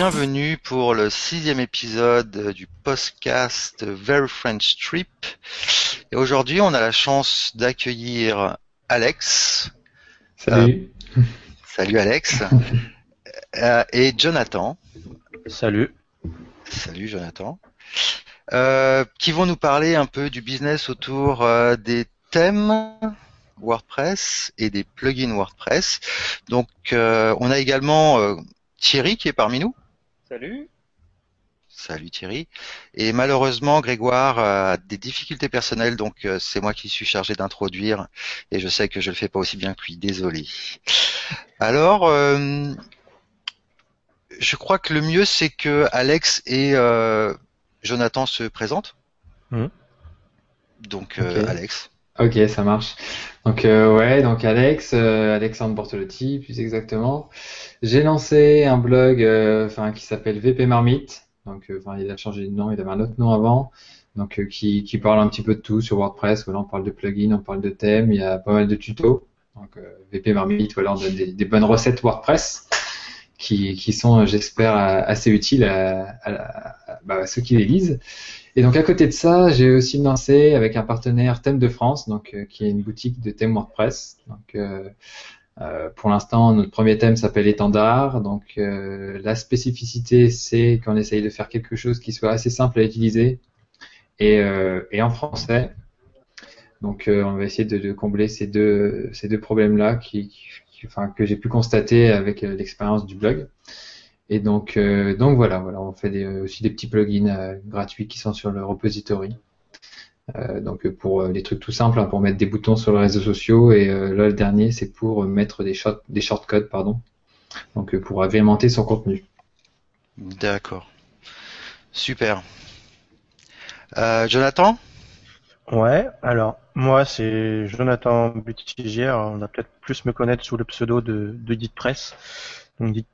bienvenue pour le sixième épisode du podcast Very French Trip. Et aujourd'hui, on a la chance d'accueillir Alex. Salut. Euh, salut Alex. Euh, et Jonathan. Salut. Salut Jonathan. Euh, qui vont nous parler un peu du business autour des thèmes WordPress et des plugins WordPress. Donc, on a également Thierry qui est parmi nous. Salut. Salut Thierry. Et malheureusement, Grégoire a des difficultés personnelles, donc euh, c'est moi qui suis chargé d'introduire, et je sais que je le fais pas aussi bien que lui. Désolé. Alors, euh, je crois que le mieux c'est que Alex et euh, Jonathan se présentent. Mmh. Donc, Alex. Ok, ça marche. Donc euh, ouais, donc Alex, euh, Alexandre Bortolotti, plus exactement. J'ai lancé un blog, euh, enfin qui s'appelle VP Marmite. Donc enfin il a changé de nom, il avait un autre nom avant. Donc qui, qui parle un petit peu de tout sur WordPress. Voilà, on parle de plugins, on parle de thèmes, il y a pas mal de tutos. Donc VP Marmite, voilà, on donne des, bonnes recettes WordPress qui, qui sont, j'espère, assez utiles bah, à ceux qui les lisent. Et donc à côté de ça, j'ai aussi lancé avec un partenaire Thème de France, donc euh, qui est une boutique de thèmes WordPress. Donc euh, euh, pour l'instant, notre premier thème s'appelle étendard. Donc la spécificité, c'est qu'on essaye de faire quelque chose qui soit assez simple à utiliser et, et en français. Donc on va essayer de, combler ces deux ces deux problèmes là qui enfin, que j'ai pu constater avec l'expérience du blog. Et donc, euh, donc voilà, voilà, on fait des, aussi des petits plugins euh, gratuits qui sont sur le repository. Euh, donc pour des trucs tout simples, hein, pour mettre des boutons sur les réseaux sociaux. Et là, le dernier, c'est pour mettre des, short, des shortcodes, pardon. Donc pour agrémenter son contenu. D'accord. Super. Jonathan? Ouais, alors moi c'est Jonathan Butigière, on va peut-être plus me connaître sous le pseudo de, de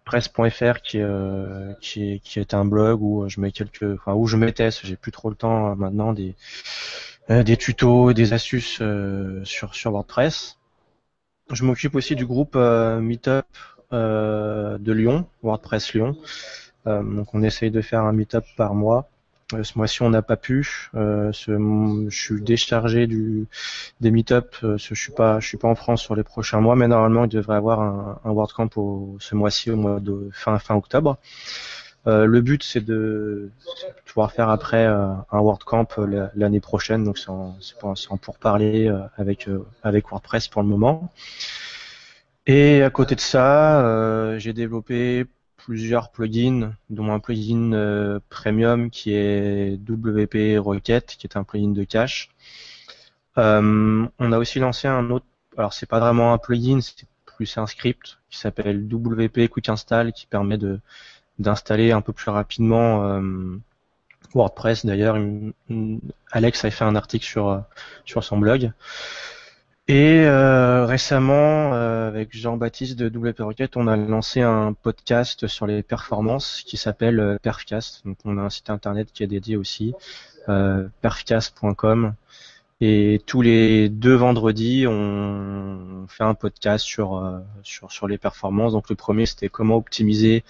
presse.fr qui, euh, qui, est un blog où je mets quelques, enfin où je mettais, j'ai plus trop le temps euh, maintenant des euh, des tutos, des astuces sur sur WordPress. Je m'occupe aussi du groupe Meetup de Lyon, WordPress Lyon. donc on essaye de faire un meetup par mois. Euh, ce mois-ci, on n'a pas pu. Euh, je suis déchargé des meet-up. Euh, je suis pas, suis pas en France sur les prochains mois, mais normalement, il devrait avoir un, WordCamp au, ce mois-ci, au mois de fin fin octobre. le but, c'est de, pouvoir faire après un WordCamp l'année prochaine. Donc, c'est en, en, pour parler avec avec WordPress pour le moment. Et à côté de ça, j'ai développé plusieurs plugins, dont un plugin euh, premium qui est WP Rocket, qui est un plugin de cache. Euh, on a aussi lancé un autre, alors c'est pas vraiment un plugin, c'est plus un script qui s'appelle WP Quick Install qui permet de d'installer un peu plus rapidement euh, WordPress. D'ailleurs, Alex a fait un article sur sur son blog. Et euh, récemment, euh, avec Jean-Baptiste de WP Rocket, on a lancé un podcast sur les performances qui s'appelle euh, Perfcast. Donc on a un site internet qui est dédié aussi, perfcast.com. Et tous les deux vendredis, on fait un podcast sur, sur, sur les performances. Donc le premier, c'était comment optimiser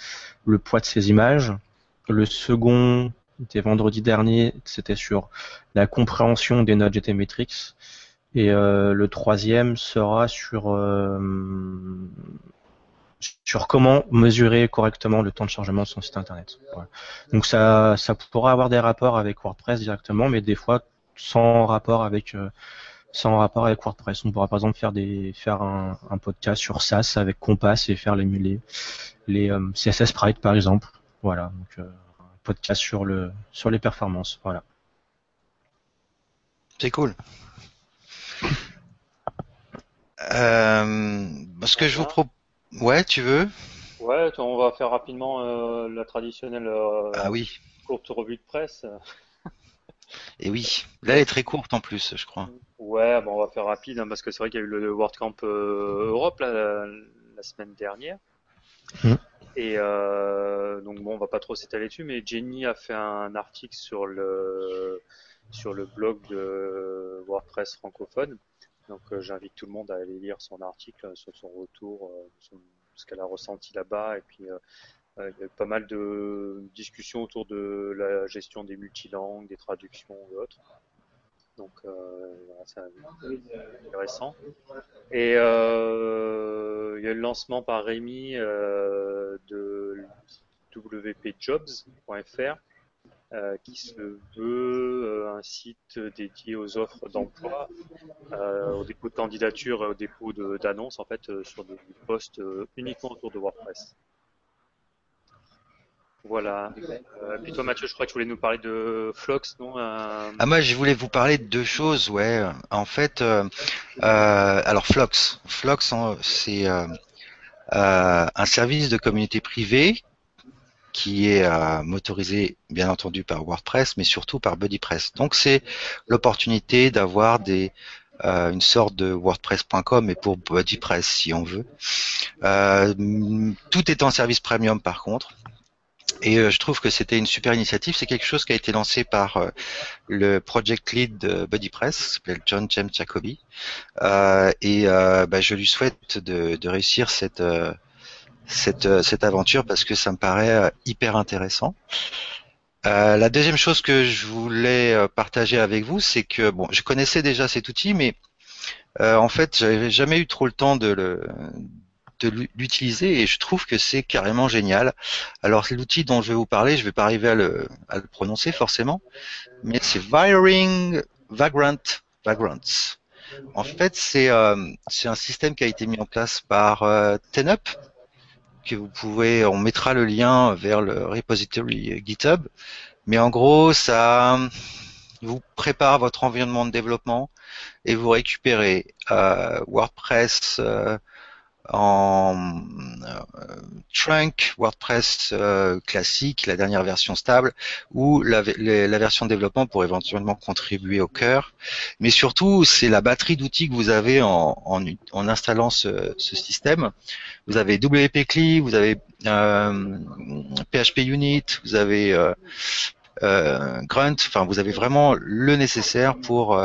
le poids de ces images. Le second, était vendredi dernier, c'était sur la compréhension des nodes GTmetrix. Et euh, le troisième sera sur euh, sur comment mesurer correctement le temps de chargement de son site internet. Donc ça, ça pourra avoir des rapports avec WordPress directement, mais des fois sans rapport avec euh, sans rapport avec WordPress. On pourra par exemple faire des faire un, podcast sur SAS avec Compass et faire les les, les CSS Sprite par exemple. Voilà, donc un podcast sur le sur les performances. Voilà. C'est cool. Euh, ce que je vous propose. Ouais, tu veux? Ouais, on va faire rapidement euh, la traditionnelle euh, ah oui. courte revue de presse. Et oui, là elle est très courte en plus, je crois. Ouais, bon, on va faire rapide hein, parce que c'est vrai qu'il y a eu le WordCamp Europe la, semaine dernière. Mmh. Et donc bon, on va pas trop s'étaler dessus, mais Jenny a fait un article sur le sur le blog de WordPress francophone. Donc euh, j'invite tout le monde à aller lire son article sur son retour, euh, ce qu'elle a ressenti là-bas, et puis il y a eu pas mal de discussions autour de la gestion des multilangues, des traductions et autres. Donc c'est intéressant. Et il y a eu le lancement par Rémi de wpjobs.fr euh, qui se veut euh, un site dédié aux offres d'emploi, euh, au dépôt de candidature au dépôt d'annonces en fait sur des postes uniquement autour de WordPress. Voilà. Euh, puis toi, Mathieu, je crois que tu voulais nous parler de Flox, non Ah moi, je voulais vous parler de deux choses, ouais. En fait, alors Flox, Flox, c'est un service de communauté privée qui est euh, motorisé bien entendu par WordPress, mais surtout par BuddyPress. Donc c'est l'opportunité d'avoir des euh, une sorte de WordPress.com, mais pour BuddyPress si on veut. Euh, tout est en service premium par contre. Et je trouve que c'était une super initiative. C'est quelque chose qui a été lancé par le project lead de BuddyPress, s'appelle John James Jacoby. et bah, je lui souhaite de, de réussir cette cette, euh, cette aventure parce que ça me paraît euh, hyper intéressant. Euh, la deuxième chose que je voulais partager avec vous, c'est que bon, je connaissais déjà cet outil, mais en fait, j'avais jamais eu trop le temps de le de l'utiliser et je trouve que c'est carrément génial. Alors l'outil dont je vais vous parler, je vais pas arriver à le, à prononcer forcément, mais c'est Wiring Vagrant Vagrants. En fait, c'est euh, un système qui a été mis en place par TenUp, que vous pouvez, on mettra le lien vers le repository GitHub. Mais en gros, ça vous prépare votre environnement de développement et vous récupérez euh, WordPress euh, en euh, trunk, WordPress euh, classique, la dernière version stable, ou la, la, version développement pour éventuellement contribuer au cœur. Mais surtout, c'est la batterie d'outils que vous avez en, en, en installant ce, ce, système. Vous avez WP CLI, vous avez euh, PHP Unit, vous avez euh, euh, Grunt, enfin vous avez vraiment le nécessaire pour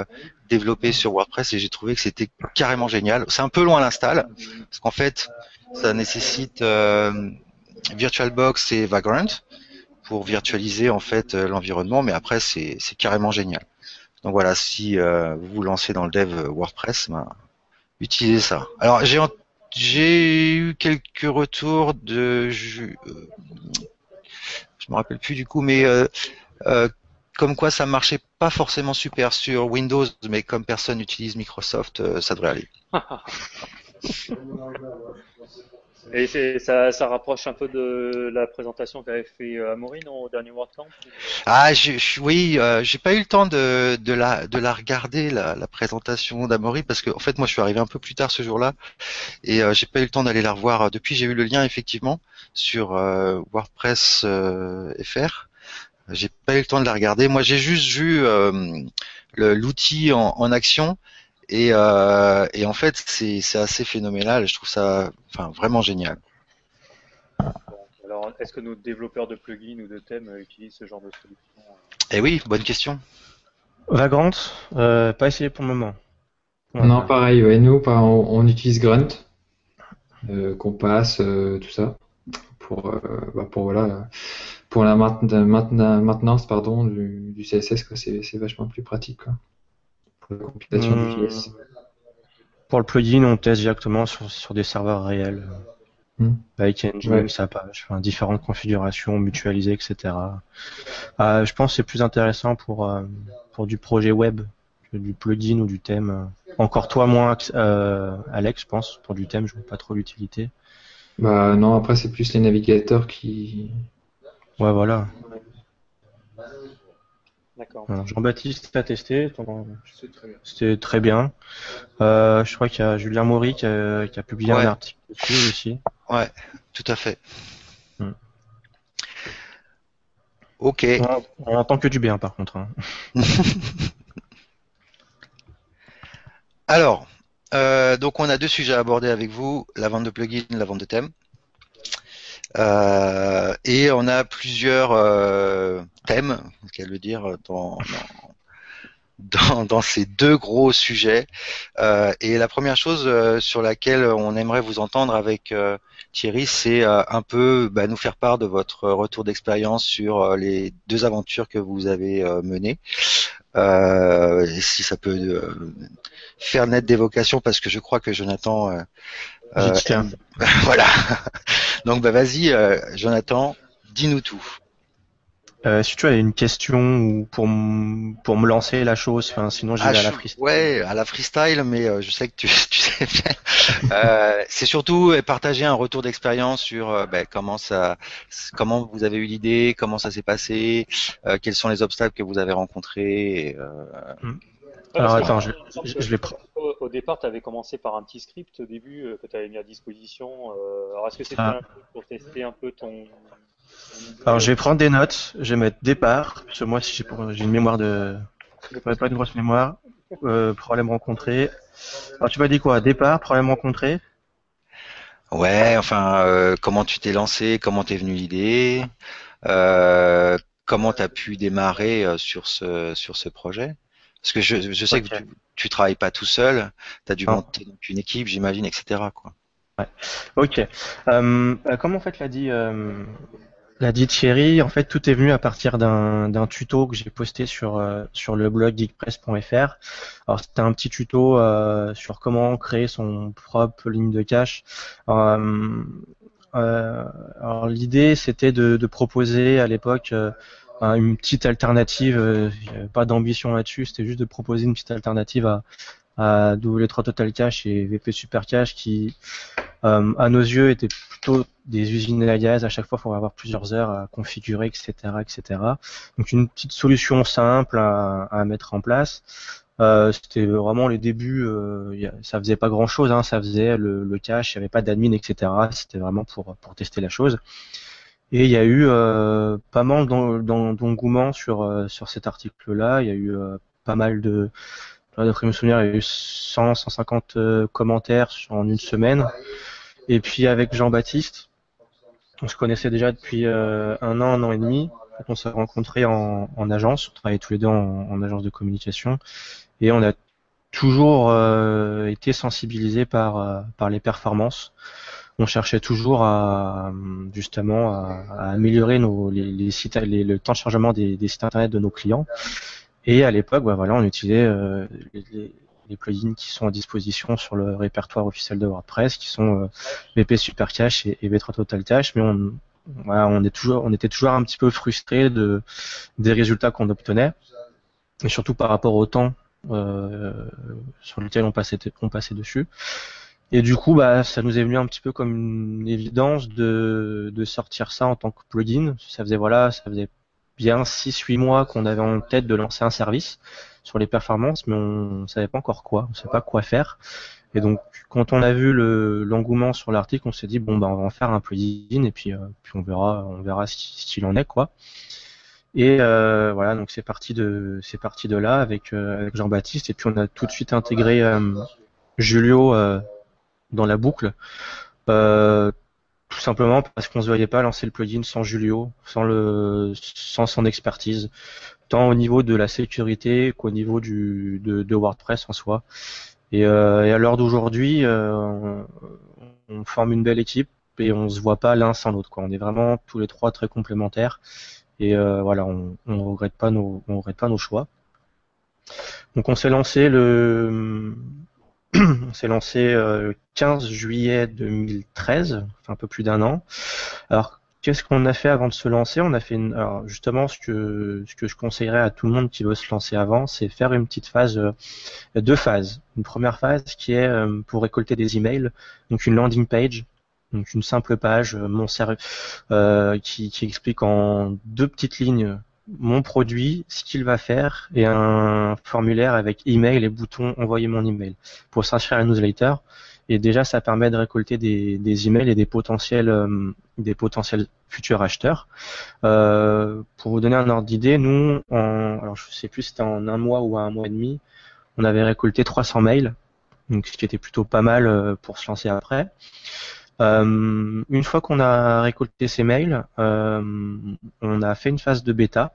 développé sur WordPress et j'ai trouvé que c'était carrément génial. C'est un peu loin l'install parce qu'en fait, ça nécessite euh, VirtualBox et Vagrant pour virtualiser en fait euh, l'environnement, mais après c'est carrément génial. Donc voilà, si euh, vous vous lancez dans le dev WordPress, ben, utilisez ça. Alors j'ai j'ai eu quelques retours de je, je me rappelle plus du coup, mais comme quoi ça marchait pas forcément super sur Windows, mais comme personne n'utilise Microsoft, euh, ça devrait aller. Et ça, ça rapproche un peu de la présentation qu'avait fait euh, Amaury au dernier WordCamp Ah, je, oui, euh, j'ai pas eu le temps de, de, la, de la regarder, la, la présentation d'Amaury, parce que en fait, moi, je suis arrivé un peu plus tard ce jour-là, et j'ai pas eu le temps d'aller la revoir. Depuis, j'ai eu le lien, effectivement, sur WordPress FR. J'ai pas eu le temps de la regarder. Moi, j'ai juste vu euh, l'outil en, en, action et, euh, et en fait, c'est assez phénoménal. Je trouve ça, enfin, vraiment génial. alors, est-ce que nos développeurs de plugins ou de thèmes utilisent ce genre de solution Eh oui, bonne question. Vagrant, euh, pas essayé pour le moment. Non, pareil. Ouais, nous, on, utilise Grunt, euh, euh, tout ça, pour, euh, bah, pour voilà pour la maintenance pardon, du, du CSS, c'est vachement plus pratique. Quoi, pour la compilation du. JS. Pour le plugin, on teste directement sur, sur des serveurs réels. Mmh. Avec Nginx, ça Apache, enfin, différentes configurations mutualisées, etc. Euh, je pense que c'est plus intéressant pour, euh, pour du projet web que du plugin ou du thème. Encore toi moins, euh, Alex, je pense. Pour du thème, je vois pas trop l'utilité. Bah non, après c'est plus les navigateurs qui, Ouais, voilà. D'accord. Jean-Baptiste a testé. C'était très bien. Euh, je crois qu'il y a Julien Maury qui a, publié un article dessus aussi. Ouais, tout à fait. Hmm. Ok. On, entend que du bien par contre. Hein. Alors, euh, donc on a deux sujets à aborder avec vous, la vente de plugins, la vente de thèmes. Euh, et on a plusieurs euh, thèmes, qu'elle veut dire, dans, dans, dans ces deux gros sujets. Euh, et la première chose euh, sur laquelle on aimerait vous entendre avec euh, Thierry, c'est euh, un peu bah, nous faire part de votre retour d'expérience sur les deux aventures que vous avez menées. et si ça peut faire naître des vocations, parce que je crois que Jonathan... tiens. voilà. Donc bah, vas-y, Jonathan, dis-nous tout. Euh, si tu as une question ou pour pour me lancer la chose, enfin, sinon j'y vais à la freestyle. Ouais, à la freestyle, mais euh, je sais que tu, tu sais faire. Euh, c'est surtout partager un retour d'expérience sur euh, ben, comment ça, comment vous avez eu l'idée, comment ça s'est passé, quels sont les obstacles que vous avez rencontrés. Et, hmm. Alors attends, je, je, vais prendre. Au, départ, tu avais commencé par un petit script au début que tu avais mis à disposition. alors est-ce que c'était ah. pour tester un peu ton alors je vais prendre des notes, je vais mettre départ, parce que moi si j'ai une mémoire de. Pas, pas une grosse mémoire. Euh, problème rencontré. Alors tu m'as dit quoi? Départ, problème rencontré? Ouais, enfin, euh, comment tu t'es lancé, comment t'es venu l'idée, euh, comment t'as pu démarrer euh, sur ce sur ce projet? Parce que je, je sais que tu, tu travailles pas tout seul, tu as dû monter donc une équipe, j'imagine, etc. Quoi. Ouais. Ok. Euh, comment en fait l'a dit l'a dit Thierry, en fait tout est venu à partir d'un tuto que j'ai posté sur euh, sur le blog geekpress.fr. Alors c'était un petit tuto euh, sur comment créer son propre ligne de cache. Euh, alors l'idée c'était de, de, proposer à l'époque une petite alternative, pas d'ambition là-dessus, c'était juste de proposer une petite alternative à, à W3 Total Cache et VP Super Cache qui, euh, à nos yeux, étaient plutôt des usines à gaz. À chaque fois, il faut avoir plusieurs heures à configurer, etc., etc. Donc une petite solution simple à, mettre en place. Euh, c'était vraiment les débuts, euh, ça faisait pas grand chose, hein, ça faisait le, le cache, il n'y avait pas d'admin, etc. C'était vraiment pour, pour tester la chose. Et il y a eu euh, pas mal d'engouement sur, euh, sur cet article-là. Il y a eu euh, pas mal de, D'après mes souvenirs, il y a eu 100, 150 euh, commentaires en une semaine. Et puis avec Jean-Baptiste, on se connaissait déjà depuis euh, un an, un an et demi. On s'est rencontrés en, agence, on travaillait tous les deux en, agence de communication. Et on a toujours euh, été sensibilisés par, par les performances. On cherchait toujours à justement à, améliorer nos, les, sites, le temps de chargement des, sites internet de nos clients. Et à l'époque, bah, voilà, on utilisait euh, les, plugins qui sont à disposition sur le répertoire officiel de WordPress, qui sont euh, VP Supercache et, et V3 Total Cache, mais on, voilà, on, était toujours un petit peu frustré de, des résultats qu'on obtenait, et surtout par rapport au temps euh, sur lequel on passait dessus. Et du coup, bah, ça nous est venu un petit peu comme une évidence de, de sortir ça en tant que plugin. Ça faisait voilà, ça faisait bien 6-8 mois qu'on avait en tête de lancer un service sur les performances, mais on ne savait pas encore quoi, on savait pas quoi faire. Et donc, quand on a vu l'engouement sur l'article, on s'est dit bon ben on va en faire un plugin et puis, euh, puis on verra, on verra ce qu'il en est quoi. Et euh, voilà, donc c'est parti de c'est parti de là avec, euh, avec Jean-Baptiste et puis on a tout de suite intégré Julio dans la boucle. Tout simplement parce qu'on ne se voyait pas lancer le plugin sans Julio, sans le, sans son expertise, tant au niveau de la sécurité qu'au niveau du, de, WordPress en soi. Et, euh, et à l'heure d'aujourd'hui, euh, on, forme une belle équipe et on se voit pas l'un sans l'autre. On est vraiment tous les trois très complémentaires et euh, voilà, on, on regrette pas nos, on regrette pas nos choix. Donc on s'est lancé le on s'est lancé 15 euh, juillet 2013, enfin un peu plus d'un an. Alors Qu'est-ce qu'on a fait avant de se lancer? On a fait une, alors justement ce que je conseillerais à tout le monde qui veut se lancer avant, c'est faire une petite phase, euh, deux phases. Une première phase qui est euh, pour récolter des emails, donc une landing page, donc une simple page, mon euh, qui, qui explique en deux petites lignes mon produit, ce qu'il va faire et un formulaire avec email et bouton envoyer mon email pour s'inscrire à la newsletter. Et déjà, ça permet de récolter des, des emails et des potentiels, euh, des potentiels futurs acheteurs. Euh, pour vous donner un ordre d'idée, nous, en, alors je sais plus, c'était en un mois ou un mois et demi, on avait récolté 300 mails, donc ce qui était plutôt pas mal euh, pour se lancer après. Une fois qu'on a récolté ces mails, on a fait une phase de bêta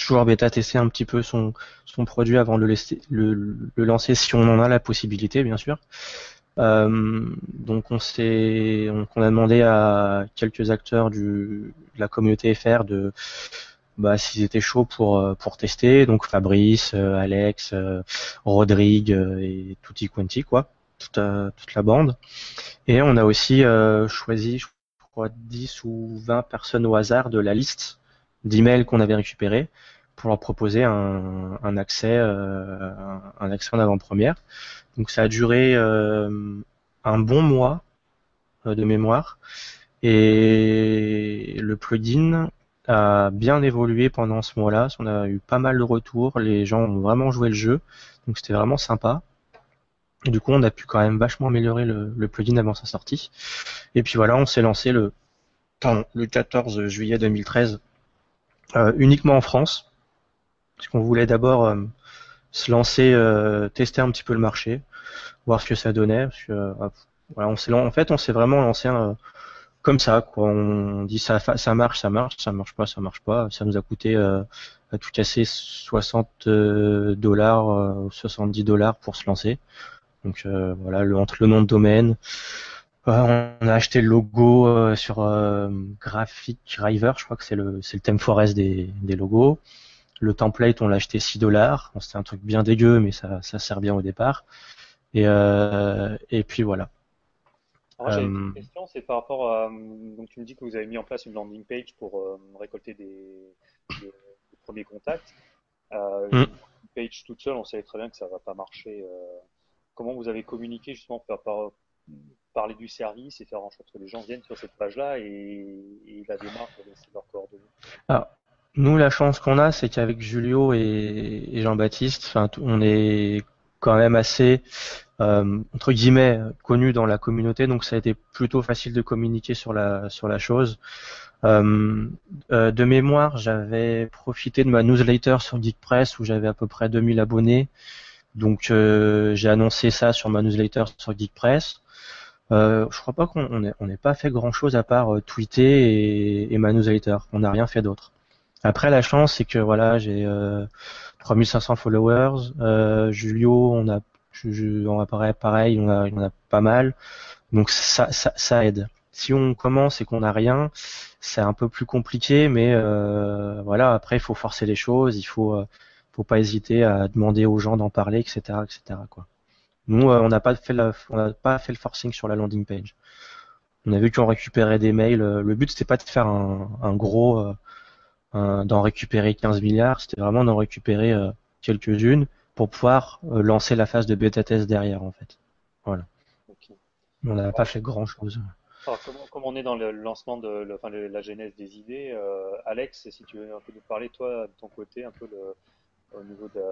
toujours bêta-tester un petit peu son, produit avant de le, le, lancer si on en a la possibilité, bien sûr. Euh, donc on a demandé à quelques acteurs de la communauté FR de, bah, s'ils étaient chauds pour euh, tester. Donc Fabrice, euh, Alex, Rodrigue et tutti quanti quoi, toute, la bande. Et on a aussi choisi, je crois, 10 ou 20 personnes au hasard de la liste d'emails qu'on avait récupérés pour leur proposer un, un accès, euh, un, accès en avant-première. Donc ça a duré euh, un bon mois euh, de mémoire et le plugin a bien évolué pendant ce mois-là. On a eu pas mal de retours, les gens ont vraiment joué le jeu, donc c'était vraiment sympa. Du coup, on a pu quand même vachement améliorer le, le plugin avant sa sortie. Et puis voilà, on s'est lancé le, pardon, le 14 juillet 2013 euh, uniquement en France, puisqu'on voulait d'abord euh, se lancer, euh, tester un petit peu le marché, voir ce que ça donnait. Parce que, euh, voilà, on s'est, en fait, on s'est vraiment lancé comme ça. Quoi. On dit ça, ça marche, ça marche, ça marche pas, ça marche pas. Ça nous a coûté euh, à tout casser 60 euh, dollars, euh, 70 dollars pour se lancer. Donc euh, voilà, le, entre le nom de domaine, on a acheté le logo sur Graphic Driver, je crois que c'est le c'est le thème Forest des, des logos. Le template, on l'a acheté 6 dollars. C'était un truc bien dégueu, mais ça, ça sert bien au départ. Et, euh, et puis voilà. Alors, j'avais une Euh, question, c'est par rapport à. Donc, tu me dis que vous avez mis en place une landing page pour euh, récolter des, des- des premiers contacts. Euh, Mm. Une page toute seule, on savait très bien que ça va pas marcher. comment vous avez communiqué justement pour par- parler du service et faire en sorte que les gens viennent sur cette page-là et, et la démarche de laisser leurs coordonnées? Alors, nous, la chance qu'on a, c'est qu'avec Julio et, Jean-Baptiste, on est quand même assez, euh, entre guillemets, connus dans la communauté, donc ça a été plutôt facile de communiquer sur la, sur la chose. Euh, euh, de mémoire, j'avais profité de ma newsletter sur GeekPress où j'avais à peu près 2000 abonnés. Donc euh, j'ai annoncé ça sur ma newsletter sur GeekPress. Euh, je crois pas qu'on on ait, on pas fait grand chose à part tweeter et, et ma newsletter. On n'a rien fait d'autre. Après la chance c'est que voilà j'ai euh, 3500 followers. Euh, Julio on a on apparaît pareil on a on a pas mal. Donc ça ça, ça aide. Si on commence et qu'on n'a rien, c'est un peu plus compliqué, mais euh, voilà après il faut forcer les choses, il faut euh, faut pas hésiter à demander aux gens d'en parler, etc., etc. Quoi. Nous, euh, on n'a pas fait la- on n'a pas fait le forcing sur la landing page. On a vu qu'on récupérait des mails. euh, Le but c'était pas de faire un, un gros, euh, d'en récupérer 15 milliards. C'était vraiment d'en récupérer euh, quelques-unes pour pouvoir euh, lancer la phase de bêta test derrière en fait. Ok. On n'a pas fait grand chose. Alors, comment, comme on est dans le lancement de le- enfin, le- la genèse des idées, euh, Alex, si tu veux un peu nous parler, toi, de ton côté, un peu le, au niveau de,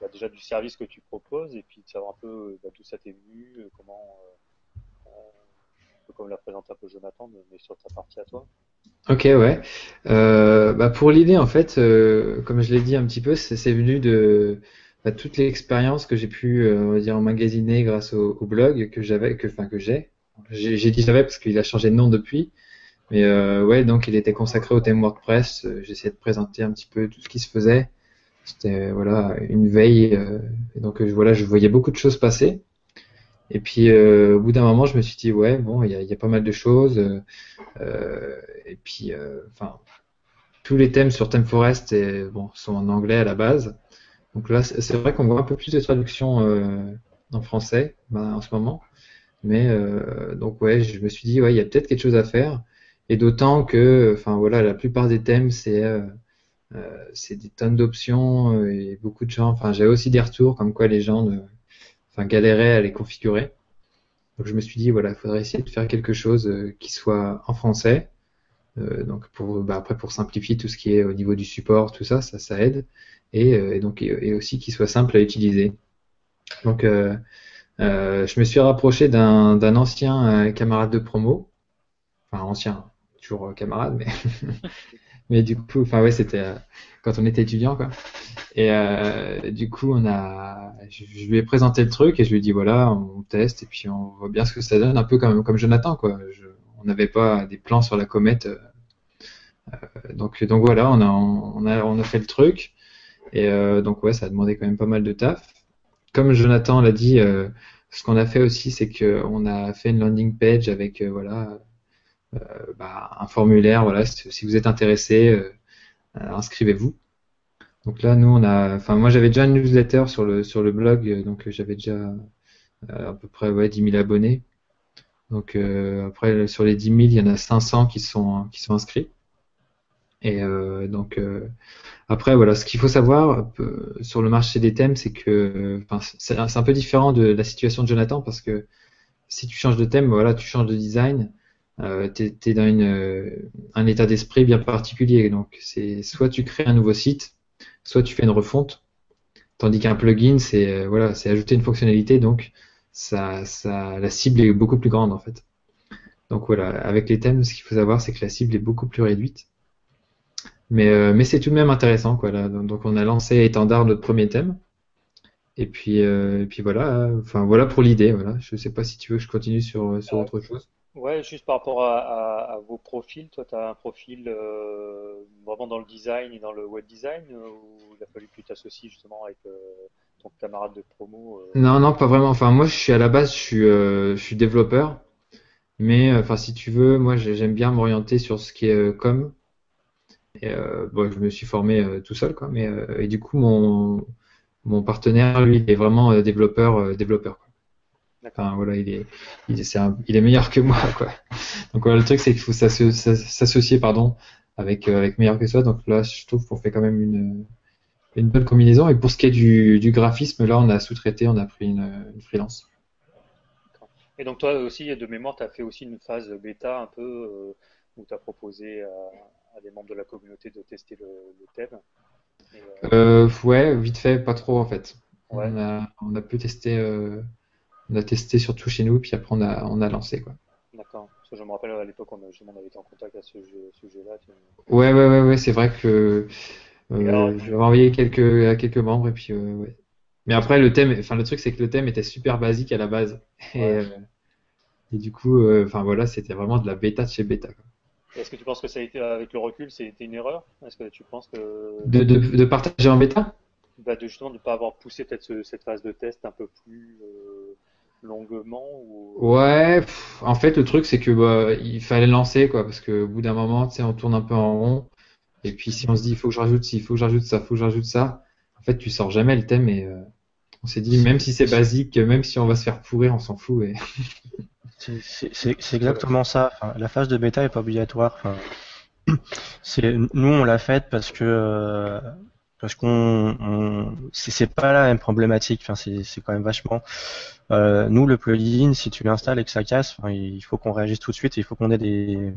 bah, déjà du service que tu proposes, et puis de savoir un peu euh, bah, d'où ça t'est venu, euh, comment, euh, euh, un peu comme l'a présenté un peu Jonathan, mais sur ta partie à toi. Ok, ouais. Euh, bah pour l'idée, en fait, euh, comme je l'ai dit un petit peu, c'est venu de bah, toute l'expérience que j'ai pu, euh, on va dire, emmagasiner grâce au, au blog que j'avais, que, enfin, que j'ai. J'ai j'ai dit j'avais parce qu'il a changé de nom depuis. Mais euh, ouais, donc il était consacré au thème WordPress. Euh, J'essayais de présenter un petit peu tout ce qui se faisait. C'était voilà une veille. euh, et donc euh, voilà, je voyais beaucoup de choses passer. Et puis euh, au bout d'un moment, je me suis dit ouais, bon, il y a, y a pas mal de choses. euh, euh, et puis, euh, enfin, tous les thèmes sur ThemeForest et, bon, sont en anglais à la base. Donc là, c'est vrai qu'on voit un peu plus de traduction euh, en français ben, en ce moment. Mais donc ouais, je me suis dit ouais, il y a peut-être quelque chose à faire. Et d'autant que, enfin voilà, la plupart des thèmes c'est euh, c'est des tonnes d'options et beaucoup de gens. Enfin, j'avais aussi des retours comme quoi les gens, ne- enfin, galéraient à les configurer. Donc je me suis dit voilà, il faudrait essayer de faire quelque chose euh, qui soit en français. Euh, donc pour bah, après pour simplifier tout ce qui est au niveau du support, tout ça, ça, ça aide. Et, euh, donc et, aussi qu'il soit simple à utiliser. Donc je me suis rapproché d'un ancien camarade de promo, enfin ancien, toujours camarade, mais mais du coup, enfin ouais, c'était euh, quand on était étudiant quoi. Et euh, du coup, on a, je, lui ai présenté le truc et je lui ai dit voilà, on teste et puis on voit bien ce que ça donne, un peu comme comme Jonathan quoi. On n'avait pas des plans sur la comète euh, donc, donc voilà, on a, on a, on a fait le truc. Et donc ouais, ça a demandé quand même pas mal de taf. Comme Jonathan l'a dit, ce qu'on a fait aussi, c'est qu'on a fait une landing page avec voilà bah, un formulaire. Voilà, si vous êtes intéressé, inscrivez-vous. Donc là, nous, on a, enfin, moi, j'avais déjà une newsletter sur le sur le blog, donc j'avais déjà à peu près ouais, 10 000 abonnés. Donc euh, après, sur les 10 000, il y en a 500 qui sont, qui sont inscrits. Et euh, donc euh, après, voilà, ce qu'il faut savoir sur le marché des thèmes, c'est que c'est un peu différent de la situation de Jonathan parce que si tu changes de thème, voilà, tu changes de design, euh, tu es, dans une, un état d'esprit bien particulier. Donc c'est soit tu crées un nouveau site, soit tu fais une refonte. Tandis qu'un plugin, c'est voilà, c'est ajouter une fonctionnalité. Donc ça, ça, la cible est beaucoup plus grande en fait. Donc voilà, avec les thèmes, ce qu'il faut savoir, c'est que la cible est beaucoup plus réduite. Mais, euh, mais c'est tout de même intéressant. Quoi. Donc on a lancé étendard notre premier thème. Et puis, euh, et puis voilà, enfin voilà pour l'idée. Voilà. Je sais pas si tu veux que je continue sur, sur autre chose. Ouais, juste par rapport à, à, vos profils, toi tu as un profil euh, vraiment dans le design et dans le web design ou il a fallu que tu t'associes justement avec ton camarade de promo euh, Non, non, pas vraiment. Enfin, moi, je suis à la base, je suis, euh, je suis développeur. Mais, euh, enfin, si tu veux, moi, j'aime bien m'orienter sur ce qui est com. Et, bon, je me suis formé tout seul, quoi. Mais, et du coup, mon, mon partenaire, lui, est vraiment développeur, développeur. Quoi. Enfin, voilà, il est, il est, il est meilleur que moi, quoi. Donc voilà, le truc, c'est qu'il faut s'associer, pardon, avec, avec meilleur que soi. Donc là, je trouve qu'on fait quand même une, une bonne combinaison. Et pour ce qui est du, du graphisme, là, on a sous-traité, on a pris une, une freelance. Et donc toi aussi, de mémoire, tu as fait aussi une phase bêta un peu euh, où tu as proposé à, des membres de la communauté de tester le, thème. Euh, ouais, vite fait, pas trop en fait. On, a, on a pu tester, euh, on a testé surtout chez nous, puis après on a, on a lancé quoi. D'accord. Je me rappelle à l'époque, on, on, avait été en contact à ce sujet-là. Ouais, ouais, ouais, ouais, c'est vrai que euh, je vais envoyer quelques, à quelques membres et puis euh, ouais. Mais après le thème, enfin le truc c'est que le thème était super basique à la base et, euh, et du coup, enfin voilà, c'était vraiment de la bêta de chez bêta. Est-ce que tu penses que ça a été avec le recul, c'était une erreur? Est-ce que tu penses que de, de, de partager en bêta? Bah de justement de pas avoir poussé peut-être cette phase de test un peu plus longuement ou... Ouais, en fait le truc c'est que bah, il fallait lancer quoi parce que au bout d'un moment, tu sais, on tourne un peu en rond et puis si on se dit il faut que je rajoute ci, il faut que je rajoute ça, il faut que je rajoute ça, en fait tu sors jamais le thème et euh, on s'est dit même si c'est basique, même si on va se faire pourrir, on s'en fout. Et... c'est exactement ça. Enfin, la phase de bêta est pas obligatoire. Enfin, c'est nous on l'a faite parce que euh, parce qu'on on, c'est pas la même problématique. Enfin, c'est quand même vachement. Euh, nous le plugin, si tu l'installes et que ça casse, enfin, il faut qu'on réagisse tout de suite. Et il faut qu'on ait des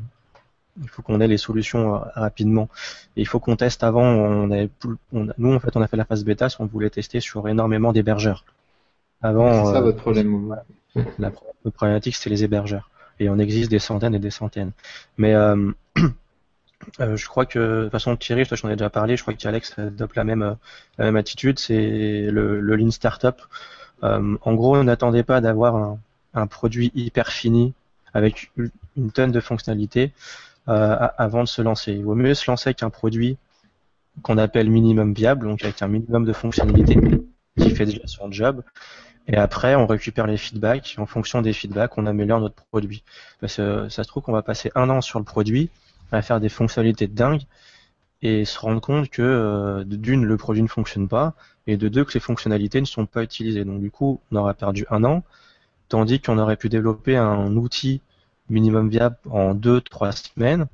il faut qu'on ait les solutions euh, rapidement. Et il faut qu'on teste avant. On avait, nous, en fait, on a fait la phase bêta, on voulait tester sur énormément d'hébergeurs. Avant, c'est ça euh, votre problème. La, problématique, c'était les hébergeurs. Et on existe des centaines et des centaines. Mais euh, je crois que, de toute façon, Thierry, je j'en ai déjà parlé, je crois qu'Alex adopte la même, la même attitude, c'est le, le Lean Startup. en gros, on n'attendait pas d'avoir un, un, produit hyper fini avec une tonne de fonctionnalités. Euh, avant de se lancer. Il vaut mieux se lancer avec un produit qu'on appelle minimum viable, donc avec un minimum de fonctionnalité qui fait déjà son job. Et après, on récupère les feedbacks. En fonction des feedbacks, on améliore notre produit. Parce que ça se trouve qu'on va passer un an sur le produit, à faire des fonctionnalités de dingue, et se rendre compte que euh, d'une, le produit ne fonctionne pas, et de deux, que les fonctionnalités ne sont pas utilisées. Donc du coup, on aura perdu un an, tandis qu'on aurait pu développer un outil minimum viable en 2-3 semaines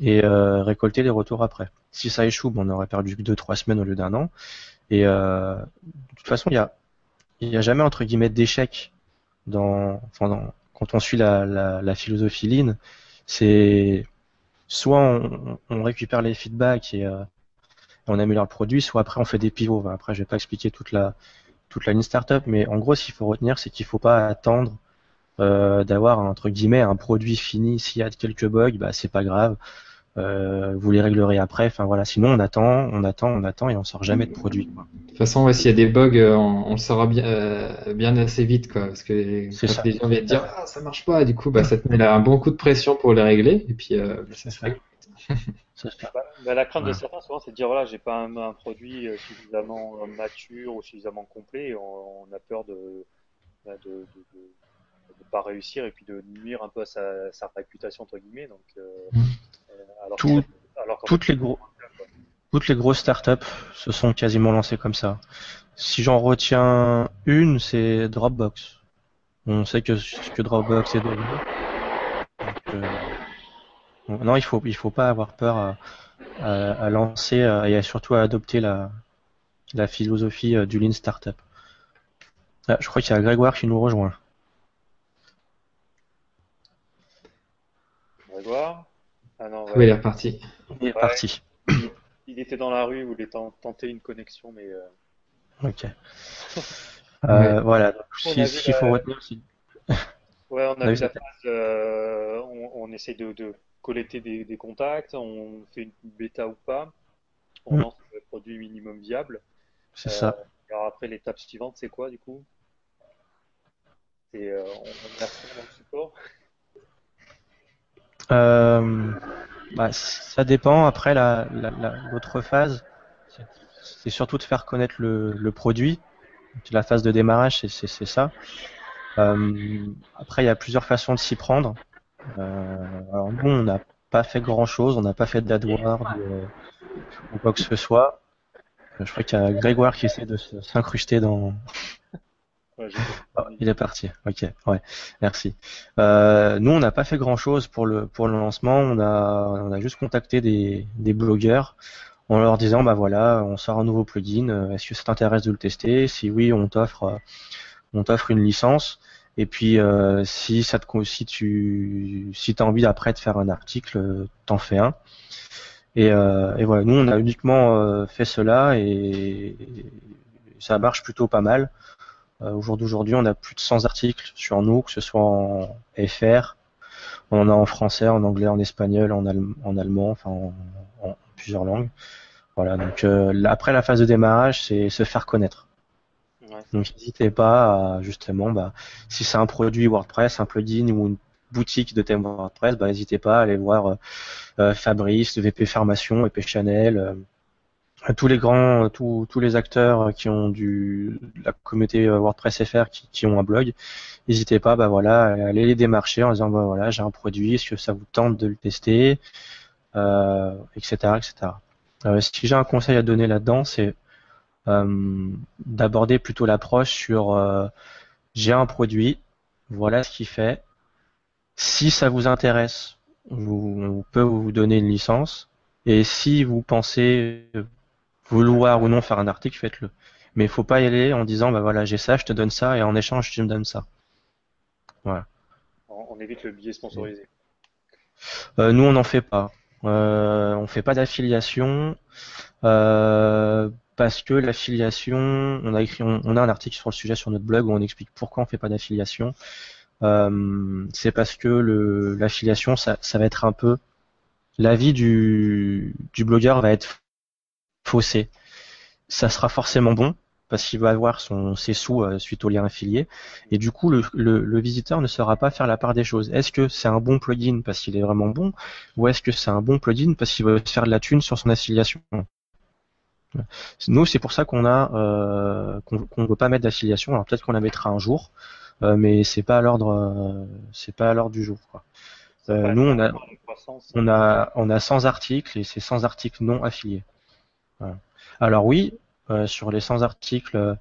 et euh, récolter les retours après. Si ça échoue, on aurait perdu 2-3 semaines au lieu d'un an. Et euh, de toute façon, il y a, a jamais entre guillemets d'échec dans, quand on suit la, la, la philosophie Lean. C'est soit on, récupère les feedbacks et euh, on améliore le produit, soit après on fait des pivots. Après, je vais pas expliquer toute la toute la ligne startup, mais en gros, ce qu'il faut retenir, c'est qu'il faut pas attendre euh, d'avoir entre guillemets un produit fini. S'il y a quelques bugs, bah c'est pas grave. Euh, vous les réglerez après. Enfin voilà. Sinon on attend, on attend, on attend et on sort jamais de produit. toute façon, s'il y a des bugs, euh, on, le saura bien, euh, bien assez vite, quoi. Parce que les gens viennent dire ah ça marche pas, du coup bah ça te met là un bon coup de pression pour les régler et puis euh, ça se règle. Bah, bah, la crainte de Ouais. certains, souvent, c'est de dire voilà, j'ai pas un, un produit suffisamment mature ou suffisamment complet. Et on, on a peur de bah, de, de, de- de pas réussir et puis de nuire un peu à sa, sa réputation entre guillemets. Donc, euh, Mm. Alors Tout- que- alors qu'en toutes les gros- Toutes les grosses startups se sont quasiment lancées comme ça. Si j'en retiens une, c'est Dropbox. On sait que ce que Dropbox est devenu. Euh, non, il faut il faut pas avoir peur à, à- à lancer euh, et à surtout à adopter la la philosophie euh, du Lean Startup. Ah, je crois qu'il y a Grégoire qui nous rejoint. Grégoire. Ah non, ouais. Oui, il est reparti. Il est Ouais. parti. il était dans la rue, il voulait ten- tenter une connexion, mais euh, Ok. Euh, Voilà. Donc, si- ce qu'il faut la- retenir, c'est Ouais, on a vu la phase, euh, on, on essaie de, de collecter des, des contacts, on fait une bêta ou pas, on Mm. lance le produit minimum viable. c'est Euh, ça. Alors après, l'étape suivante, c'est quoi du coup? C'est euh, on, on a le support? Euh, bah, ça dépend. Après, la, la, la- l'autre phase, c'est- surtout de faire connaître le, le produit. La phase de démarrage, c'est, ça. Euh, après, il y a plusieurs façons de s'y prendre. Euh, alors nous, on n'a pas fait grand-chose. On n'a pas fait d'AdWords euh, ou quoi que ce soit. Euh, Je crois qu'il y a Grégoire qui essaie de s'incruster dans, Ah, il est parti. Ok, ouais, merci. Euh, nous, on n'a pas fait grand-chose pour le pour le lancement. On a on a juste contacté des des blogueurs en leur disant bah voilà, on sort un nouveau plugin. euh, Est-ce que ça t'intéresse de le tester? Si oui, on t'offre euh, on t'offre une licence. Et puis euh, si ça te si tu si t'as envie après de faire un article, t'en fais un. Et, euh, et voilà, nous on a uniquement euh, fait cela et ça marche plutôt pas mal. Euh, au jour d'aujourd'hui, on a plus de 100 articles sur nous, que ce soit en FR, on en a en français, en anglais, en espagnol, en, allem- en allemand, enfin en, en plusieurs langues. Voilà, donc euh, après la phase de démarrage, c'est se faire connaître. ouais. Donc n'hésitez pas à justement, bah, si c'est un produit WordPress, un plugin ou une boutique de thème WordPress, bah, n'hésitez pas à aller voir euh, euh, Fabrice, VP Formation, VP Chanel, euh, tous les grands, tous, tous les acteurs qui ont du la communauté euh, WordPress FR qui, qui ont un blog, n'hésitez pas, bah voilà, à aller les démarcher en disant bah voilà, j'ai un produit, est-ce que ça vous tente de le tester, euh, etc., etc. Euh, si j'ai un conseil à donner là-dedans, c'est euh, d'aborder plutôt l'approche sur euh, j'ai un produit, voilà ce qu'il fait. Si ça vous intéresse, vous, on peut vous donner une licence. Et si vous pensez vouloir ou non faire un article, faites-le. Mais il faut pas y aller en disant bah voilà j'ai ça, je te donne ça et en échange tu me donnes ça. On, on évite le billet sponsorisé. Euh, nous on n'en fait pas. Euh, on fait pas d'affiliation euh, parce que l'affiliation, on a écrit, on, on a un article sur le sujet sur notre blog où on explique pourquoi on fait pas d'affiliation. Euh, c'est parce que le l'affiliation, ça, ça va être un peu l'avis du du blogueur va être faussé. Ça sera forcément bon parce qu'il va avoir son ses sous euh, suite au lien affilié et du coup le, le, le visiteur ne saura pas faire la part des choses. Est-ce que c'est un bon plugin parce qu'il est vraiment bon ou est-ce que c'est un bon plugin parce qu'il veut se faire de la thune sur son affiliation? Nous c'est pour ça qu'on a euh, qu'on qu'on veut pas mettre d'affiliation. Alors peut-être qu'on la mettra un jour, euh, mais c'est pas à l'ordre euh, c'est pas à l'ordre du jour. Quoi. Euh, nous on a on a, on a 100 articles et c'est 100 articles non affiliés. Voilà. Alors oui, euh, sur les 100 articles, euh,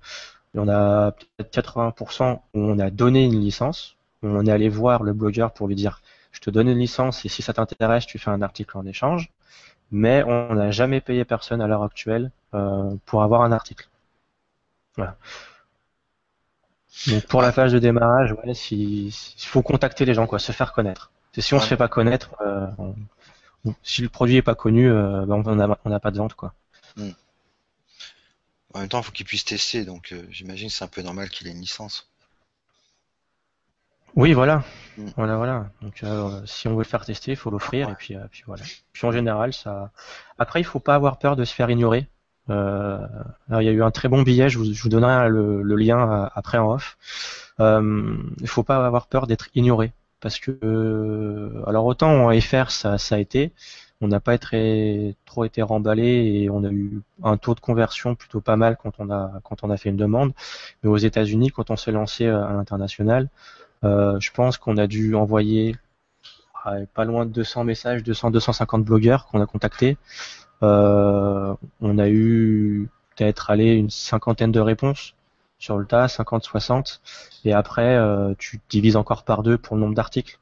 on a peut-être 80% où on a donné une licence, où on est allé voir le blogueur pour lui dire je te donne une licence et si ça t'intéresse, tu fais un article en échange. Mais on n'a jamais payé personne à l'heure actuelle euh, pour avoir un article. Voilà. Donc pour la phase de démarrage, ouais, si, il faut contacter les gens, quoi, se faire connaître. Si on se fait pas connaître, euh, on- on- si le produit est pas connu, euh, ben, on n'a on n'a pas de vente, quoi. En même temps, il faut qu'il puisse tester, donc euh, j'imagine que c'est un peu normal qu'il ait une licence. Oui, voilà, Mm. voilà, voilà. Donc euh, si on veut le faire tester, il faut l'offrir Ouais. et puis, euh, puis voilà. Puis en général, ça. Après, il faut pas avoir peur de se faire ignorer. Euh, alors, il y a eu un très bon billet, je vous, je vous donnerai le, le lien après en off. Il faut pas avoir peur d'être ignoré parce que alors autant en FR ça, ça a été, on n'a pas trop été remballé et on a eu un taux de conversion plutôt pas mal quand on a fait une demande. Mais aux États-Unis, quand on s'est lancé à l'international, euh, je pense qu'on a dû envoyer pas loin de 200 messages, 200, 250 blogueurs qu'on a contactés. Euh, on a eu peut-être aller une cinquantaine de réponses sur le tas, 50, 60. Et après, euh, tu divises encore par deux pour le nombre d'articles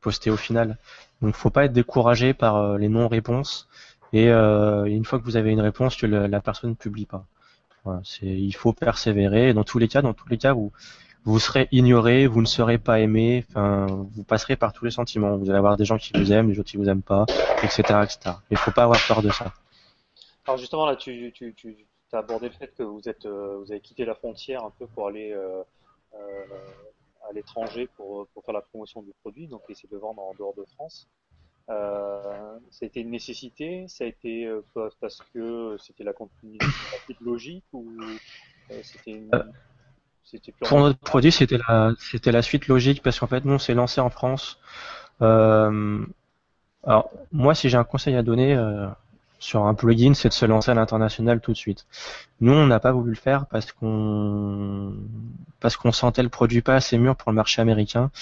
postés au final. Donc, faut pas être découragé par euh, les non-réponses. Et une fois que vous avez une réponse, que la personne ne publie pas. Voilà, il faut persévérer. dans tous les cas, dans tous les cas, vous vous serez ignoré, vous ne serez pas aimé, enfin, vous passerez par tous les sentiments. Vous allez avoir des gens qui vous aiment, des gens qui vous aiment pas, etc., etc. Il faut pas avoir peur de ça. Alors justement là, tu, tu, tu as abordé le fait que vous êtes, euh, vous avez quitté la frontière un peu pour aller euh, euh, à l'étranger pour, pour faire la promotion du produit, donc essayer de vendre en dehors de France. Euh, ça a été une nécessité, ça a été euh, parce que c'était la continuité logique ou c'était une... Pour notre produit, c'était la, c'était la suite logique parce qu'en fait, nous, on s'est lancé en France. Euh, alors, moi, si j'ai un conseil à donner euh, sur un plugin, c'est de se lancer à l'international tout de suite. Nous, on n'a pas voulu le faire parce qu'on sentait le produit pas assez mûr pour le marché américain.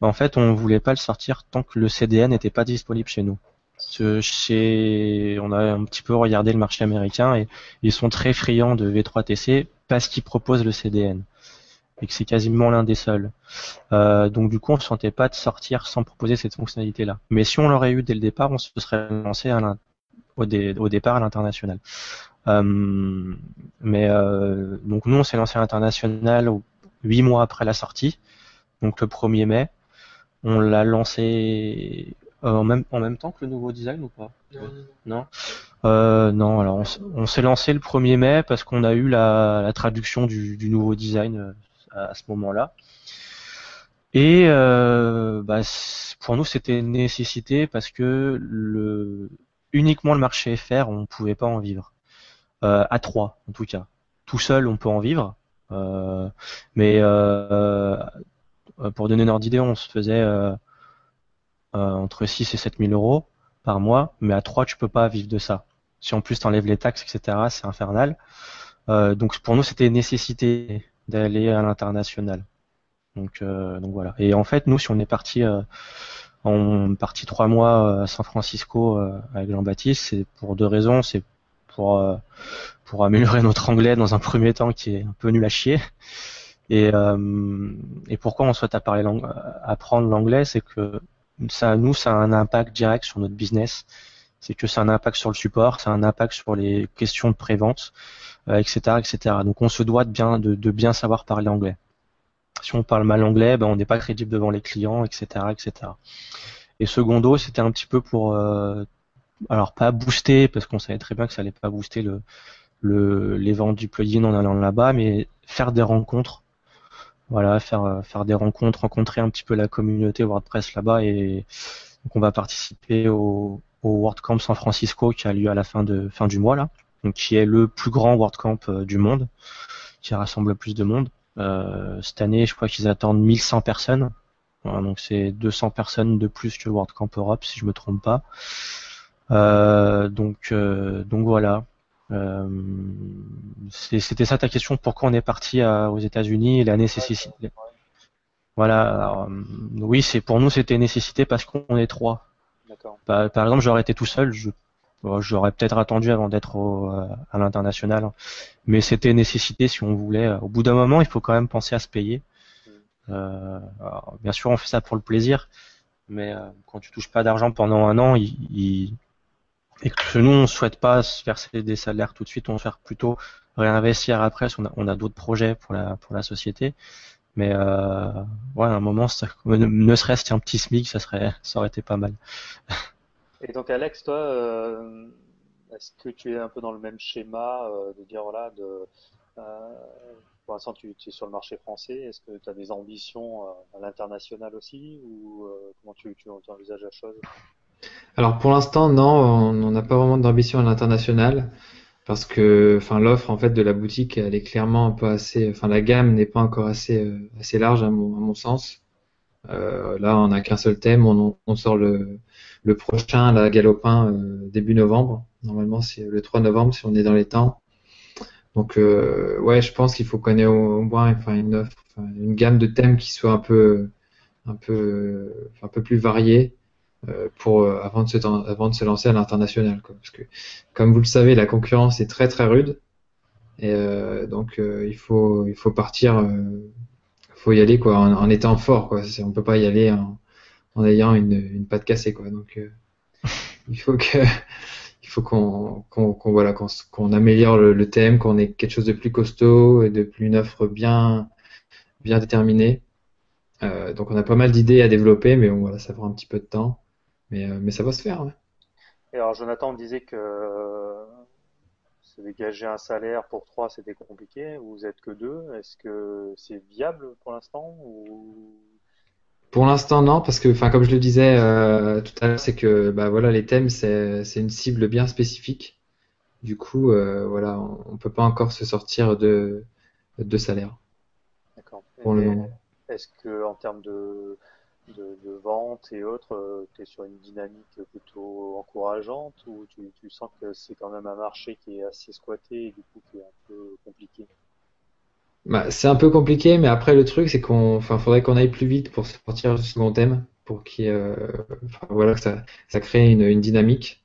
En fait, on voulait pas le sortir tant que le CDN n'était pas disponible chez nous. Chez... On a un petit peu regardé le marché américain et ils sont très friands de V3TC parce qu'ils proposent le CDN et que c'est quasiment l'un des seuls. Euh, donc du coup, on ne sentait pas de sortir sans proposer cette fonctionnalité-là. Mais si on l'aurait eu dès le départ, on se serait lancé à au, départ à l'international. Euh, mais euh, donc nous, on s'est lancé à l'international huit mois après la sortie, donc le 1er mai. On l'a lancé en même, en même temps que le nouveau design ou pas? Non? Non, non. Alors on, s'est lancé le 1er mai parce qu'on a eu la, traduction du, du, nouveau design à, ce moment-là. Et euh, bah, pour nous, c'était une nécessité parce que le, uniquement le marché FR, on ne pouvait pas en vivre. Euh, à trois, en tout cas. Tout seul, on peut en vivre. Euh, mais pour donner une ordre d'idée, on se faisait entre 6 et 7 000 euros par mois. Mais à trois, tu peux pas vivre de ça. Si en plus tu enlèves les taxes, etc., c'est infernal. donc pour nous, c'était nécessité d'aller à l'international. Donc, euh, donc voilà. Et en fait, nous, si on est parti, euh, on parti trois mois euh, à San Francisco avec Jean-Baptiste, c'est pour deux raisons. C'est pour pour améliorer notre anglais dans un premier temps qui est un peu nul à chier. Et, pourquoi on souhaite apprendre l'anglais, c'est que ça, nous, ça a un impact direct sur notre business. C'est que ça a un impact sur le support, ça a un impact sur les questions de prévente etc., euh, etc. Donc on se doit de bien, de, bien savoir parler anglais. Si on parle mal anglais, ben, on n'est pas crédible devant les clients, etc., etc. Et secondo, c'était un petit peu pour, euh, alors pas booster, parce qu'on savait très bien que ça allait pas booster le, le, les ventes du plugin en allant là-bas, mais faire des rencontres. Voilà, faire, euh, faire des rencontres, rencontrer un petit peu la communauté WordPress là-bas et donc on va participer au, WordCamp San Francisco qui a lieu à la fin de fin du mois là donc qui est le plus grand WordCamp euh, du monde, qui rassemble le plus de monde. Euh, cette année, je crois qu'ils attendent 1100 personnes. donc c'est 200 personnes de plus que le WordCamp Europe, si je me trompe pas. Euh, donc, donc voilà. C'était ça ta question. Pourquoi on est parti aux États-Unis et la nécessité? Voilà. oui, c'est pour nous c'était nécessité parce qu'on est trois. Par, par, exemple, j'aurais été tout seul, je J'aurais peut-être attendu avant d'être euh, à l'international, hein. mais c'était nécessité si on voulait. Au bout d'un moment, il faut quand même penser à se payer. Euh, bien sûr, on fait ça pour le plaisir, mais euh, quand tu touches pas d'argent pendant un an, il, et que nous on souhaite pas se verser des salaires tout de suite, on souhaite plutôt réinvestir après. On a, on a d'autres projets pour la pour la société, mais euh, ouais, à un moment, ça, ne serait-ce qu'un petit SMIC, ça serait, ça aurait été pas mal. Et donc Alex, toi, euh, est-ce que tu es un peu dans le même schéma euh, de dire voilà, de, euh, pour l'instant tu, es sur le marché français, est-ce que tu as des ambitions à l'international aussi ou comment tu, envisages la chose? Alors pour l'instant non, on n'a pas vraiment d'ambition à l'international. parce que enfin l'offre en fait de la boutique elle est clairement un peu assez enfin la gamme n'est pas encore assez assez large à mon sens euh, là on n'a qu'un seul thème. On, on sort le, le prochain la galopin euh, début novembre. Normalement c'est le 3 novembre si on est dans les temps. Donc euh, ouais je pense qu'il faut qu'on ait au, moins enfin une une gamme de thèmes qui soit un peu un peu un peu plus variée euh, pour euh, avant de se avant de se lancer à l'international parce que comme vous le savez la concurrence est très très rude. Et donc il faut il faut partir faut y aller quoi en, en étant fort quoi on peut pas y aller en, en ayant une, une patte cassée quoi donc il faut que il faut qu'on voilà qu'on améliore le, le thème qu'on ait quelque chose de plus costaud et de plus une offre bien bien déterminée euh, donc on a pas mal d'idées à développer mais bon, voilà ça prend un petit peu de temps mais, euh, mais ça va se faire. Ouais. Et alors Jonathan me disait que euh, se dégager un salaire pour trois c'était compliqué. Vous êtes que deux. Est-ce que c'est viable pour l'instant ou? Pour l'instant, non, parce que, enfin, comme je le disais euh, tout à l'heure, c'est que, bah voilà, les thèmes, c'est une cible bien spécifique. Du coup, euh, voilà, on, on peut pas encore se sortir de de salaire D'accord. pour le moment. Est-ce que en termes de de, de vente et autres, tu es sur une dynamique plutôt encourageante ou tu, tu sens que c'est quand même un marché qui est assez squatté et du coup qui est un peu compliqué? Bah, c'est un peu compliqué, mais après le truc, c'est qu'on, faudrait qu'on aille plus vite pour sortir du second thème, pour qu'il, euh, voilà, que ça, ça crée une, une dynamique.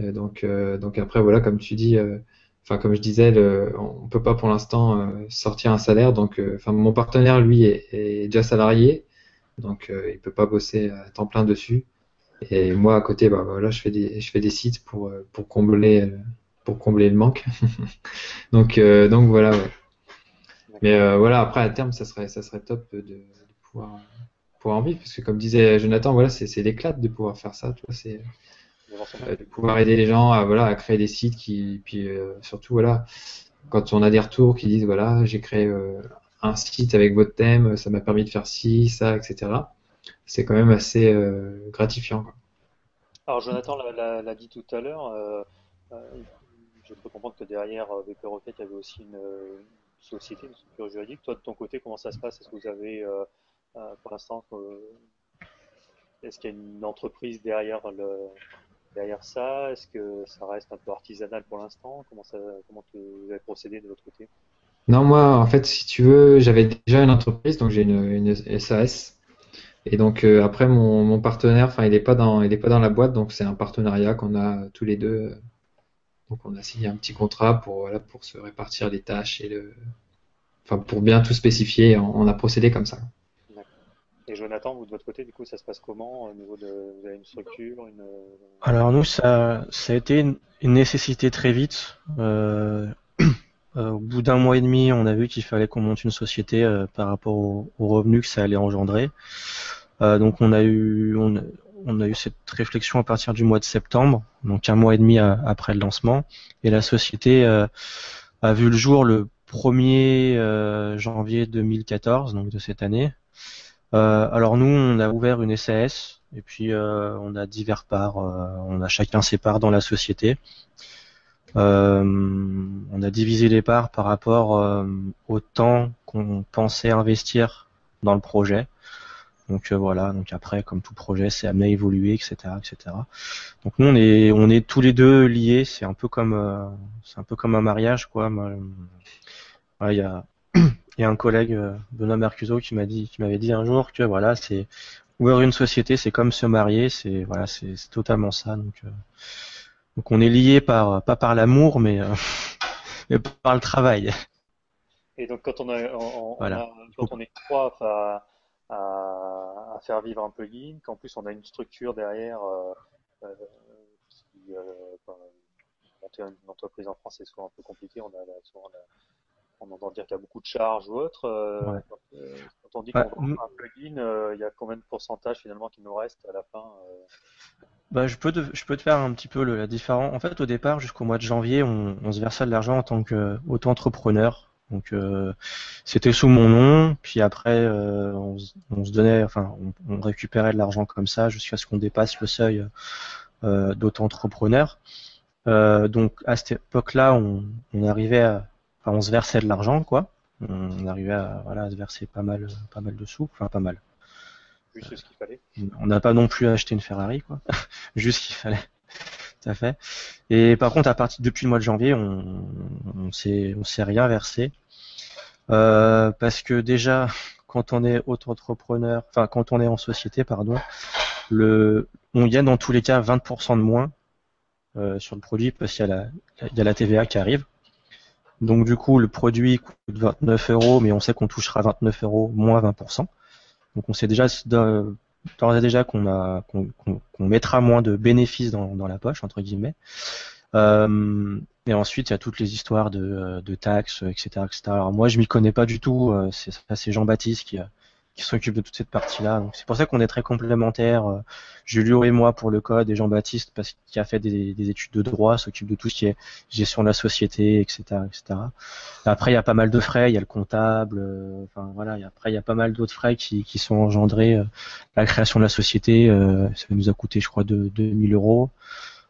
Euh, donc, euh, donc après, voilà, comme tu dis, euh, enfin, comme je disais, le, on peut pas pour l'instant euh, sortir un salaire. Donc, euh, enfin, mon partenaire, lui, est, est déjà salarié, donc euh, il peut pas bosser à temps plein dessus. Et moi, à côté, bah voilà, je fais des, je fais des sites pour euh, pour combler, euh, pour combler le manque. Donc, euh, donc voilà, ouais. Mais euh, voilà, après à terme, ça serait, ça serait top de, de pouvoir, pouvoir en vivre, parce que comme disait Jonathan, voilà, c'est, l'éclat de pouvoir faire ça, tu vois, c'est euh, de pouvoir aider les gens à voilà, à créer des sites qui, puis euh, surtout voilà, quand on a des retours qui disent voilà, j'ai créé euh, un site avec votre thème, ça m'a permis de faire ci, ça, etc. C'est quand même assez euh, gratifiant. Alors Jonathan l'a dit tout à l'heure, euh, euh, je peux comprendre que derrière VP Rocket, il y avait aussi une, société, une structure juridique. Toi, de ton côté, comment ça se passe? Est-ce que vous avez, pour l'instant, est-ce qu'il y a une entreprise derrière le, derrière ça? Est-ce que ça reste un peu artisanal pour l'instant? Comment comment tu vous avez procédé de l'autre côté? Non, moi, en fait, si tu veux, j'avais déjà une entreprise, donc j'ai une, une SAS. Et donc euh, après mon, mon partenaire, enfin il est pas dans il est pas dans la boîte, donc c'est un partenariat qu'on a tous les deux. Donc on a signé un petit contrat pour voilà pour se répartir les tâches et le enfin pour bien tout spécifier. On, on a procédé comme ça. Et Jonathan, vous de votre côté, du coup, ça se passe comment au niveau de, vous avez une structure, une, Alors nous, ça, ça a été une, une nécessité très vite. Euh, au bout d'un mois et demi, on a vu qu'il fallait qu'on monte une société euh, par rapport aux au revenus que ça allait engendrer. Euh, donc on a eu, on, on a eu cette réflexion à partir du mois de septembre, donc un mois et demi après le lancement. Et la société euh, a vu le jour le 1er euh, janvier 2014, donc de cette année. Euh, alors nous, on a ouvert une SAS et puis euh, on a divers parts, euh, on a chacun ses parts dans la société. Euh, on a divisé les parts par rapport euh, au temps qu'on pensait investir dans le projet. Donc euh, voilà, donc après, comme tout projet, c'est amené à évoluer, etc., etc. Donc nous, on est, on est tous les deux liés. C'est un peu comme, euh, c'est un peu comme un mariage, quoi. Euh, Il y a, y a un collègue, Benoît Mercuso, qui m'a dit, qui m'avait dit un jour que voilà, c'est ouvrir une société, c'est comme se marier, c'est voilà, c'est totalement ça. Donc, euh, donc on est lié par pas par l'amour, mais, euh, mais par le travail. Et donc quand on a, on, on Voilà. a- quand on est trois à, à, à faire vivre un plugin, qu'en plus on a une structure derrière, euh, euh, qui, euh, monter une entreprise en France c'est souvent un peu compliqué, on a la- souvent la- on entend dire qu'il y a beaucoup de charges ou autre. euh, Ouais. quand, euh, quand on dit qu'on vend un plugin, euh, il y a combien de pourcentage finalement qui nous reste à la fin euh, Bah, je peux te, je peux te faire un petit peu le- la différence. En fait, au départ, jusqu'au mois de janvier, on, on se versait de l'argent en tant qu'auto-entrepreneur. Donc, euh, c'était sous mon nom. Puis après, euh, on, se- on se donnait, enfin, on, on récupérait de l'argent comme ça jusqu'à ce qu'on dépasse le seuil euh, d'auto-entrepreneur. Euh, donc à cette époque-là, on, on arrivait à, enfin, on se versait de l'argent, quoi. On arrivait à, voilà, à se verser pas mal, pas mal de sous, enfin pas mal. On n'a pas non plus acheté une Ferrari, quoi. Juste ce qu'il fallait. Tout à fait. Et par contre, à partir depuis le mois de janvier, on, on s'est, rien versé. Euh, parce que déjà, quand on est auto-entrepreneur, enfin quand on est en société, pardon, le, on gagne dans tous les cas 20% de moins euh, sur le produit parce qu'il y a la TVA qui arrive. Donc du coup, le produit coûte 29 euros, mais on sait qu'on touchera 29 euros moins 20%. Donc on sait déjà d'ores et déjà qu'on a mettra moins de bénéfices dans, la poche entre guillemets. Euh, et ensuite, il y a toutes les histoires de, de taxes, etc., etc. Alors moi, je m'y connais pas du tout. euh, C'est Jean-Baptiste qui, qui s'occupe de toute cette partie-là. Donc c'est pour ça qu'on est très complémentaires. euh, Julio et moi pour le code et Jean-Baptiste parce qu'il a fait des, des études de droit, s'occupe de tout ce qui est gestion de la société, etc., etc. Après, il y a pas mal de frais. Il y a le comptable. euh, Enfin voilà. Après, il y a pas mal d'autres frais qui, sont engendrés. euh, la création de la société, euh, ça nous a coûté, je crois, de 2000 euros.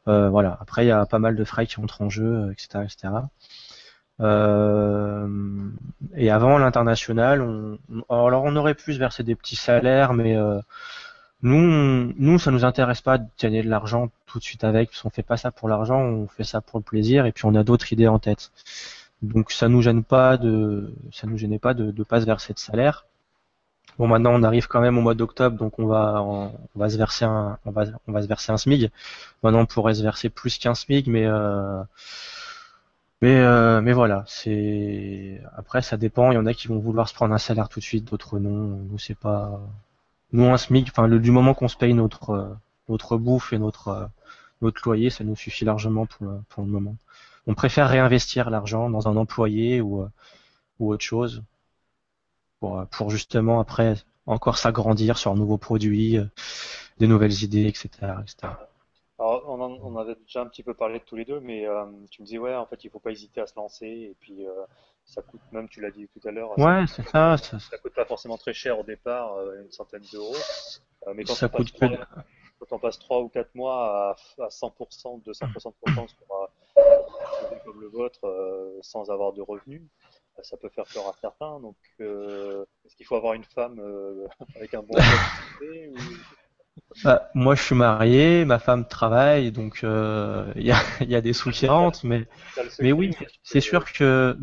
Voilà. Après, il y a pas mal de frais qui entrent en jeu, etc., etc. Euh, et avant l'international, on, alors on aurait pu se verser des petits salaires, mais euh, nous, nous, ça nous intéresse pas de gagner de l'argent tout de suite avec, parce qu'on fait pas ça pour l'argent, on fait ça pour le plaisir, et puis on a d'autres idées en tête. Donc ça nous gêne pas de, ça nous gênait pas de, de pas se verser de salaire. Bon, maintenant on arrive quand même au mois d'octobre, donc on va, on, on va se verser un, on va, on va se verser un SMIG. Maintenant on pourrait se verser plus qu'un SMIG, mais euh, mais euh, mais voilà, c'est après ça dépend. Il y en a qui vont vouloir se prendre un salaire tout de suite, d'autres non. Nous c'est pas, nous un SMIC. Enfin le du moment qu'on se paye notre euh, notre bouffe et notre euh, notre loyer, ça nous suffit largement pour le, pour le moment. On préfère réinvestir l'argent dans un employé ou euh, ou autre chose pour euh, pour justement après encore s'agrandir sur un nouveau produit, euh, des nouvelles idées, etc., etc. On, avait déjà un petit peu parlé de tous les deux, mais euh, tu me dis, ouais, en fait, il faut pas hésiter à se lancer, et puis euh, ça coûte, même tu l'as dit tout à l'heure, ça, Ouais, c'est ça. ça, ça coûte pas forcément très cher au départ, euh, une centaine d'euros, mais quand ça on, passe coûte que trois, quand on passe trois ou quatre mois à, à 100%, 200% de croissance pour un projet comme le vôtre, sans avoir de revenus, ça peut faire peur à certains. Donc, est-ce qu'il faut avoir une femme avec un bon ou... Bah, moi, je suis marié, ma femme travaille, donc euh, il y, a, y a des sous qui rentrent, mais, mais oui, c'est sûr que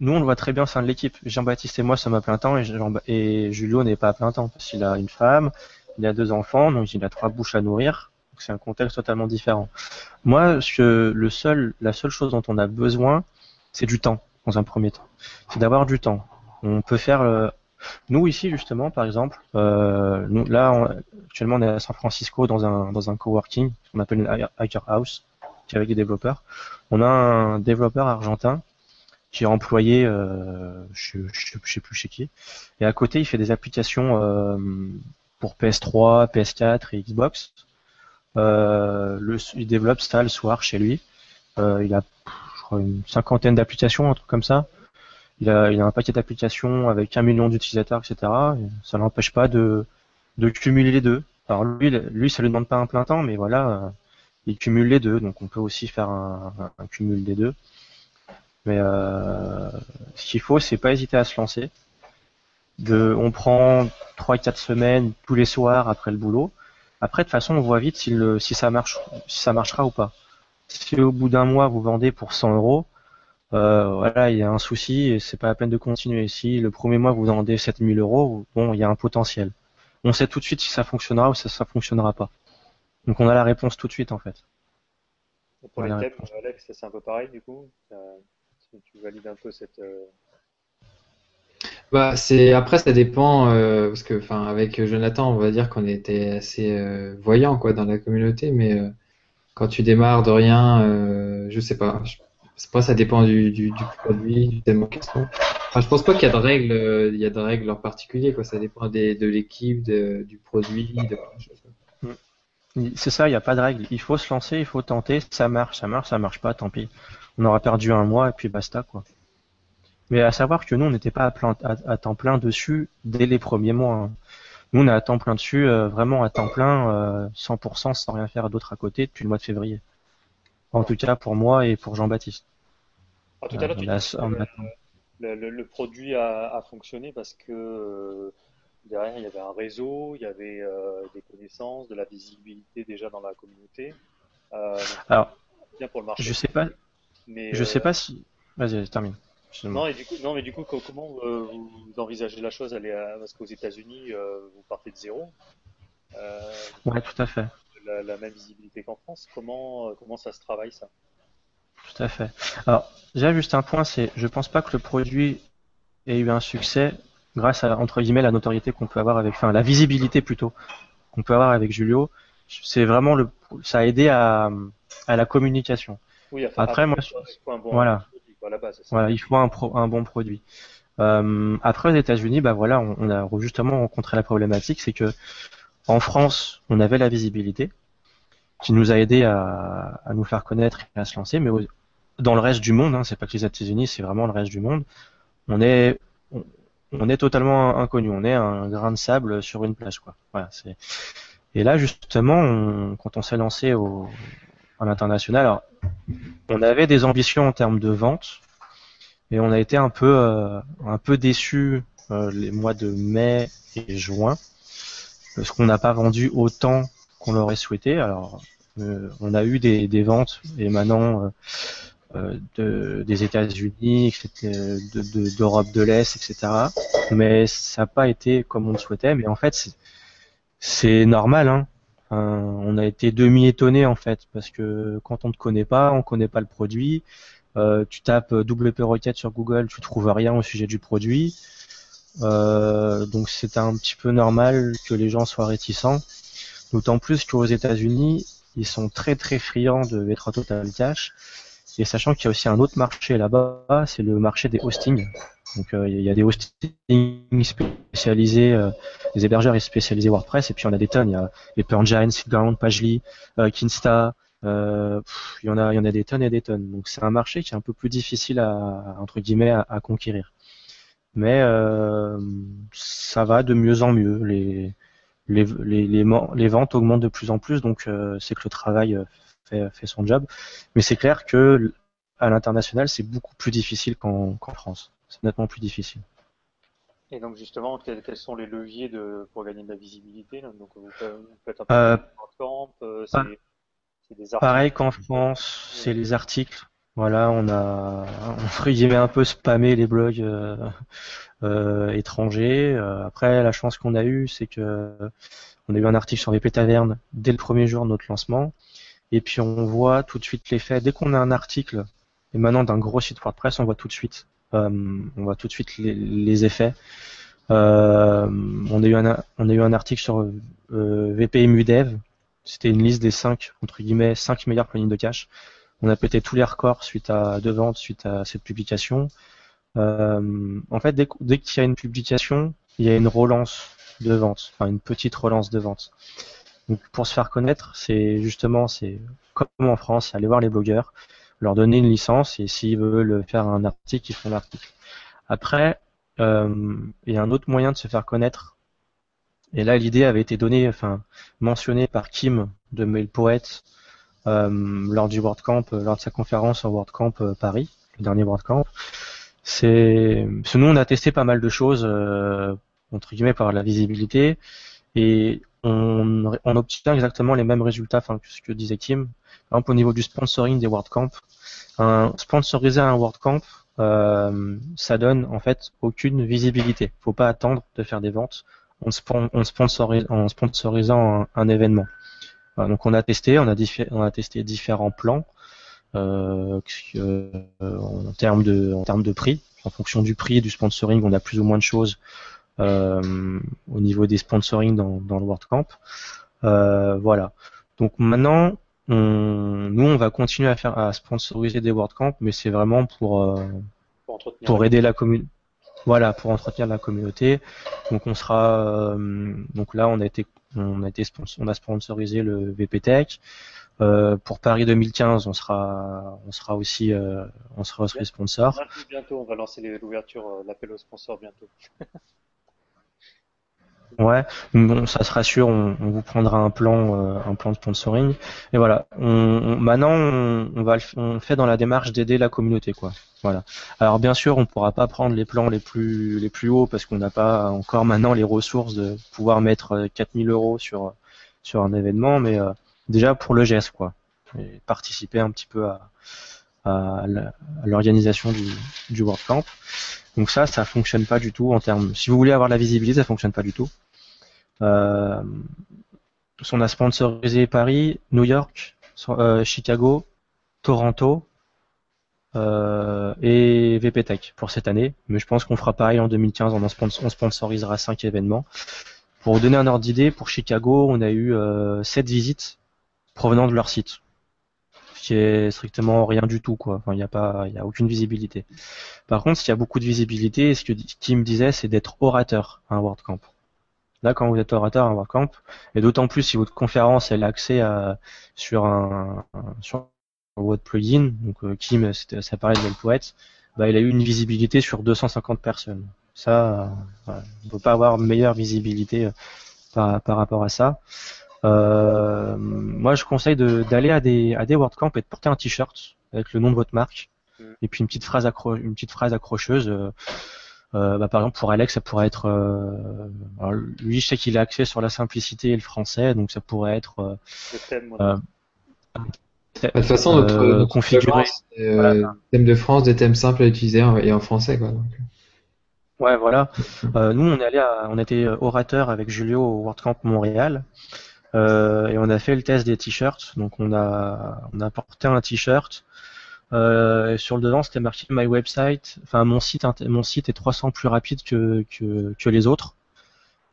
nous, on le voit très bien au sein de l'équipe. Jean-Baptiste et moi sommes à plein temps, et, Jean et Julio n'est pas à plein temps, parce qu'il a une femme, il a deux enfants, donc il a trois bouches à nourrir, donc c'est un contexte totalement différent. Moi, que- le seul, la seule chose dont on a besoin, c'est du temps, dans un premier temps. C'est d'avoir du temps. On peut faire... nous ici justement, par exemple, euh, là actuellement on est à San Francisco dans un dans un coworking qu'on appelle une ha- hacker house, qui est avec des développeurs. On a un développeur argentin qui est employé, euh, je, je, je sais plus chez qui, et à côté il fait des applications euh, pour PS3, PS4 et Xbox. Il développe ça le soir chez lui. Il a, je crois, une cinquantaine d'applications, un truc comme ça. Il a, a un paquet d'applications avec un million d'utilisateurs, etc. Et ça l'empêche pas de, cumuler les deux. Alors lui, lui, ça lui demande pas un plein temps, mais voilà, euh, il cumule les deux, donc on peut aussi faire un, cumul des deux. Mais euh, ce qu'il faut, c'est pas hésiter à se lancer. On prend 3-4 semaines tous les soirs après le boulot. Après, de toute façon, on voit vite si ça marche, si ça marchera ou pas. Si au bout d'un mois vous vendez pour 100 euros, euh, voilà, il y a un souci et c'est pas la peine de continuer. Si le premier mois vous vendez 7000 euros, bon, il y a un potentiel. On sait tout de suite si ça fonctionnera ou si ça fonctionnera pas. Donc on a la réponse tout de suite en fait. Et Pour les thèmes. Alex, c'est un peu pareil du coup. Euh, si tu valides un peu cette. euh, Bah, c'est après ça dépend euh, parce que enfin avec Jonathan on va dire qu'on était assez euh, voyants quoi dans la communauté mais euh, quand tu démarres de rien euh, je sais pas je ça dépend du, du, du produit du thème en question je pense pas qu'il y a de règles euh, il y a de règles en particulier quoi ça dépend de l'équipe du produit choses quoi. C'est ça, il n'y a pas de règle. Il faut se lancer, il faut tenter. Ça marche, ça marche, ça marche pas, tant pis. On aura perdu un mois et puis basta quoi. Mais à savoir que nous, on n'était pas à, temps plein dessus dès les premiers mois. hein. Nous, on est à temps plein dessus, euh, vraiment à temps plein, euh, 100% sans rien faire d'autre à côté depuis le mois de février. En tout cas pour moi et pour Jean-Baptiste. Ah, tout à l'heure, tu dis le, produit a, a fonctionné parce que euh, derrière, il y avait un réseau, il y avait euh, des connaissances, de la visibilité déjà dans la communauté. Euh, Alors, bien pour le marché. je sais pas, Mais, je sais pas si. Vas-y, termine. Non, et du coup, non, mais du coup, co- comment vous envisagez la chose Parce qu'aux États-Unis, vous partez de zéro. Ouais, tout à fait. la, la même visibilité qu'en France. Comment, comment ça se travaille ça? Tout à fait. Alors, déjà, juste un point, c'est, je pense pas que le produit ait eu un succès grâce à, entre guillemets, la notoriété qu'on peut avoir avec, enfin, la visibilité plutôt, qu'on peut avoir avec Julio. C'est vraiment le, ça a aidé à, à la communication. Oui, enfin, Après, moi, il faut un bon voilà. produit, quoi, à la base. c'est ça. Voilà, il faut un, pro- un bon produit. Euh, après, aux États-Unis, bah voilà, on, on a justement rencontré la problématique, c'est que en France, on avait la visibilité qui nous a aidé à, à nous faire connaître et à se lancer, mais dans le reste du monde, hein, c'est pas que les États-Unis, c'est vraiment le reste du monde, on est on, est totalement inconnu, on est un grain de sable sur une plage, quoi. Voilà, c'est et là justement, on- quand on s'est lancé au à l'international, on avait des ambitions en termes de vente, et on a été un peu euh, un peu déçus euh, les mois de mai et juin parce qu'on n'a pas vendu autant qu'on l'aurait souhaité. Alors on a eu des, des ventes émanant euh, euh, de, des États-Unis, etc., de- de- d'Europe de, l'Est, etc. Mais ça n'a pas été comme on le souhaitait. Mais en fait, c'est- normal. Hein. On a été demi étonné en fait parce que quand on ne connaît pas, on connaît pas le produit. Euh, tu tapes WP Rocket sur Google, tu trouves rien au sujet du produit. Euh, donc c'est un petit peu normal que les gens soient réticents. D'autant plus qu'aux États-Unis, ils sont très très friands de V3 Total Cache. Et sachant qu'il y a aussi un autre marché là-bas, c'est le marché des hostings. Donc euh, il y a des hostings spécialisés, euh, des hébergeurs spécialisés WordPress, et puis on a des tonnes. Il y a Paper Engine, SiteGround, Pagely, euh, Kinsta. euh, il y en a, il y en a des tonnes et des tonnes. Donc c'est un marché qui est un peu plus difficile à entre guillemets à conquérir. Mais euh, ça va de mieux en mieux. Les les, les, les, man- les ventes augmentent de plus en plus, donc euh, c'est que le travail euh, fait, fait son job. Mais c'est clair que à l'international, c'est beaucoup plus difficile qu'en France. C'est nettement plus difficile. Et donc justement, quels, quels sont les leviers de, pour gagner de la visibilité Donc vous faites, un peu Euh, de camp, euh, c'est ah. des articles. Pareil qu'en France, c'est les articles. Voilà, on a entre guillemets un peu spammé les blogs euh, euh, étrangers. Euh, après, la chance qu'on a eue, c'est que on a eu un article sur VP Taverne dès le premier jour de notre lancement. Et puis on voit tout de suite l'effet. Dès qu'on a un article émanant d'un gros site WordPress, on voit tout de suite, euh, on voit tout de suite les, effets. Euh, on a eu un, on a eu un article sur euh, VPMU Dev. C'était une liste des 5 entre guillemets 5 meilleurs plugins de cache. On a pété tous les records suite à deux ventes, suite à cette publication. Euh, en fait, dès, qu- dès qu'il y a une publication, il y a une relance de vente, enfin une petite relance de vente. Donc pour se faire connaître, c'est justement c'est comme en France, aller voir les blogueurs, leur donner une licence et s'ils veulent faire un article, ils font l'article. Après, euh, il y a un autre moyen de se faire connaître. Et là, l'idée avait été donnée, enfin mentionnée par Kim de Mail Poet euh, lors du WordCamp, euh, lors de sa conférence au WordCamp euh, Paris, le dernier WordCamp. C'est, que nous on a testé pas mal de choses euh, entre guillemets par la visibilité et on, obtient exactement les mêmes résultats, que ce que disait Kim. Par exemple au niveau du sponsoring des WordCamp, un sponsoriser un WordCamp, euh, ça donne en fait aucune visibilité. Faut pas attendre de faire des ventes en, spon- en sponsoris- en sponsorisant un événement. Donc on a testé, on a, on a testé différents plans euh, euh, en termes de en termes de prix. En fonction du prix et du sponsoring, on a plus ou moins de choses euh, au niveau des sponsoring dans, dans le WordCamp. Euh, voilà. Donc maintenant, on, nous on va continuer à faire à sponsoriser des WordCamp, mais c'est vraiment pour euh, pour entretenir. pour aider la communauté. Voilà, pour entretenir la communauté. Donc on sera euh, donc là on a été on a été on a sponsorisé le VP Tech. Euh, pour Paris 2015, on sera on sera aussi euh, on sera aussi sponsor. Bientôt, on va lancer l'ouverture, euh, l'appel aux sponsors bientôt. Ouais, bon, ça se rassure, on, on vous prendra un plan, euh, un plan de sponsoring. Et voilà, on, on- maintenant on, va on fait dans la démarche d'aider la communauté, quoi. Voilà. Alors bien sûr, on pourra pas prendre les plans les plus les plus hauts parce qu'on n'a pas encore maintenant les ressources de pouvoir mettre euh, 4000 euros sur sur un événement, mais euh, déjà pour le geste, quoi. Et participer un petit peu à à l'organisation du, du WordCamp. Donc ça, ça fonctionne pas du tout en termes. Si vous voulez avoir la visibilité, ça fonctionne pas du tout. Euh, on a sponsorisé Paris, New York, euh, Chicago, Toronto euh, et VP Tech pour cette année. Mais je pense qu'on fera pareil en 2015. On, sponsorisera cinq événements. Pour vous donner un ordre d'idée, pour Chicago, on a eu euh, sept visites provenant de leur site, ce qui est strictement rien du tout, quoi. Il n'y a pas, il y a aucune visibilité. Par contre, ce qui a beaucoup de visibilité, ce que Tim disait, c'est d'être orateur à un WordCamp. Là, quand vous êtes orateur à un WordCamp, et d'autant plus si votre conférence elle a accès à, sur un, sur votre plugin, donc euh, Kim, ça parlait de le poète, bah, il a eu une visibilité sur 250 personnes. Ça, euh, on ne peut pas avoir meilleure visibilité euh, par, par rapport à ça. Euh, moi, je conseille de- d'aller à des, à des WordCamp et de porter un t-shirt avec le nom de votre marque Mm. et puis une petite phrase, accro une petite phrase accrocheuse. euh, euh, bah, par exemple, pour Alex, ça pourrait être. euh, alors, lui, je sais qu'il a accès sur la simplicité et le français, donc ça pourrait être. euh, Le thème, Euh, Bah, De toute façon, notre, Euh, notre configurer. euh, Voilà. thème de France, des thèmes simples à utiliser et en français, quoi. donc. Ouais, voilà. Euh, nous, on est allé à, on était orateur avec Julio au WordCamp Montréal. Euh, et on a fait le test des t-shirts. Donc on a, on a porté un t-shirt. Euh, sur le devant, c'était marqué My website. Enfin, mon site, mon site est 300 plus rapide que, les autres.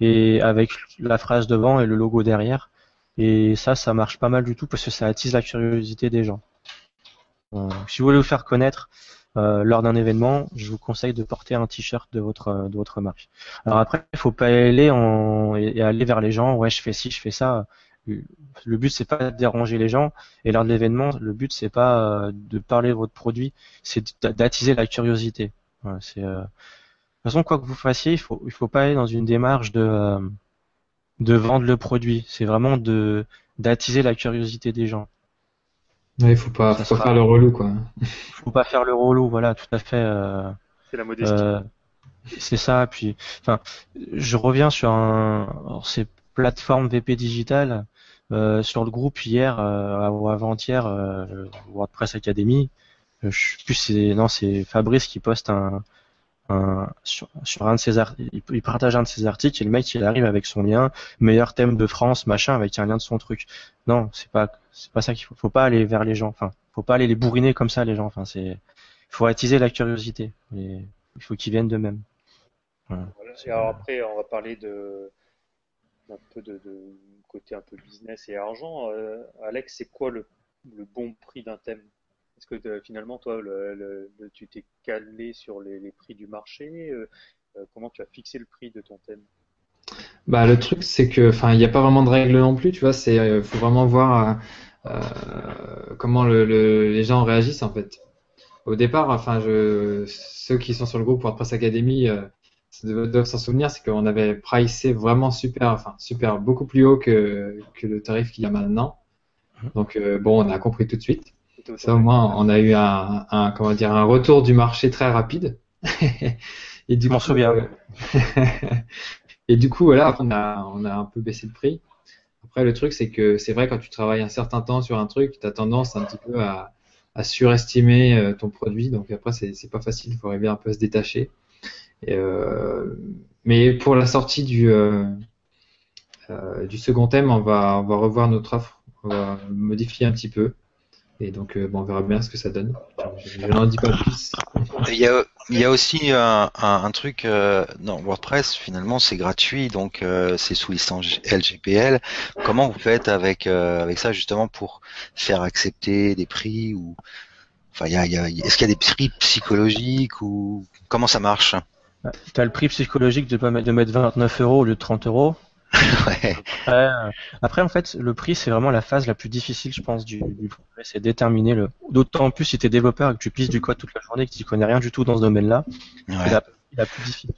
Et avec la phrase devant et le logo derrière. Et ça, ça marche pas mal du tout parce que ça attise la curiosité des gens. Si vous voulez vous faire connaître euh, lors d'un événement, je vous conseille de porter un t-shirt de votre marque. Alors après, il faut pas aller vers les gens. Ouais, je fais ci, je fais ça. Le but c'est pas de déranger les gens. Et lors de l'événement, le but c'est pas euh, de parler de votre produit, c'est d'attiser la curiosité. Voilà, c'est euh, de toute façon quoi que vous fassiez, il faut il faut pas aller dans une démarche de euh, de vendre le produit. C'est vraiment de d'attiser la curiosité des gens. Ouais, il faut pas, faut pas faire le relou, quoi. Faut pas faire le relou, voilà, tout à fait. euh, c'est la modestie. Euh, c'est ça. Puis, enfin, je reviens sur un, alors, plateformes VP Digital euh, sur le groupe hier euh, avant-hier euh, WordPress Academy. euh, Je plus, c'est non, c'est Fabrice qui poste un, un sur, sur un de ses art- il, partage un de ses articles et le mec il arrive avec son lien meilleur thème de France machin avec un lien de son truc. Non, c'est pas c'est pas ça qu'il faut. Faut pas aller vers les gens. Enfin, faut pas aller les bourriner comme ça les gens. Enfin, c'est faut attiser la curiosité. Et il faut qu'ils viennent d'eux-mêmes. Voilà. Alors après, on va parler de un peu de, côté un peu business et argent. Euh, Alex, c'est quoi le, bon prix d'un thème? Est-ce que euh, finalement, toi, tu t'es calé sur les, prix du marché? Euh, Comment tu as fixé le prix de ton thème? Bah, le truc, c'est que, il n'y a pas vraiment de règle non plus, tu vois. C'est, faut vraiment voir comment le, le- les gens réagissent en fait. Au départ, enfin, ceux qui sont sur le groupe WordPress Academy doivent doivent s'en souvenir, c'est qu'on avait pricé vraiment super, enfin, super, beaucoup plus haut que, que le tarif qu'il y a maintenant. Donc, euh, bon, on a compris tout de suite. Ça, au moins, on a eu un, un, comment dire, un retour du marché très rapide. Et du coup, souviens. euh, Et du coup, voilà, après, on a, on a un peu baissé le prix. Après, le truc, c'est que c'est vrai, quand tu travailles un certain temps sur un truc, tu as tendance un petit peu à, à surestimer euh, ton produit. Donc après, c'est c'est pas facile, il faudrait bien un peu se détacher. Euh, mais pour la sortie du, euh, euh, second thème, on va, revoir notre offre, on va modifier un petit peu. Et donc, on verra bien ce que ça donne. Je, je n'en dis pas plus. Il y a, aussi un, truc euh, dans WordPress, finalement, c'est gratuit, donc c'est sous licence LGPL. Comment vous faites avec ça justement pour faire accepter des prix ou enfin, y y a- est-ce qu'il y a des prix psychologiques ou comment ça marche? Tu as le prix psychologique de, pas de mettre 29 euros au lieu de 30 euros. Ouais. Après, euh, après, en fait, le prix, c'est vraiment la phase la plus difficile, je pense, du, du projet. C'est déterminer le. D'autant plus si tu es développeur et que tu pisses du code toute la journée et que tu connais rien du tout dans ce domaine-là, c'est la, la plus difficile.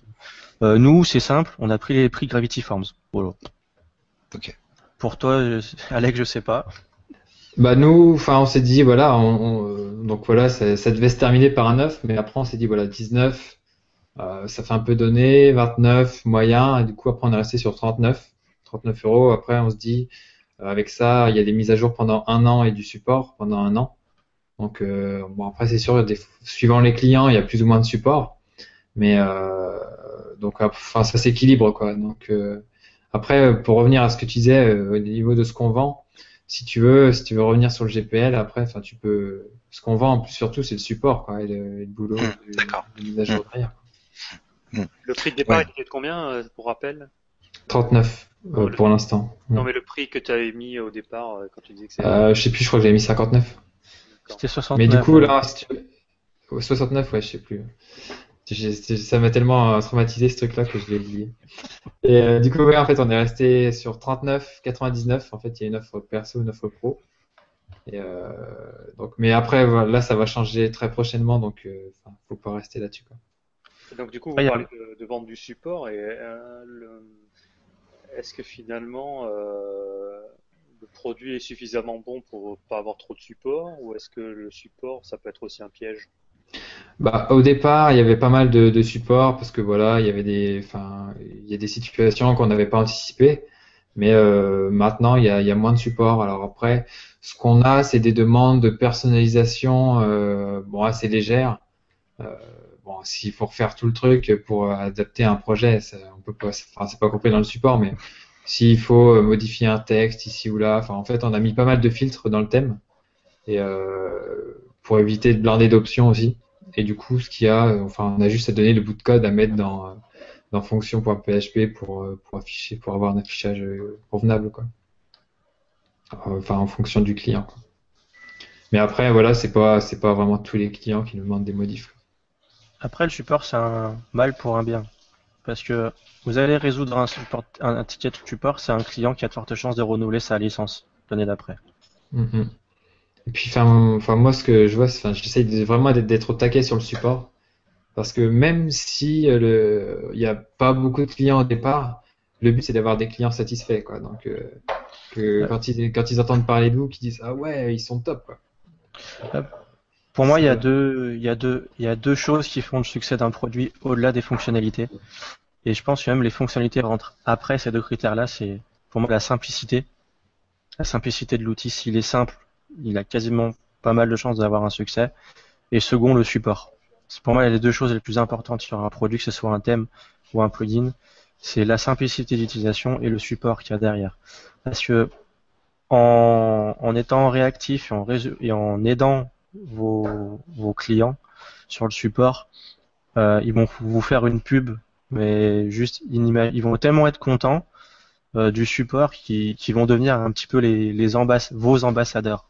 Euh, nous, c'est simple, on a pris les prix Gravity Forms. Voilà. Ok. Pour toi, euh, Alex, je sais pas. Bah nous, enfin on s'est dit voilà, on, on- donc voilà, ça, ça devait se terminer par un 9, mais après on s'est dit voilà 19, euh, ça fait un peu donné, 29 moyen, et du coup après on est resté sur 39, 39 euros. Après on se dit euh, avec ça, il y a des mises à jour pendant un an et du support pendant un an. Donc euh, bon après c'est sûr, des, suivant les clients, il y a plus ou moins de support, mais euh, donc enfin ça s'équilibre quoi. Donc euh, après pour revenir à ce que tu disais euh, au niveau de ce qu'on vend si tu veux, si tu veux revenir sur le GPL, après, enfin, tu peux. Ce qu'on vend en plus surtout, c'est le support, quoi, et le, et le boulot, Mmh, d'accord. de mise à jour derrière. Le prix de départ Ouais. il était de combien, euh, pour rappel? 39 euh, pour l'instant. Non, mais le prix que tu avais mis au départ euh, quand tu disais que c'est. Euh, je sais plus, je crois que j'avais mis 59. D'accord. C'était 69. Mais du coup, là, si tu veux- ouais, 69, ouais, je sais plus. Ça m'a tellement traumatisé ce truc-là que je l'ai oublié. Et euh, du coup, ouais, en fait, on est resté sur 39, 99. En fait, il y a une offre perso, une offre pro. Et euh, donc, mais après, voilà, là, ça va changer très prochainement, donc euh, faut pas rester là-dessus. Donc du coup, vous Ah, parlez de, de vendre du support et euh, le- est-ce que finalement euh, le produit est suffisamment bon pour pas avoir trop de support ou est-ce que le support ça peut être aussi un piège? Bah, au départ, il y avait pas mal de, de support parce que voilà, il y avait des, enfin, il y a des situations qu'on n'avait pas anticipées. Mais euh, maintenant, il y a, il y a moins de support. Alors après, ce qu'on a, c'est des demandes de personnalisation, euh, bon, assez légères. Euh, s'il faut refaire tout le truc pour adapter un projet, on peut pas, enfin, c'est pas compris dans le support, mais s'il faut euh, modifier un texte ici ou là, en fait, on a mis pas mal de filtres dans le thème et euh, pour éviter de blinder d'options aussi. Et du coup, ce qu'il y a, euh, enfin, on a juste à donner le bout de code à mettre dans, euh, dans fonction.php pour, euh, pour afficher, pour avoir un affichage euh, convenable, quoi. Enfin, en fonction du client. Mais après, voilà, c'est pas, c'est pas vraiment tous les clients qui nous demandent des modifs. Après, le support, c'est un mal pour un bien. Parce que vous allez résoudre un, support, un, ticket de support, c'est un client qui a de fortes chances de renouveler sa licence l'année d'après. Mhm. Et puis, enfin, moi, ce que je vois, c'est, j'essaye de- vraiment d'être, d'être au taquet sur le support. Parce que même si euh, le, il n'y a pas beaucoup de clients au départ, le but c'est d'avoir des clients satisfaits, quoi. Donc, euh, que Ouais. quand ils, quand ils entendent parler de vous, qu'ils disent, ah ouais, ils sont top, quoi. Pour moi, il y a deux, il y a deux, il y a deux choses qui font le succès d'un produit au-delà des fonctionnalités. Et je pense que même les fonctionnalités rentrent après ces deux critères-là. C'est pour moi la simplicité. La simplicité de l'outil, s'il est simple, il a quasiment pas mal de chances d'avoir un succès. Et second, le support. C'est pour moi les deux choses les plus importantes sur un produit, que ce soit un thème ou un plugin. C'est la simplicité d'utilisation et le support qu'il y a derrière. Parce que en, en étant réactif et en, résol- et en aidant vos, clients sur le support, euh, ils vont vous faire une pub, mais juste ils vont tellement être contents euh, du support qu'ils vont devenir un petit peu les, vos ambassadeurs.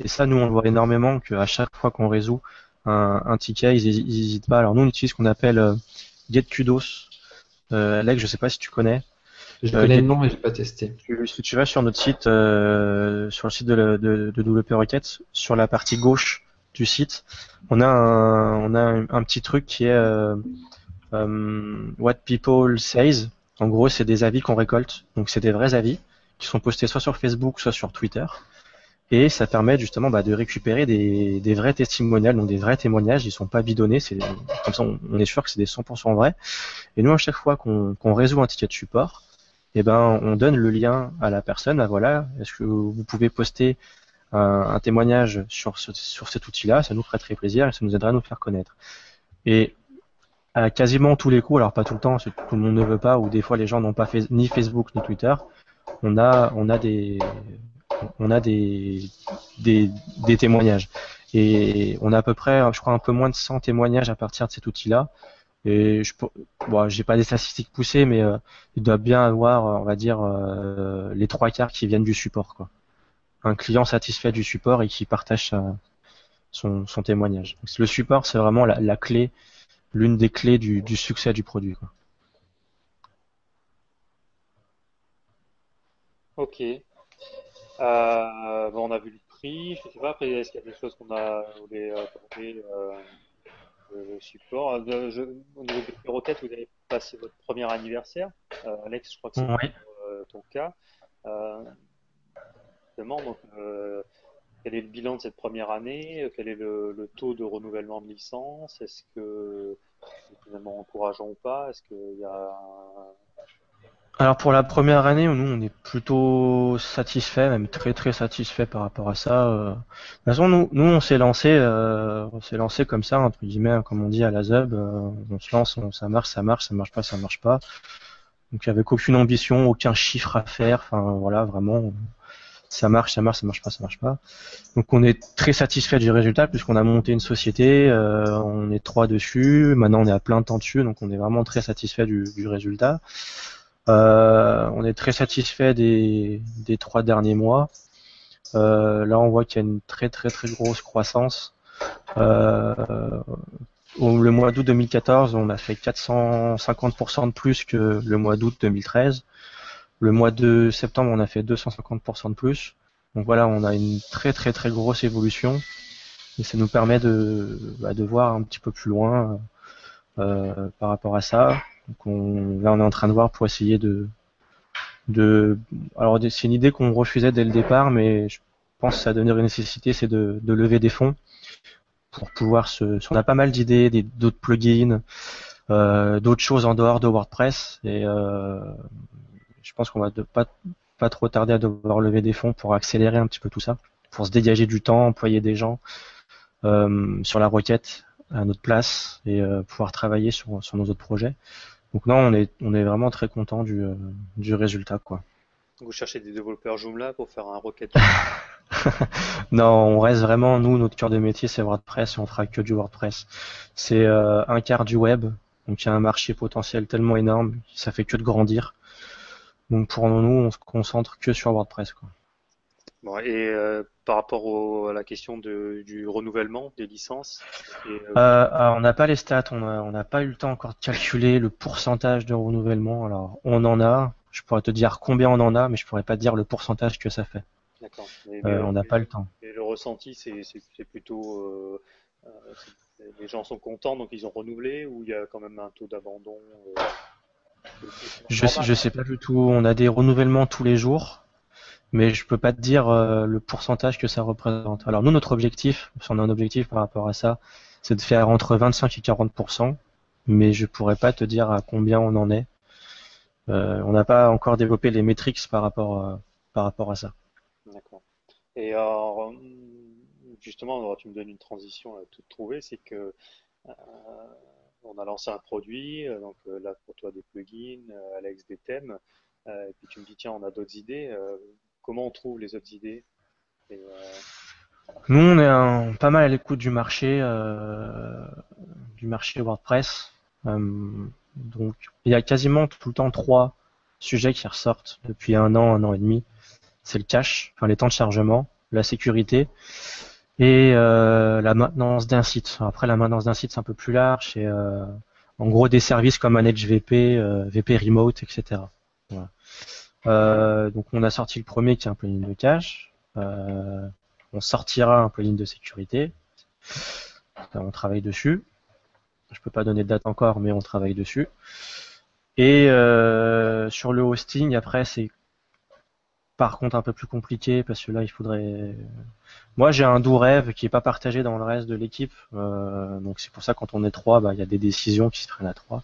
Et ça, nous, on le voit énormément qu'à chaque fois qu'on résout un, ticket, ils n'hésitent pas. Alors nous, on utilise ce qu'on appelle euh, GetKudos. Euh, Alex, je sais pas si tu connais. Je Euh, connais le nom, mais j'ai pas testé. Tu- Si tu vas sur notre site, euh, sur le site de, la- de, de WP Rocket, sur la partie gauche du site, on a un, on a un, un petit truc qui est euh, euh, What People Says. En gros, c'est des avis qu'on récolte. Donc, c'est des vrais avis qui sont postés soit sur Facebook, soit sur Twitter. Et ça permet justement bah, de récupérer des, des vrais testimonials, donc des vrais témoignages. Ils sont pas bidonnés. C'est comme ça, on, on est sûr que c'est des 100% vrais. Et nous, à chaque fois qu'on qu'on résout un ticket de support, eh ben, on donne le lien à la personne. Ah, voilà, est-ce que vous pouvez poster un, témoignage sur, ce- sur cet outil-là? Ça nous ferait très plaisir et ça nous aidera à nous faire connaître. Et à quasiment tous les coups, alors pas tout le temps, tout le monde ne veut pas, ou des fois les gens n'ont pas ni Facebook ni Twitter, on a, des, des témoignages. Et on a à peu près, je crois, un peu moins de 100 témoignages à partir de cet outil-là. Et je, bon, j'ai pas des statistiques poussées, mais euh, il doit bien avoir, on va dire, euh, les trois quarts qui viennent du support, quoi. Un client satisfait du support et qui partage sa- son, son témoignage. Le support, c'est vraiment la, la clé, l'une des clés du, du succès du produit. Quoi. Ok. Euh, bon, on a vu le prix, je sais pas, après, est-ce qu'il y a des choses qu'on a voulu aborder euh, le support. Euh, je, au niveau des vous avez passé votre premier anniversaire. Euh, Alex, je crois que c'est Oui. euh, ton cas. Justement, donc, quel est le bilan de cette première année? Quel est le, le taux de renouvellement de licence? Est-ce que c'est finalement encourageant ou pas? Est-ce qu'il y a un- Alors pour la première année, nous on est plutôt satisfait, même très très satisfait par rapport à ça. euh. De toute façon, nous, nous on s'est lancé, euh, on s'est lancé comme ça entre guillemets, comme on dit à la ZUB. euh, on se lance, on- ça marche, ça marche, ça marche pas, ça marche pas. Donc avec aucune ambition, aucun chiffre à faire. Enfin voilà, vraiment, ça marche, ça marche, ça marche pas, ça marche pas. Donc on est très satisfait du résultat puisqu'on a monté une société, euh, on est trois dessus, maintenant on est à plein temps dessus, donc on est vraiment très satisfait du, du résultat. Euh, on est très satisfait des, trois derniers mois. Euh, là, on voit qu'il y a une très très très grosse croissance. Euh, le mois d'août 2014, on a fait 450% de plus que le mois d'août 2013. Le mois de septembre, on a fait 250% de plus. Donc voilà, on a une très très très grosse évolution et ça nous permet de, bah, voir un petit peu plus loin par rapport à ça. Donc on, là, on est en train de voir pour essayer de, alors c'est une idée qu'on refusait dès le départ, mais je pense que ça devenir une nécessité, c'est de, lever des fonds pour pouvoir se. On a pas mal d'idées, d'autres plugins, euh, d'autres choses en dehors de WordPress, et euh, je pense qu'on va pas pas trop tarder à devoir lever des fonds pour accélérer un petit peu tout ça, pour se dégager du temps, employer des gens euh, sur la requête à notre place et pouvoir travailler sur, sur nos autres projets. Donc non, on est on est vraiment très content du euh, du résultat quoi. Vous cherchez des développeurs Joomla pour faire un requête Non, on reste vraiment nous notre cœur de métier c'est WordPress et on fera que du WordPress. C'est euh, un quart du web, donc il y a un marché potentiel tellement énorme, ça fait que de grandir. Donc pour nous, on se concentre que sur WordPress quoi. Bon, et euh, par rapport au- à la question de, du renouvellement des licences, et, euh, Euh, alors, on n'a pas les stats, on n'a pas eu le temps encore de calculer le pourcentage de renouvellement. Alors, on en a. Je pourrais te dire combien on en a, mais je pourrais pas te dire le pourcentage que ça fait. d'accord. Euh, on n'a pas le temps. Et le ressenti, c'est plutôt euh, euh, les gens sont contents, donc ils ont renouvelé, ou il y a quand même un taux d'abandon euh, Je sais, je sais pas du tout. On a des renouvellements tous les jours, mais je peux pas te dire euh, le pourcentage que ça représente. Alors nous, notre objectif, si on a un objectif par rapport à ça, c'est de faire entre 25 et 40% mais je pourrais pas te dire à combien on en est. Euh, on n'a pas encore développé les métriques par rapport à, par rapport à ça. D'accord. Et alors, hum, justement, tu me donnes une transition à toute trouver, c'est que euh, on a lancé un produit, euh, donc euh, là pour toi des plugins, euh, Alex des thèmes, euh, et puis tu me dis tiens on a d'autres idées. Comment on trouve les autres idées euh, Nous, on est un- pas mal à l'écoute du marché, euh, du marché WordPress. Euh, donc, il y a quasiment tout le temps trois sujets qui ressortent depuis un an, un an et demi. C'est le cache, enfin les temps de chargement, la sécurité et la maintenance d'un site. Après, la maintenance d'un site, c'est un peu plus large. C'est en gros des services comme Manage VP, euh, VP Remote, etc. Euh, donc, on a sorti le premier qui est un plugin de cache. Euh, on sortira un plugin de sécurité. Enfin, on travaille dessus. Je peux pas donner de date encore, mais on travaille dessus. Et euh, sur le hosting, après, c'est par contre un peu plus compliqué parce que là, il faudrait. Moi, j'ai un doux rêve qui est pas partagé dans le reste de l'équipe. Euh, donc c'est pour ça quand on est trois, bah, il y a des décisions qui se prennent à trois.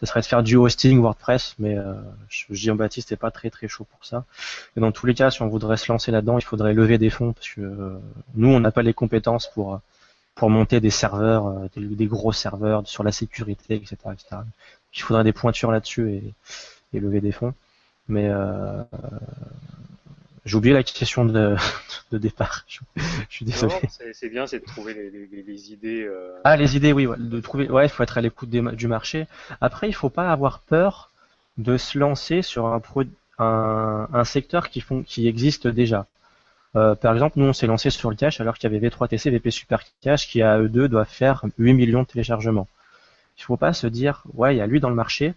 Ce serait de faire du hosting WordPress, mais euh, Jean-Baptiste n'est pas très très chaud pour ça. Et dans tous les cas, si on voudrait se lancer là-dedans, il faudrait lever des fonds parce que euh, nous, on n'a pas les compétences pour pour monter des serveurs, euh, des, des gros serveurs sur la sécurité, etc., etc. Il faudrait des pointures là-dessus et, et lever des fonds. Mais euh, j'ai oublié la question de, de départ. Je, je suis désolé. c'est bien, c'est de trouver les, les- les idées. euh, Ah, les idées, oui, ouais, de trouver. Ouais, il faut être à l'écoute du marché. Après, il faut pas avoir peur de se lancer sur un, pro- un, un secteur qui, font, qui existe déjà. Euh, par exemple, nous, on s'est lancé sur le cache alors qu'il y avait V3TC, VP Super Cache qui à eux deux doivent faire 8 millions de téléchargements. Il faut pas se dire, ouais, il y a lui dans le marché,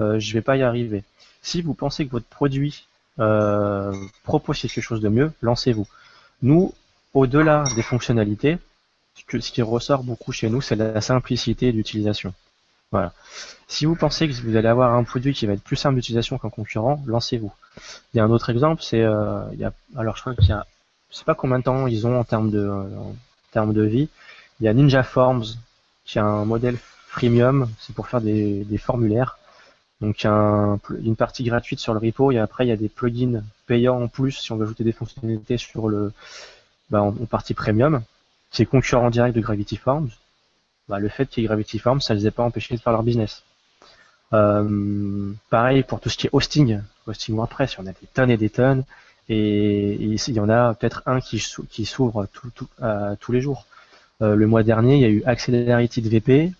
euh, je vais pas y arriver. Si vous pensez que votre produit euh, propose quelque chose de mieux, lancez-vous. Nous, au-delà des fonctionnalités, ce qui ressort beaucoup chez nous, c'est la simplicité d'utilisation. Voilà. Si vous pensez que vous allez avoir un produit qui va être plus simple d'utilisation qu'un concurrent, lancez-vous. Il y a un autre exemple, c'est euh, alors je crois qu'il y a, je sais pas combien de temps ils ont en termes de termes de vie. Il y a Ninja Forms qui a un modèle freemium, c'est pour faire des formulaires. Donc un, une partie gratuite sur le repo et après il y a des plugins payants en plus si on veut ajouter des fonctionnalités sur le bah, en, partie premium, qui est concurrent direct de Gravity Forms. Bah, le fait qu'il y ait Gravity Forms, ça les a pas empêchés de faire leur business. Euh, pareil pour tout ce qui est hosting, hosting WordPress, il y en a des tonnes et des tonnes, et, il y en a peut-être un qui, s'ouvre tout, tous les jours. Euh, le mois dernier, il y a eu Accelerated VP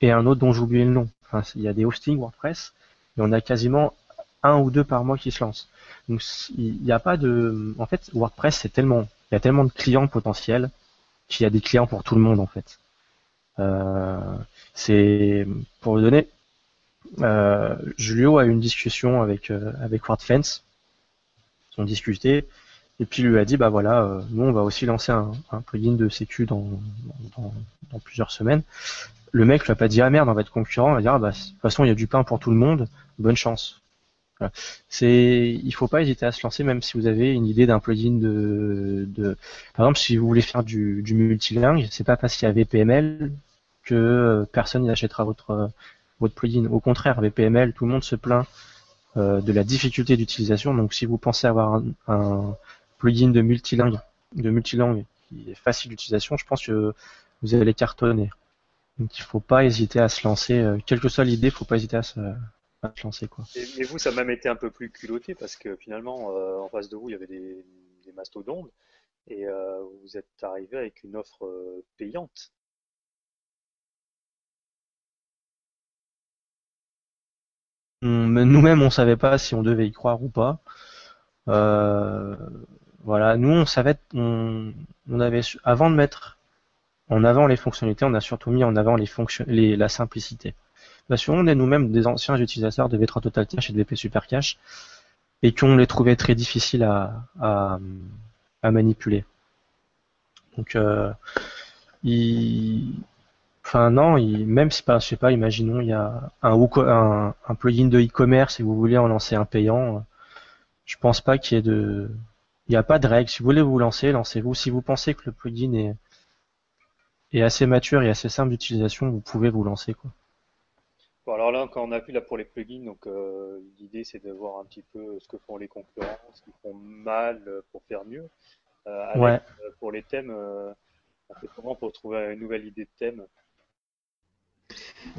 et un autre dont j'ai oublié le nom. Il y a des hostings WordPress et on a quasiment un ou deux par mois qui se lancent. Donc il n'y a pas de, en fait, WordPress c'est tellement, il y a tellement de clients potentiels qu'il y a des clients pour tout le monde en fait. Euh, c'est pour vous donner, euh, Julio a eu une discussion avec euh, avec WordFence, ils ont discuté et puis il lui a dit bah voilà, nous on va aussi lancer un, plugin de sécu dans, plusieurs semaines. Le mec lui a pas dit ah merde on va être concurrent, il va dire ah bah de toute façon il y a du pain pour tout le monde, bonne chance. Voilà. C'est, il faut pas hésiter à se lancer même si vous avez une idée d'un plugin de, par exemple si vous voulez faire du, du multilingue, c'est pas parce qu'il y a VPML que euh, personne n'achètera votre votre plugin. Au contraire, VPML, tout le monde se plaint euh, de la difficulté d'utilisation. Donc si vous pensez avoir un, plugin de multilingue, de qui est facile d'utilisation, je pense que vous allez cartonner. Donc il faut pas hésiter à se lancer, euh, quelle que soit l'idée, il faut pas hésiter à se, à se lancer quoi. Et, vous, ça m'a même été un peu plus culotté parce que finalement, euh, en face de vous, il y avait des, des mastodontes et euh, vous êtes arrivé avec une offre payante. Nous-mêmes, on savait pas si on devait y croire ou pas. Voilà, nous on savait, on, on avait avant de mettre en avant les fonctionnalités, on a surtout mis en avant les les, la simplicité. Parce qu'on est nous-mêmes des anciens utilisateurs de V3 Total Cache et de VP Super Cache et qu'on les trouvait très difficiles à, à, à manipuler. Donc, euh, il, enfin non, il, même si pas, je sais pas, imaginons il y a un, un, un plugin de e-commerce et vous voulez en lancer un payant, je pense pas qu'il y ait de, il n'y a pas de règle. Si vous voulez vous lancer, lancez-vous. Si vous pensez que le plugin est, est assez mature et assez simple d'utilisation, vous pouvez vous lancer quoi. Bon, alors là, quand on a vu là pour les plugins, donc euh, l'idée c'est de voir un petit peu ce que font les concurrents, ce qu'ils font mal euh, pour faire mieux. Euh, avec, Ouais. euh, pour les thèmes, euh, on fait comment pour trouver une nouvelle idée de thème?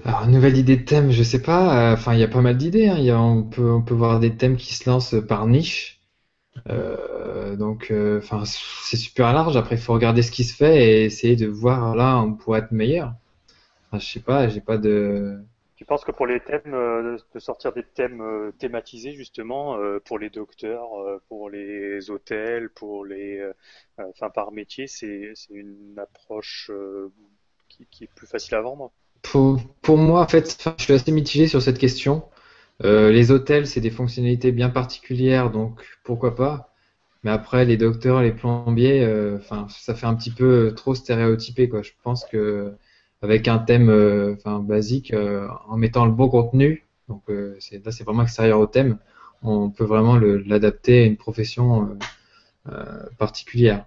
Alors, nouvelle idée de thème, je sais pas. euh, Enfin, il y a pas mal d'idées. hein. Il y a, on peut, on peut voir des thèmes qui se lancent par niche. Euh, donc, euh, enfin, c'est super large. Après, il faut regarder ce qui se fait et essayer de voir là où on pourrait être meilleur. Enfin, je sais pas, j'ai pas de. Tu penses que pour les thèmes, euh, de sortir des thèmes thématisés justement pour les docteurs, pour les hôtels, pour les, enfin par métier, c'est c'est une approche qui, qui est plus facile à vendre? Pour, pour moi, en fait, je suis assez mitigé sur cette question. Euh, les hôtels, c'est des fonctionnalités bien particulières, donc pourquoi pas. Mais après, les docteurs, les plombiers, euh, ça fait un petit peu trop stéréotypé, quoi. Je pense que avec un thème, euh, enfin, basique, en mettant le bon contenu, donc c'est là, c'est vraiment extérieur au thème, on peut vraiment l'adapter à une profession particulière.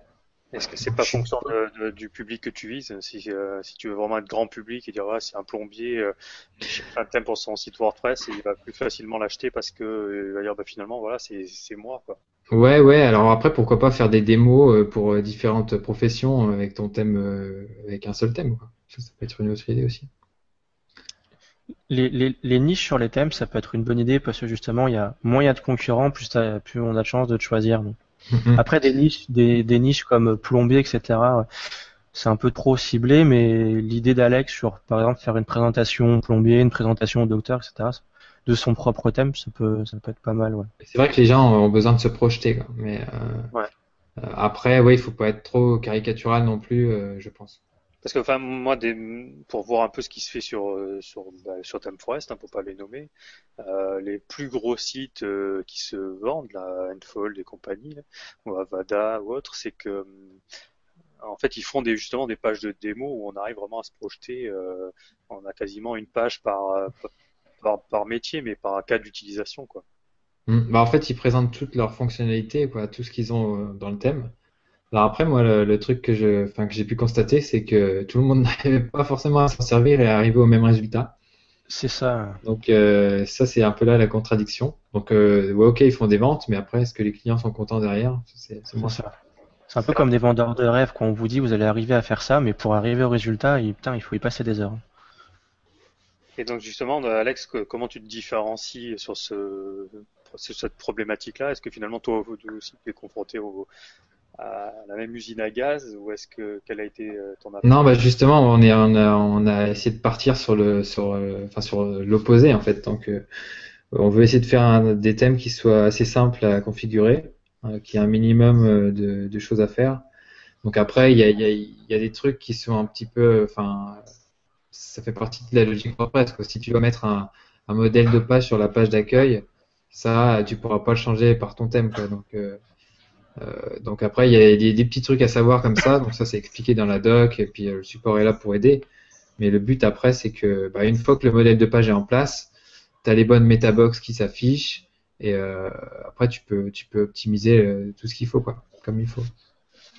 Est-ce que c'est pas fonction de- de- du public que tu vises? Si, euh, si tu veux vraiment être grand public et dire ouais, c'est un plombier, euh, il cherche un thème pour son site WordPress et il va plus facilement l'acheter parce que euh, il va dire bah finalement voilà c'est c'est moi quoi. Ouais, ouais, alors après, pourquoi pas faire des démos euh, pour euh, différentes professions euh, avec ton thème, euh, avec un seul thème, quoi. Ça, ça peut être une autre idée aussi. Les, les, les niches sur les thèmes, ça peut être une bonne idée parce que justement, il y a moins il y a de concurrents, plus, t'as- plus on a de chance de te choisir. donc. Mhm. Après, des niches, des, des niches comme plombier, etc. C'est un peu trop ciblé, mais l'idée d'Alex sur, par exemple, faire une présentation au plombier, une présentation au docteur, etc. de son propre thème, ça peut, ça peut être pas mal, ouais. C'est vrai que les gens ont besoin de se projeter, quoi. Mais euh, Ouais. euh, après, ouais, il faut pas être trop caricatural non plus, euh, je pense. Parce que enfin moi des, pour voir un peu ce qui se fait sur euh, sur bah, sur ThemeForest hein, pour pas les nommer, euh, les plus gros sites euh, qui se vendent là, Enfold et compagnie, là, ou Avada ou autre, c'est que hum, en fait, ils font des, justement des pages de démo où on arrive vraiment à se projeter. Euh, on a quasiment une page par, par, par métier, mais par cas d'utilisation, quoi. Hmm. Bah, en fait, ils présentent toutes leurs fonctionnalités, quoi, tout ce qu'ils ont euh, dans le thème. Alors après, moi, le, truc que je, enfin, que j'ai pu constater, c'est que tout le monde n'arrivait pas forcément à s'en servir et à arriver au même résultat. C'est ça. Donc euh, ça, c'est un peu là la contradiction. Donc, euh, ouais, ok, ils font des ventes, mais après, est-ce que les clients sont contents derrière? C'est moins ça. C'est un peu comme des vendeurs de rêves quand on vous dit vous allez arriver à faire ça, mais pour arriver au résultat, il, putain, il faut y passer des heures. Et donc justement, Alex, comment tu te différencies sur ce, cette problématique-là? Est-ce que finalement toi aussi tu es confronté au, à la même usine à gaz ou est-ce que quelle a été euh, ton approche? Non, bah justement, on est on a, essayé de partir sur le sur euh, enfin sur l'opposé en fait. Donc euh, on veut essayer de faire des thèmes qui soient assez simples à configurer, qui aient un minimum de, choses à faire. Donc après, il y a, y, a, des trucs qui sont un petit peu, enfin, ça fait partie de la logique WordPress. Si tu dois mettre un, un modèle de page sur la page d'accueil, ça, tu pourras pas le changer par ton thème. Quoi. Donc, euh, donc après, il y a des, petits trucs à savoir comme ça. Donc ça, c'est expliqué dans la doc et puis euh, le support est là pour aider. Mais le but après, c'est que bah, une fois que le modèle de page est en place, tu as les bonnes metabox qui s'affichent et euh, après tu peux tu peux optimiser tout ce qu'il faut quoi, comme il faut.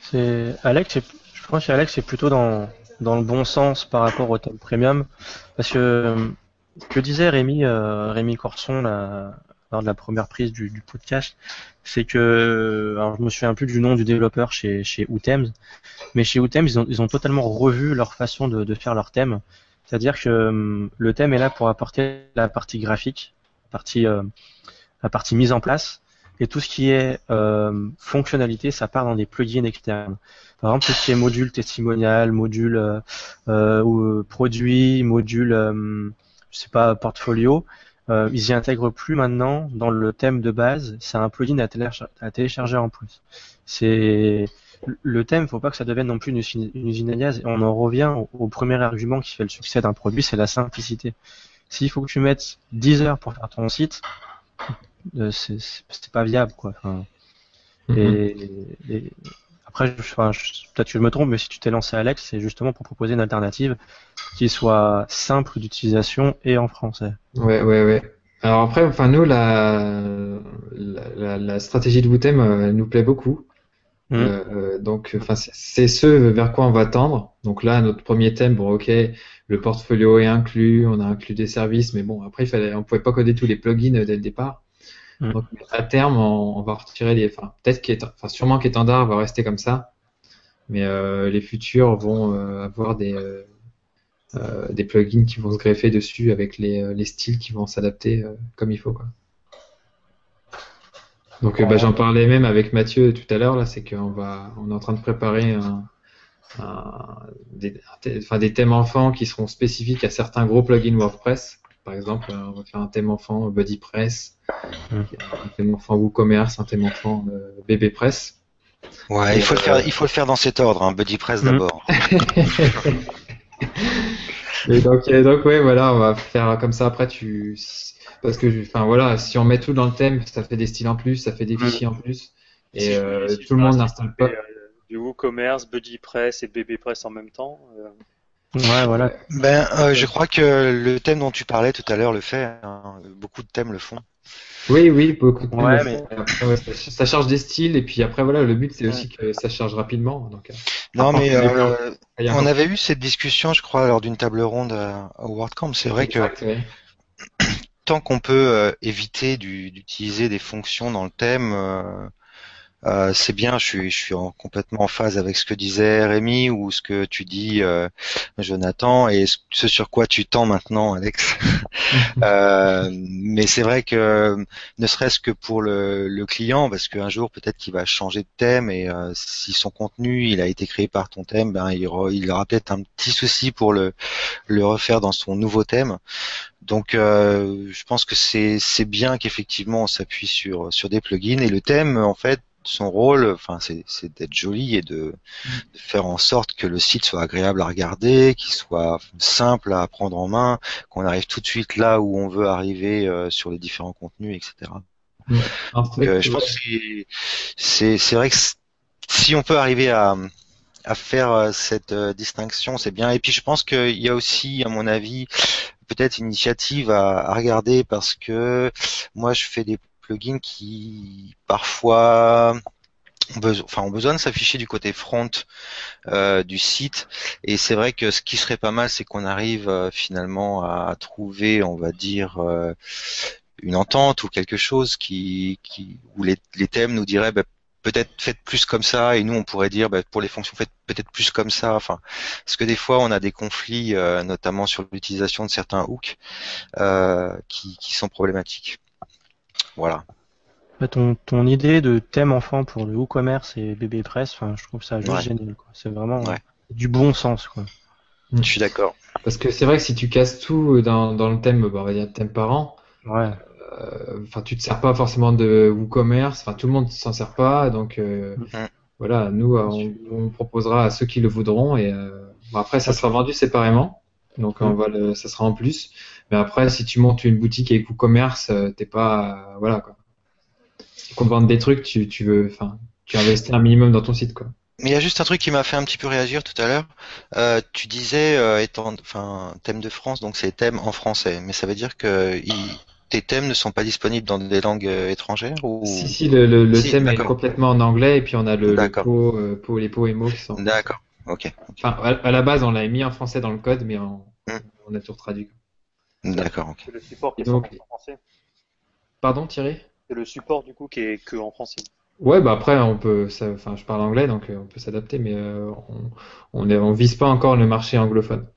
C'est Alex, je pense que Alex c'est plutôt dans dans le bon sens par rapport au thème premium parce que que disait Rémi Corson là, de la première prise du, podcast, c'est que, alors je me souviens plus du nom du développeur chez, chez Utems, mais chez Utems, ils ont, ils ont totalement revu leur façon de, faire leur thème. C'est-à-dire que hum, le thème est là pour apporter la partie graphique, la partie, euh, la partie mise en place, et tout ce qui est euh, fonctionnalité, ça part dans des plugins externes. Par exemple, tout ce qui est module testimonial, module euh, produit, module, je sais pas, portfolio, euh, ils y intègrent plus maintenant dans le thème de base. C'est un plugin à, télécharger en plus. C'est le thème, faut pas que ça devienne non plus une usine, une usine à gaz. On en revient au, premier argument qui fait le succès d'un produit, c'est la simplicité. S'il faut que tu mettes 10 heures pour faire ton site, euh, c'est pas viable, quoi. Mm-hmm. et, après, peut-être que je me trompe, mais si tu t'es lancé Alex, c'est justement pour proposer une alternative qui soit simple d'utilisation et en français. Ouais, ouais, ouais. Alors après, enfin nous, la, la, stratégie de Wootem euh, nous plaît beaucoup. Mmh. Euh, donc, enfin, c'est ce vers quoi on va tendre. Donc là, notre premier thème, bon, ok, le portfolio est inclus, on a inclus des services, mais bon, après, il fallait, on pouvait pas coder tous les plugins dès le départ. Mm. Donc, à terme, on, va retirer les. Enfin, peut-être enfin, sûrement qu'étendard va rester comme ça, mais euh, les futurs vont euh, avoir des euh, des plugins qui vont se greffer dessus avec les, les styles qui vont s'adapter comme il faut. Quoi. Donc, bah, j'en parlais même avec Mathieu tout à l'heure là, c'est qu'on on est en train de préparer des thèmes enfants qui seront spécifiques à certains gros plugins WordPress par exemple, euh, on va faire un thème enfant BuddyPress, mmh. un thème enfant WooCommerce, un thème enfant euh, BBPress. Ouais, il faut, le faire, il faut le faire dans cet ordre, hein, BuddyPress mmh. d'abord. Et donc, donc ouais, voilà, on va faire comme ça. Après, tu, parce que, enfin voilà, si on met tout dans le thème, ça fait des styles en plus, ça fait des mmh. fichiers en plus, et euh, tout le monde n'installe pas. du WooCommerce, BuddyPress et BBPress en même temps. Ouais, voilà. Ben, euh, je crois que le thème dont tu parlais tout à l'heure le fait. Hein. Beaucoup de thèmes le font. Oui, oui, beaucoup de ouais, mais... ça, charge des styles et puis après voilà, le but c'est aussi que ça charge rapidement. Donc, euh, non, mais euh, on avait eu cette discussion, je crois, lors d'une table ronde à, WordCamp. C'est vrai que tant qu'on peut éviter d'utiliser des fonctions dans le thème euh, c'est bien, je suis, je suis en, complètement en phase avec ce que disait Rémi ou ce que tu dis, euh, Jonathan, et ce sur quoi tu tends maintenant, Alex. euh, mais c'est vrai que, ne serait-ce que pour le, le client, parce qu'un jour peut-être qu'il va changer de thème et euh, si son contenu il a été créé par ton thème, ben il, aura, peut-être un petit souci pour le, le refaire dans son nouveau thème. Donc, euh, je pense que c'est bien qu'effectivement on s'appuie sur sur des plugins et le thème en fait son rôle, enfin, c'est d'être joli et de, faire en sorte que le site soit agréable à regarder, qu'il soit simple à prendre en main, qu'on arrive tout de suite là où on veut arriver euh, sur les différents contenus, etc. Euh, je pense que c'est vrai que si on peut arriver à, à faire euh, cette euh, distinction, c'est bien. Et puis je pense qu'il y a aussi, à mon avis, peut-être une initiative à, à regarder parce que moi je fais des plugins qui parfois ont besoin, enfin, besoin de s'afficher du côté front euh, du site. Et c'est vrai que ce qui serait pas mal, c'est qu'on arrive euh, finalement à trouver, on va dire, euh, une entente ou quelque chose qui, qui où les, les thèmes nous diraient bah, peut-être faites plus comme ça et nous on pourrait dire bah, pour les fonctions faites peut-être plus comme ça enfin parce que des fois on a des conflits euh, notamment sur l'utilisation de certains hooks euh, qui, qui sont problématiques voilà Bah, ton, ton idée de thème enfant pour le WooCommerce et BB Press, enfin, je trouve ça juste Ouais. génial. C'est vraiment Ouais. euh, du bon sens. Quoi. je suis d'accord Parce que c'est vrai que si tu casses tout dans, dans le thème, bah, on va dire thème parent, Ouais. euh, enfin tu te sers pas forcément de WooCommerce, enfin tout le monde s'en sert pas, donc euh, Mhm. voilà, nous on, on proposera à ceux qui le voudront et euh, bon, après ça sera vendu séparément, donc on va le, ça sera en plus. Mais après si tu montes une boutique avec WooCommerce, euh, t'es pas euh, voilà quoi. Si on te vende des trucs, tu, tu veux, enfin tu investis un minimum dans ton site quoi. Mais il y a juste un truc qui m'a fait un petit peu réagir tout à l'heure. Euh, tu disais, euh, étant, enfin, thème de France, donc c'est thème en français, mais ça veut dire que il- tes thèmes ne sont pas disponibles dans des langues étrangères ou? Si si le, le, le Si, thème est complètement en anglais et puis on a le, le D'accord. pot, euh, pot- les pots et mots qui sont. D'accord. Ok. Enfin, à, à la base, on l'avait mis en français dans le code, mais on, Hmm. on a tout traduit. D'accord. Ok. C'est le support qui est Donc- 100% en français. Pardon, Thierry? C'est le support du coup qui est que en français. Ouais, bah après, on peut, ça, enfin, je parle anglais, donc euh, on peut s'adapter, mais euh, on, on, est- on vise pas encore le marché anglophone.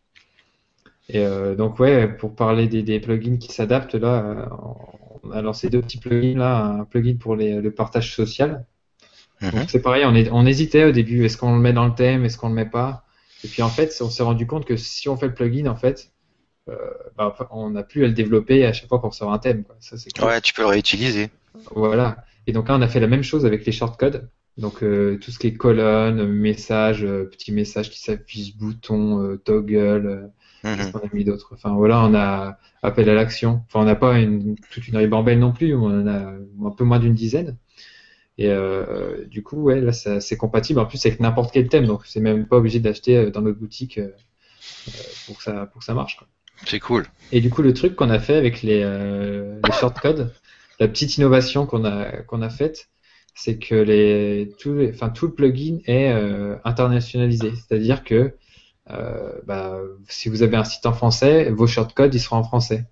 Et euh, donc, ouais, pour parler des, des plugins qui s'adaptent, là, on a lancé deux petits plugins, là, un plugin pour les, le partage social. Mhm. C'est pareil, on, est, on hésitait au début, est-ce qu'on le met dans le thème, est-ce qu'on le met pas? Et puis, en fait, on s'est rendu compte que si on fait le plugin, en fait, bah, on n'a plus à le développer à chaque fois qu'on sort un thème, quoi. Ça, cool. Ouais, tu peux le réutiliser. Voilà. Et donc là, on a fait la même chose avec les shortcodes. Donc euh, tout ce qui est colonne, message, euh, petit message qui s'affiche, bouton, euh, toggle, euh, qu'est-ce Mhm. qu'on a mis d'autre? Enfin voilà, on a appel à l'action. Enfin on n'a pas une, toute une ribambelle non plus, on en a un peu moins d'une dizaine. Et euh, du coup, ouais, là c'est compatible en plus avec n'importe quel thème, donc c'est même pas obligé d'acheter euh, dans notre boutique euh, euh, pour que ça pour que ça marche. quoi. C'est cool. Et du coup, le truc qu'on a fait avec les, euh, les shortcodes, la petite innovation qu'on a qu'on a faite, c'est que les tout, les- enfin tout le plugin est euh, internationalisé, c'est-à-dire que euh, bah, si vous avez un site en français, vos shortcodes ils seront en français.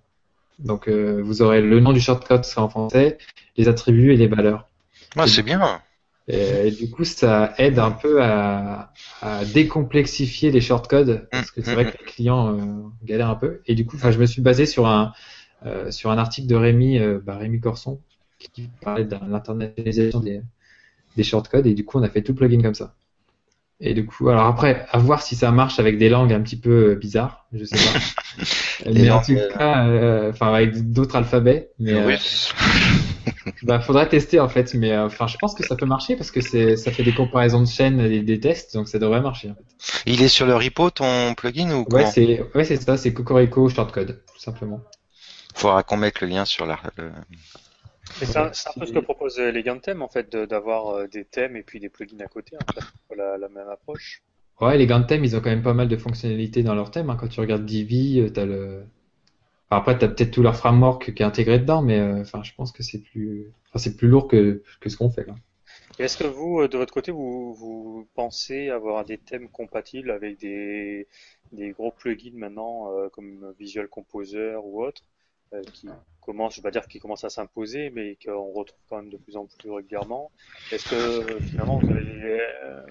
Donc vous aurez le nom du shortcode sera en français, les attributs et les valeurs. Ouais, c'est bien. Et, et du coup, ça aide un peu à, à décomplexifier les shortcodes parce que c'est vrai que les clients euh, galèrent un peu. Et du coup, enfin, je me suis basé sur un euh, sur un article de Rémi, euh, bah, Rémi Corson, qui parlait de l'internationalisation des des shortcodes. Et du coup, on a fait tout le plugin comme ça. Et du coup, alors après, à voir si ça marche avec des langues un petit peu euh, bizarres, je sais pas. Mais en tout euh, cas, euh, enfin avec d'autres alphabets. Mais, euh, Russe. bah, faudrait tester en fait, mais euh, enfin, je pense que ça peut marcher parce que c'est, ça fait des comparaisons de chaînes et des tests, donc ça devrait marcher. En fait. Il est sur le repo ton plugin ou Ouais, comment c'est, ouais, c'est ça, c'est Cocorico shortcode, tout simplement. Faudra qu'on mette le lien sur la. le- c'est un, peu ce que proposent les gains de thème en fait, d'avoir euh, des thèmes et puis des plugins à côté, en fait, la, la même approche. Ouais, de thème, ils ont quand même pas mal de fonctionnalités dans leur thème. Hein. Quand tu regardes Divi, euh, t'as le. Enfin, après, t'as peut-être tout leur framework qui est intégré dedans, mais euh, enfin, je pense que c'est plus, enfin, c'est plus lourd que, que ce qu'on fait là. Est-ce que vous, euh, de votre côté, vous, vous pensez avoir des thèmes compatibles avec des, des gros plugins maintenant, euh, comme Visual Composer ou autre, euh, qui commencent, je vais pas dire qu'ils commencent à s'imposer, mais qu'on retrouve quand même de plus en plus régulièrement. Est-ce que euh, finalement, euh,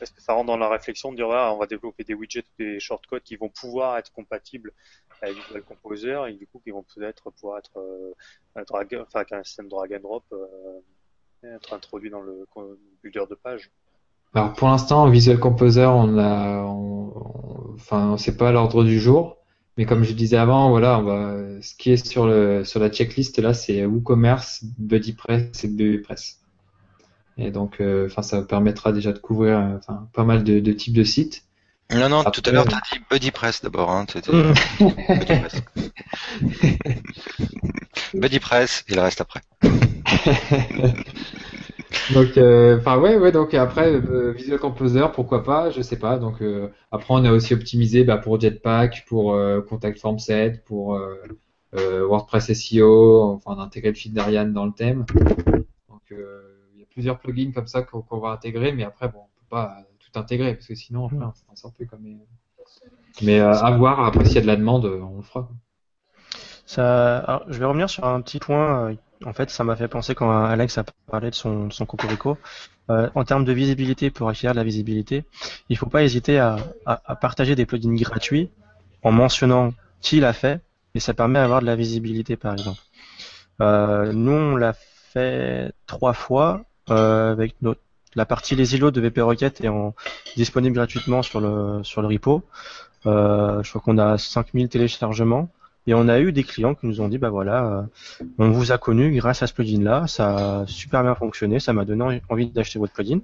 est-ce que ça rentre dans la réflexion de dire, ah, on va développer des widgets, des shortcodes qui vont pouvoir être compatibles avec Visual Composer et du coup qui vont peut-être pouvoir être euh, drag, enfin, avec un système drag and drop euh, être introduit dans le builder de page? Alors pour l'instant, Visual Composer, on a, on- enfin, c'est pas à l'ordre du jour. Mais comme je disais avant, voilà, on va, ce qui est sur le, sur la checklist là, c'est WooCommerce, BuddyPress et BuddyPress. Et donc, euh, enfin, ça permettra déjà de couvrir, euh, pas mal de, de types de sites. Non, non, tout à l'heure, t'as dit BuddyPress d'abord. Hein, Mmh. BuddyPress. BuddyPress le reste après. donc, euh, enfin ouais, ouais. Donc après, euh, Visual Composer, pourquoi pas, je sais pas. Donc euh, après, on a aussi optimisé bah, pour Jetpack, pour euh, Contact Form Set, pour WordPress SEO. Enfin, on a intégré le feed d'Ariane dans le thème. Donc il y a plusieurs plugins comme ça qu'on va intégrer, mais après, bon, on peut pas tout intégrer parce que sinon, après, on s'en sort plus. Quoi. Mais, mais à voir. Après, s'il y a de la demande, on le fera. quoi. Ça, alors, je vais revenir sur un petit point. En fait, ça m'a fait penser quand Alex a parlé de son, son cocorico. Euh, en termes de visibilité, pour acquérir de la visibilité, il faut pas hésiter à, à- à partager des plugins gratuits en mentionnant qui l'a fait, et ça permet d'avoir de la visibilité, par exemple. Euh, nous, on l'a fait trois fois euh, avec notre la partie les îlots de VP Rocket est en, disponible gratuitement sur le sur le repo. Euh, je crois qu'on a 5000 téléchargements. Et on a eu des clients qui nous ont dit, bah voilà, euh, on vous a connu grâce à ce plugin-là, ça a super bien fonctionné, ça m'a donné envie d'acheter votre plugin.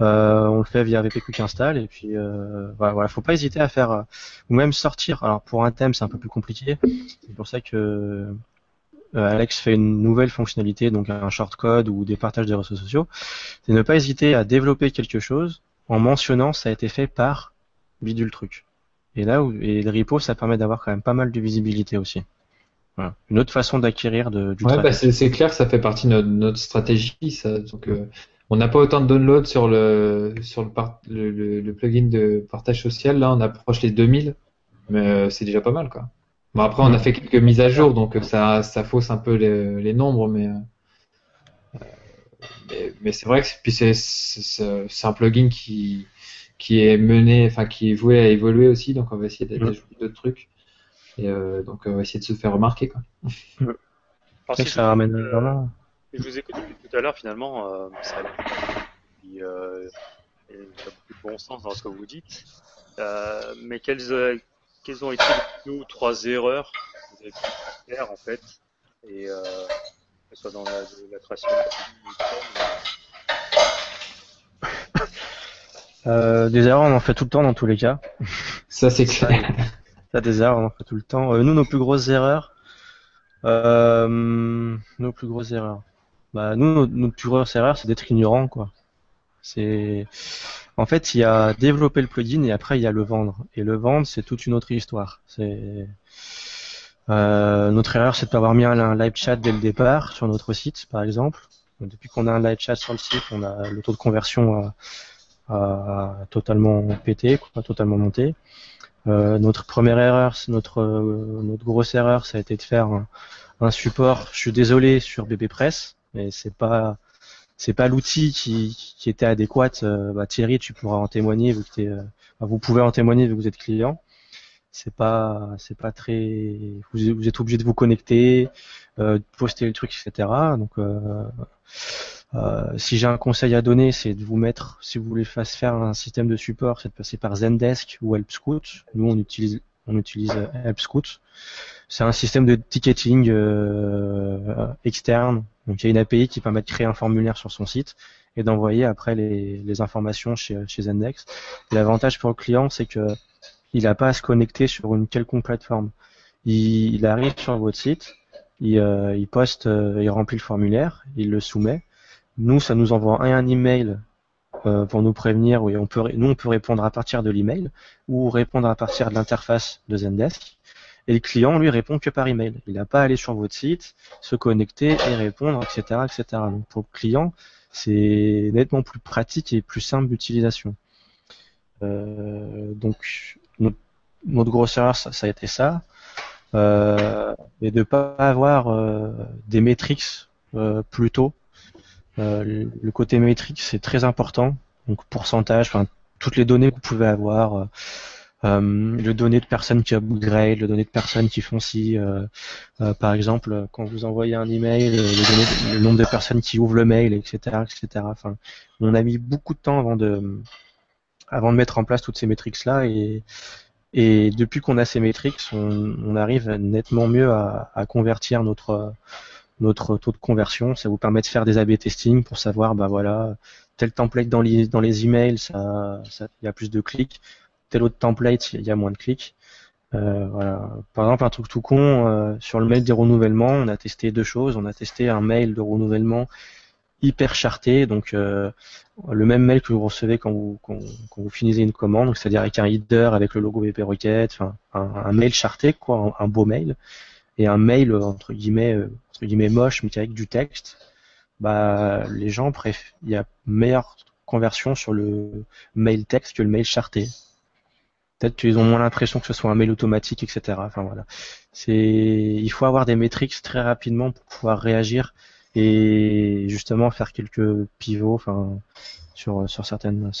Euh, on le fait via VP Quick Install et puis euh, voilà, voilà, faut pas hésiter à faire euh, ou même sortir. Alors pour un thème c'est un peu plus compliqué, c'est pour ça que euh, Alex fait une nouvelle fonctionnalité, donc un shortcode ou des partages des réseaux sociaux. C'est ne pas hésiter à développer quelque chose en mentionnant ça a été fait par bidule truc. Et là, où, et le repo, ça permet d'avoir quand même pas mal de visibilité aussi. Voilà. Une autre façon d'acquérir du Ouais, bah, trafic. c'est c'est clair, ça fait partie de notre, notre stratégie. Ça. Donc, euh, on n'a pas autant de downloads sur le sur le, par- le, le- le plugin de partage social. Là, on approche les 2000, mais euh, c'est déjà pas mal, quoi. Bon, après, on a fait quelques mises à jour, donc euh, ça ça fausse un peu les, les nombres, mais mais, mais c'est vrai que c'est un plugin qui qui est mené, enfin qui est voué à évoluer aussi, donc on va essayer d'ajouter d'autres trucs. Et euh, donc on va essayer de se faire remarquer, quoi. Alors, C'est si que je, ça ramène vraiment. je vous écoute depuis tout à l'heure, finalement, euh, ça a euh, et il y a beaucoup de bon sens dans ce que vous dites. Euh, mais quelles, euh, quelles ont été les deux ou trois erreurs que vous avez pu faire, en fait, et euh, que ce soit dans la, de la création de Euh, des erreurs, on en fait tout le temps dans tous les cas. Ça c'est clair. Ça, des erreurs, on en fait tout le temps. Euh, nous, nos plus grosses erreurs, euh, nos plus grosses erreurs. Bah, nous, nos, nos plus grosses erreurs, c'est d'être ignorant, quoi. C'est, en fait, il y a développer le plugin et après il y a le vendre. Et le vendre, c'est toute une autre histoire. C'est, euh, notre erreur, c'est de pas avoir mis un, live chat dès le départ sur notre site, par exemple. Donc, depuis qu'on a un live chat sur le site, on a le taux de conversion totalement pété, quoi, totalement monté. Euh, notre première erreur, notre euh, notre grosse erreur, ça a été de faire un, un support. Je suis désolé sur BBPress, mais c'est pas c'est pas l'outil qui, qui était adéquat. Euh, bah, Thierry, tu pourras en témoigner vu que euh, vous pouvez en témoigner vu que vous êtes client. C'est pas c'est pas très vous, vous êtes obligé de vous connecter, euh, de poster le truc, etc. Donc euh, si j'ai un conseil à donner, c'est de vous mettre, si vous voulez faire un système de support, c'est de passer par Zendesk ou HelpScout. Nous, on utilise, on utilise euh. C'est un système de ticketing euh, externe. Donc, il y a une API qui permet de créer un formulaire sur son site et d'envoyer après les, informations chez, Zendesk. L'avantage pour le client, c'est que il n'a pas à se connecter sur une quelconque plateforme. Il arrive sur votre site, il, euh, il poste, euh, il remplit le formulaire, il le soumet. Nous, ça nous envoie un, email euh, pour nous prévenir. On peut, nous, on peut répondre à partir de l'email ou répondre à partir de l'interface de Zendesk. Et le client, lui, répond que par email. Il n'a pas à aller sur votre site, se connecter et répondre, etc., etc. Donc, pour le client, c'est nettement plus pratique et plus simple d'utilisation. Donc, notre, grosse erreur, ça a été ça. Euh, et de pas avoir euh, des métriques euh, plus tôt. Euh, le- le côté métrique, c'est très important. Donc pourcentage, enfin toutes les données que vous pouvez avoir, euh, euh, le données de personnes qui upgrade, le données de personnes qui font si, par exemple, quand vous envoyez un email, le, le nombre de personnes qui ouvrent le mail, etc., etc. Enfin, on a mis beaucoup de temps avant de, avant de mettre en place toutes ces métriques là et et depuis qu'on a ces métriques, on, on arrive nettement mieux à, à convertir notre notre taux de conversion. Ça vous permet de faire des A/B testing pour savoir, bah voilà, tel template dans les dans les emails, ça, ça, il y a plus de clics. Tel autre template, il y a moins de clics. Euh, voilà. Par exemple, un truc tout con, euh, sur le mail des renouvellements, on a testé deux choses. On a testé un mail de renouvellement hyper charté, donc euh, le même mail que vous recevez quand vous, quand, vous finissez une commande, c'est-à-dire avec un header, avec le logo BP Rocket, enfin un, mail charté, quoi, un, beau mail, et un mail entre guillemets, entre guillemets moche, mais avec du texte. Bah, les gens préfèrent, il y a meilleure conversion sur le mail texte que le mail charté. Peut-être qu'ils ont moins l'impression que ce soit un mail automatique, etc. Enfin voilà. C'est, il faut avoir des métriques très rapidement pour pouvoir réagir et justement faire quelques pivots, enfin sur sur certaines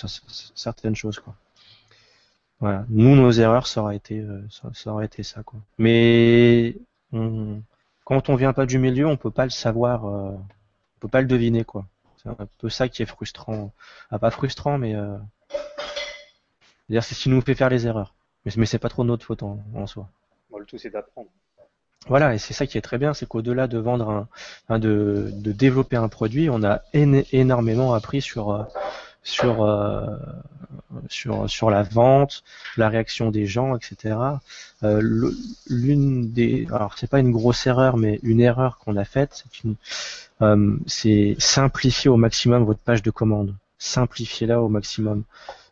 certaines choses quoi. Voilà. Nous, nos erreurs, ça aurait été euh, ça, aurait été ça quoi. Mais quand on vient pas du milieu, on peut pas le savoir, euh, on peut pas le deviner quoi. C'est un peu ça qui est frustrant. Ah, pas frustrant, mais euh, c'est ce qui nous fait faire les erreurs. Mais, mais c'est pas trop notre faute en, soi. le tout, c'est d'apprendre. Voilà, et c'est ça qui est très bien, c'est qu'au-delà de vendre un, de, de, développer un produit, on a énormément appris sur euh, sur euh, sur sur la vente, la réaction des gens, etc. Euh, L'une des, alors c'est pas une grosse erreur, mais une erreur qu'on a faite, c'est euh, c'est simplifier au maximum votre page de commande. Simplifiez-la au maximum.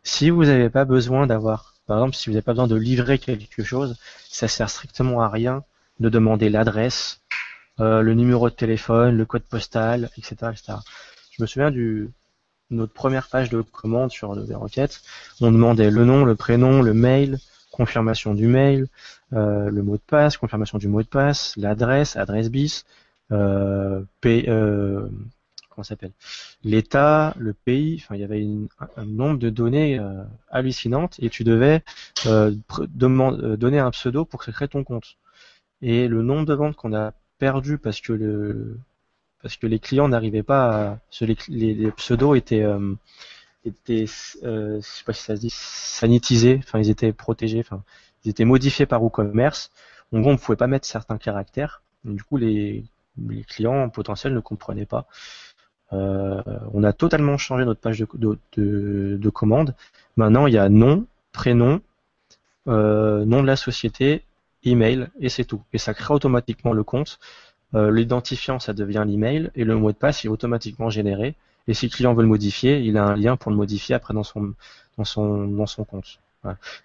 Si vous n'avez pas besoin d'avoir, par exemple, si vous n'avez pas besoin de livrer quelque chose, ça sert strictement à rien de demander l'adresse, euh, le numéro de téléphone, le code postal, etc., etc. Je me souviens du notre première page de commande sur le requête, on demandait le nom, le prénom, le mail, confirmation du mail, euh, le mot de passe, confirmation du mot de passe, l'adresse, adresse bis, euh, euh s'appelle? L'État, le pays, enfin il y avait un nombre de données euh, hallucinantes et tu devais euh, donner un pseudo pour créer ton compte. Et le nombre de ventes qu'on a perdu parce que le parce que les clients n'arrivaient pas à les, pseudos étaient étaient je sais pas si ça se dit sanitisés, enfin ils étaient protégés, enfin ils étaient modifiés par WooCommerce. Gros, on ne pouvait pas mettre certains caractères. du coup, les, les clients potentiels ne comprenaient pas. Euh, on a totalement changé notre page de, commande. Maintenant, il y a nom, prénom, euh, nom de la société, email, et c'est tout. Et ça crée automatiquement le compte. Euh, l'identifiant, ça devient l'email, et le mot de passe est automatiquement généré. Et si le client veut le modifier, il a un lien pour le modifier après dans son, dans son, dans son compte.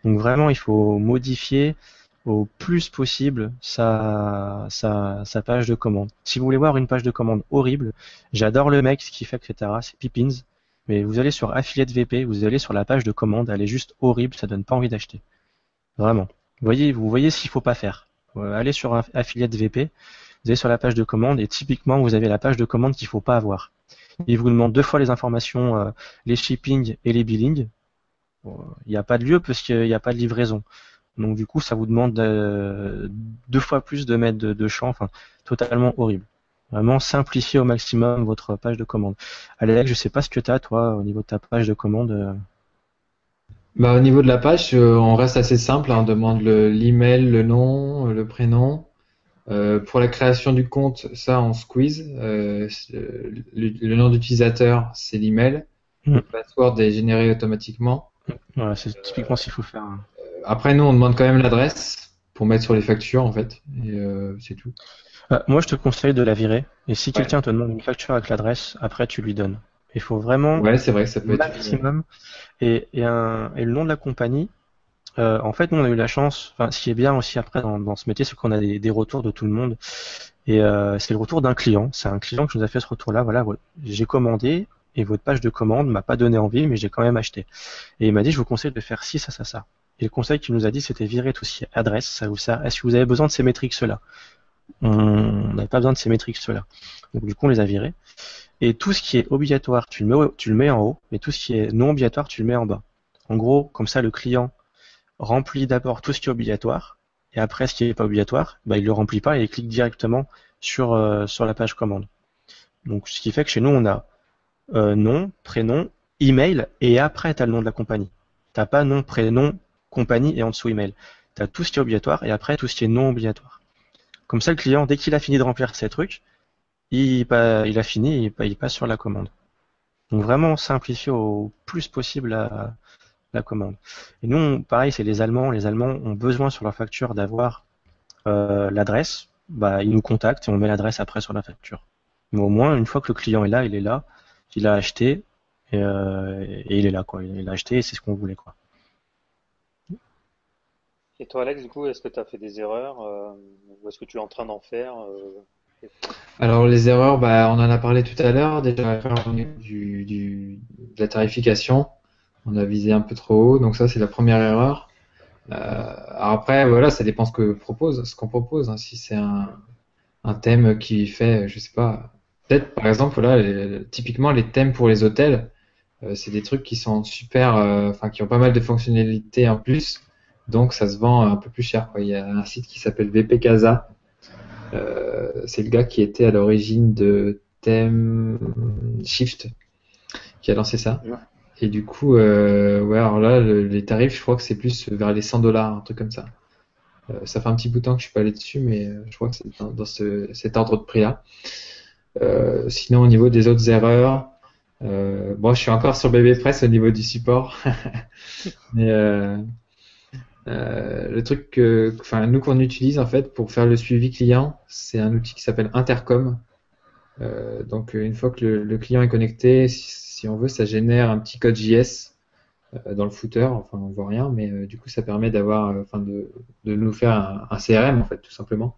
Donc vraiment, il faut modifier au plus possible sa, sa, sa, page de commande. Si vous voulez voir une page de commande horrible, j'adore le mec, ce qu'il fait, etc. C'est Pippins. Mais vous allez sur Affiliate VP, vous allez sur la page de commande, elle est juste horrible, ça donne pas envie d'acheter. Vraiment. Vous voyez, vous voyez ce qu'il faut pas faire. Euh, allez sur Affiliate VP, vous allez sur la page de commande et typiquement vous avez la page de commande qu'il faut pas avoir. Il vous demande deux fois les informations, euh, les shipping et les billing. Il n'y a pas de lieu parce qu'il n'y a pas de livraison. Donc du coup, ça vous demande euh, deux fois plus de mètres de, champ, enfin totalement horrible. Vraiment simplifier au maximum votre page de commande. Alex, je sais pas ce que tu as toi au niveau de ta page de commande. Euh. Bah, au niveau de la page, euh, on reste assez simple. Hein. on demande l'email, le, nom, le prénom. pour la création du compte, ça on squeeze. le, nom d'utilisateur, c'est l'email. Mm. Le password est généré automatiquement. Voilà, c'est typiquement ce qu'il faut faire. Hein après, nous, on demande quand même l'adresse pour mettre sur les factures, en fait. Et euh, c'est tout. Euh, moi, je te conseille de la virer. Et si quelqu'un te demande une facture avec l'adresse, après, tu lui donnes. Il faut vraiment. Ouais, c'est vrai, ça peut maximum. Et, et, un, et le nom de la compagnie. Euh, en fait, nous, on a eu la chance. Enfin, ce qui est bien aussi après dans, dans ce métier, c'est qu'on a des, des, retours de tout le monde. Et euh, c'est le retour d'un client. C'est un client qui nous a fait ce retour-là. Voilà, j'ai commandé et votre page de commande m'a pas donné envie, mais j'ai quand même acheté. Et il m'a dit, je vous conseille de faire ci, ça, ça, ça. Et le conseil qu'il nous a dit, c'était virer tout ce qui est adresse. Ça vous sert. Est-ce que vous avez besoin de ces métriques-là? On n'a pas besoin de ces métriques-là. Donc du coup, on les a virés. Et tout ce qui est obligatoire, tu le, mets, tu en haut, et tout ce qui est non obligatoire, tu le mets en bas. En gros, comme ça, le client remplit d'abord tout ce qui est obligatoire, et après, ce qui n'est pas obligatoire, bah, il le remplit pas et il clique directement sur, euh, sur la page commande. Donc, ce qui fait que chez nous, on a euh, nom, prénom, email, et après, tu as le nom de la compagnie. T'as pas nom, prénom, compagnie et en dessous email. Tu as tout ce qui est obligatoire et après tout ce qui est non obligatoire. Comme ça, le client, dès qu'il a fini de remplir ses trucs, il, il a fini et il passe sur la commande. Donc vraiment simplifier au plus possible la, la commande. Et nous, pareil, c'est les Allemands. Les Allemands ont besoin sur leur facture d'avoir euh, l'adresse. Bah, ils nous contactent et on met l'adresse après sur la facture. Mais au moins, une fois que le client est là, il est là, il a acheté et, euh, et il est là quoi. Il a acheté et c'est ce qu'on voulait quoi. Et toi, Alex, du coup, est-ce que tu as fait des erreurs euh, ou est-ce que tu es en train d'en faire euh, Alors les erreurs, bah, on en a parlé tout à l'heure, déjà de la tarification, on a visé un peu trop haut, donc ça c'est la première erreur. Euh, après, voilà, ça dépend ce que propose, ce qu'on propose. hein. Si c'est un, thème qui fait, je sais pas, peut-être par exemple, là, typiquement les thèmes pour les hôtels, c'est des trucs qui sont super, enfin qui ont pas mal de fonctionnalités en plus, donc ça se vend un peu plus cher. Quoi. Il y a un site qui s'appelle VP Casa. Euh, c'est le gars qui était à l'origine de Theme Shift qui a lancé ça. Et du coup, euh, ouais, alors là, le- les tarifs, je crois que c'est plus vers les 100 dollars, un truc comme ça. Euh, ça fait un petit bout de temps que je suis pas allé dessus, mais je crois que c'est dans, dans ce, cet ordre de prix-là. Sinon, au niveau des autres erreurs, bon, je suis encore sur BB Press au niveau du support, mais euh, euh, le truc que, enfin, nous qu'on utilise en fait pour faire le suivi client, c'est un outil qui s'appelle Intercom. Euh, donc, une fois que le, client est connecté, si, on veut, ça génère un petit code JS euh, dans le footer. Enfin, on voit rien, mais euh, du coup, ça permet d'avoir, euh, enfin, de, nous faire un, CRM en fait, tout simplement.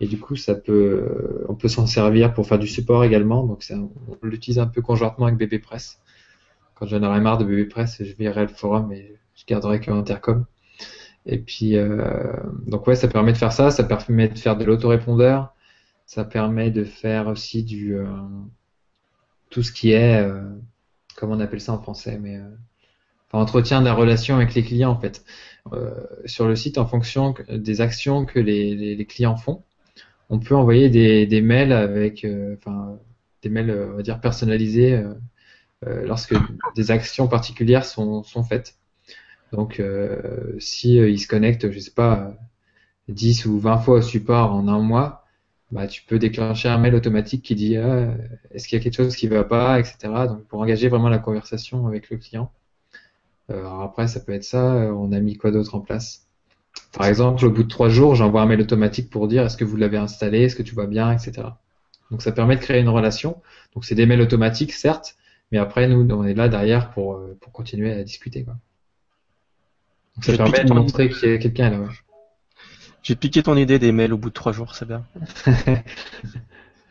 Et du coup, ça peut, euh, on peut s'en servir pour faire du support également. Donc, on l'utilise un peu conjointement avec BB Press. Quand j'en aurai marre de BB Press, je virerai le forum et je garderai que Intercom. Et puis, euh, donc ouais, ça permet de faire ça. Ça permet de faire de l'autorépondeur. Ça permet de faire aussi du euh, tout ce qui est, euh, comment on appelle ça en français, mais enfin, entretien de la relation avec les clients en fait. Euh, sur le site, en fonction des actions que les, les, les clients font, on peut envoyer des, des mails avec, euh, enfin, des mails, on va dire personnalisés euh, lorsque des actions particulières sont, sont faites. Donc, euh, si euh, ils se connectent, je sais pas, 10 ou 20 fois au support en un mois, bah, tu peux déclencher un mail automatique qui dit ah, est-ce qu'il y a quelque chose qui va pas, etc. Donc, pour engager vraiment la conversation avec le client. Euh, alors après, ça peut être ça. euh, On a mis quoi d'autre en place? Par exemple, au bout de trois jours, j'envoie un mail automatique pour dire est-ce que vous l'avez installé, est-ce que tu vas bien, etc. Donc, ça permet de créer une relation. Donc, c'est des mails automatiques, certes, mais après, nous, on est là derrière pour, pour continuer à discuter. Donc, ça J'ai permet piqué de ton- montrer qu'il y a quelqu'un là. ouais. J'ai piqué ton idée des mails au bout de trois jours, c'est bien.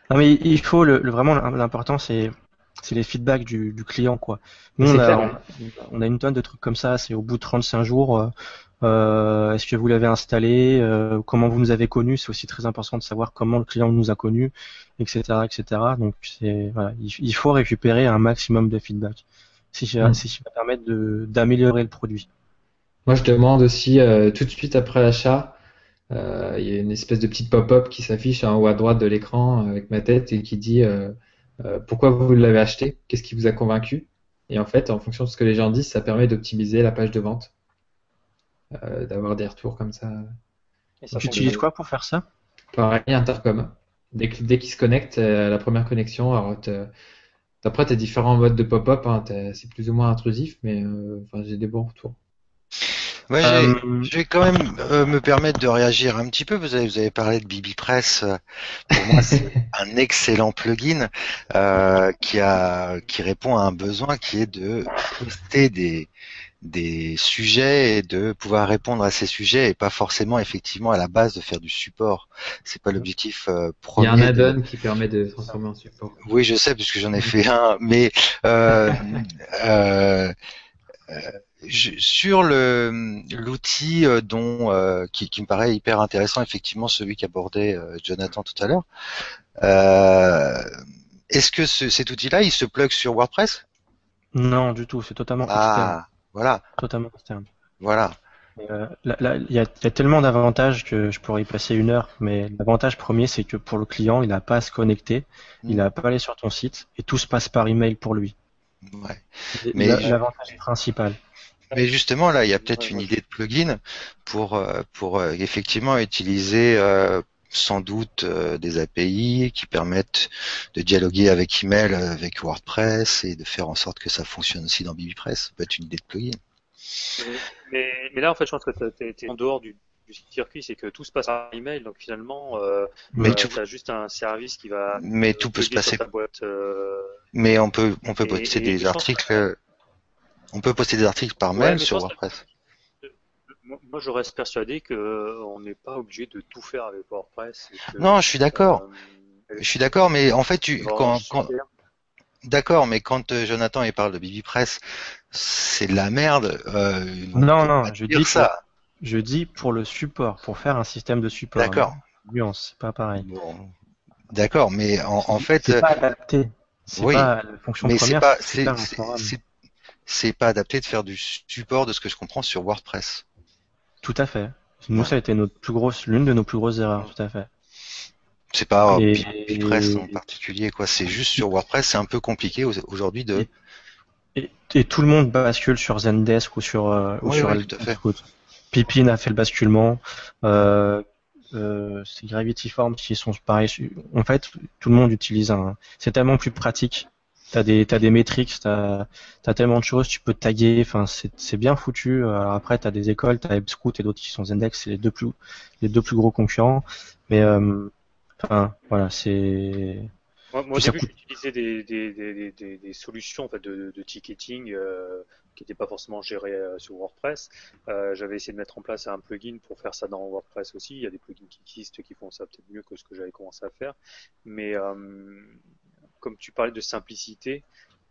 non mais il faut le, le- vraiment l'important c'est c'est les feedbacks du, du client quoi. Nous C'est on a, clair, on, on a une tonne de trucs comme ça, c'est au bout de 35 jours. euh, euh, Est-ce que vous l'avez installé euh, Comment vous nous avez connus C'est aussi très important de savoir comment le client nous a connus, etc., etc. Donc c'est voilà, il, il faut récupérer un maximum de feedback si ça, Mm. si ça va permettre de d'améliorer le produit. Moi, je demande aussi euh, tout de suite après l'achat, euh, il y a une espèce de petite pop-up qui s'affiche en haut à droite de l'écran euh, avec ma tête et qui dit euh, euh, pourquoi vous l'avez acheté, qu'est-ce qui vous a convaincu? Et en fait, en fonction de ce que les gens disent, ça permet d'optimiser la page de vente, euh, d'avoir des retours comme ça. Et ça Tu utilises quoi pour faire ça? Pareil, Intercom. Dès qu'ils se connectent euh, à la première connexion, alors t'as- après, tu as différents modes de pop-up, hein, c'est plus ou moins intrusif, mais euh, j'ai des bons retours. J'ai- Euh, je vais quand même euh, me permettre de réagir un petit peu. Vous avez, vous avez parlé de Bibi Press. euh, Pour moi, c'est un excellent plugin euh, qui a qui répond à un besoin qui est de poster des des sujets et de pouvoir répondre à ces sujets et pas forcément effectivement à la base de faire du support. C'est pas l'objectif euh, Il y premier. a un de- add-on qui permet de transformer en support. Oui, je sais puisque j'en ai fait un, mais euh, euh, euh, je- sur le l'outil euh, dont euh, qui, qui me paraît hyper intéressant, effectivement celui qu'abordait euh, Jonathan tout à l'heure. Est-ce que ce- cet outil-là, il se plug sur WordPress? Non, du tout, c'est totalement externe. Ah, voilà, Totalement externe. voilà. Euh, là, là, il y a, il y a tellement d'avantages que je pourrais y passer une heure, mais l'avantage premier, c'est que pour le client, il n'a pas à se connecter, il n'a pas à aller sur ton site, et tout se passe par email pour lui. Ouais. Mais je- L'avantage principal. Mais justement, là, il y a peut-être Ouais, une ouais. idée de plugin pour euh, pour euh, effectivement utiliser euh, sans doute euh, des API qui permettent de dialoguer avec email, avec WordPress et de faire en sorte que ça fonctionne aussi dans BBPress. Ça peut être une idée de plugin. Mais, mais là, en fait, je pense que tu es en dehors du, du circuit, c'est que tout se passe par email, donc finalement, euh, Mais euh, tu- juste un service qui va Mais tout peut se passer. boîte. euh, Mais on peut, on peut Et- poster et des articles. On peut poster des articles par Ouais, mail sur que- WordPress. Moi, je reste persuadé que euh, n'est pas obligé de tout faire avec WordPress. et que, Non, je suis d'accord. euh, Je suis d'accord, mais en fait, tu, quand, d'accord, mais quand euh, Jonathan il parle de BibiPress, c'est de la merde. Euh, on Non, non, je dis ça. Je dis pour le support, pour faire un système de support. D'accord. Nuance, c'est pas pareil. Bon. D'accord, mais en, en fait, c'est pas adapté. C'est oui, pas la fonction mais première. c'est pas, c'est pas adapté de faire du support de ce que je comprends sur WordPress. Tout à fait. Nous, ça a été notre plus grosse, l'une de nos plus grosses erreurs, tout à fait. C'est pas Et- BibiPress en particulier, quoi. C'est juste sur WordPress, c'est un peu compliqué au- aujourd'hui de. Et, et tout le monde bascule sur Zendesk ou sur, euh, ou sur tout à fait. Pippin a fait le basculement. Euh, euh, c'est Gravity Forms qui sont pareils. En fait, tout le monde utilise un. C'est tellement plus pratique. T'as des t'as des métriques, t'as t'as tellement de choses, tu peux taguer. Enfin, c'est c'est bien foutu. Alors après, t'as des écoles, t'as Ebscout et d'autres qui sont Zendesk, c'est les deux plus les deux plus gros concurrents. Mais euh, enfin, voilà, c'est Moi, moi, au début, coûte- j'utilisais des, des, des, des, des, des solutions en fait, de, de ticketing euh, qui n'étaient pas forcément gérées euh, sur WordPress. Euh, J'avais essayé de mettre en place un plugin pour faire ça dans WordPress aussi. Il y a des plugins qui existent qui font ça peut-être mieux que ce que j'avais commencé à faire. Mais euh, comme tu parlais de simplicité,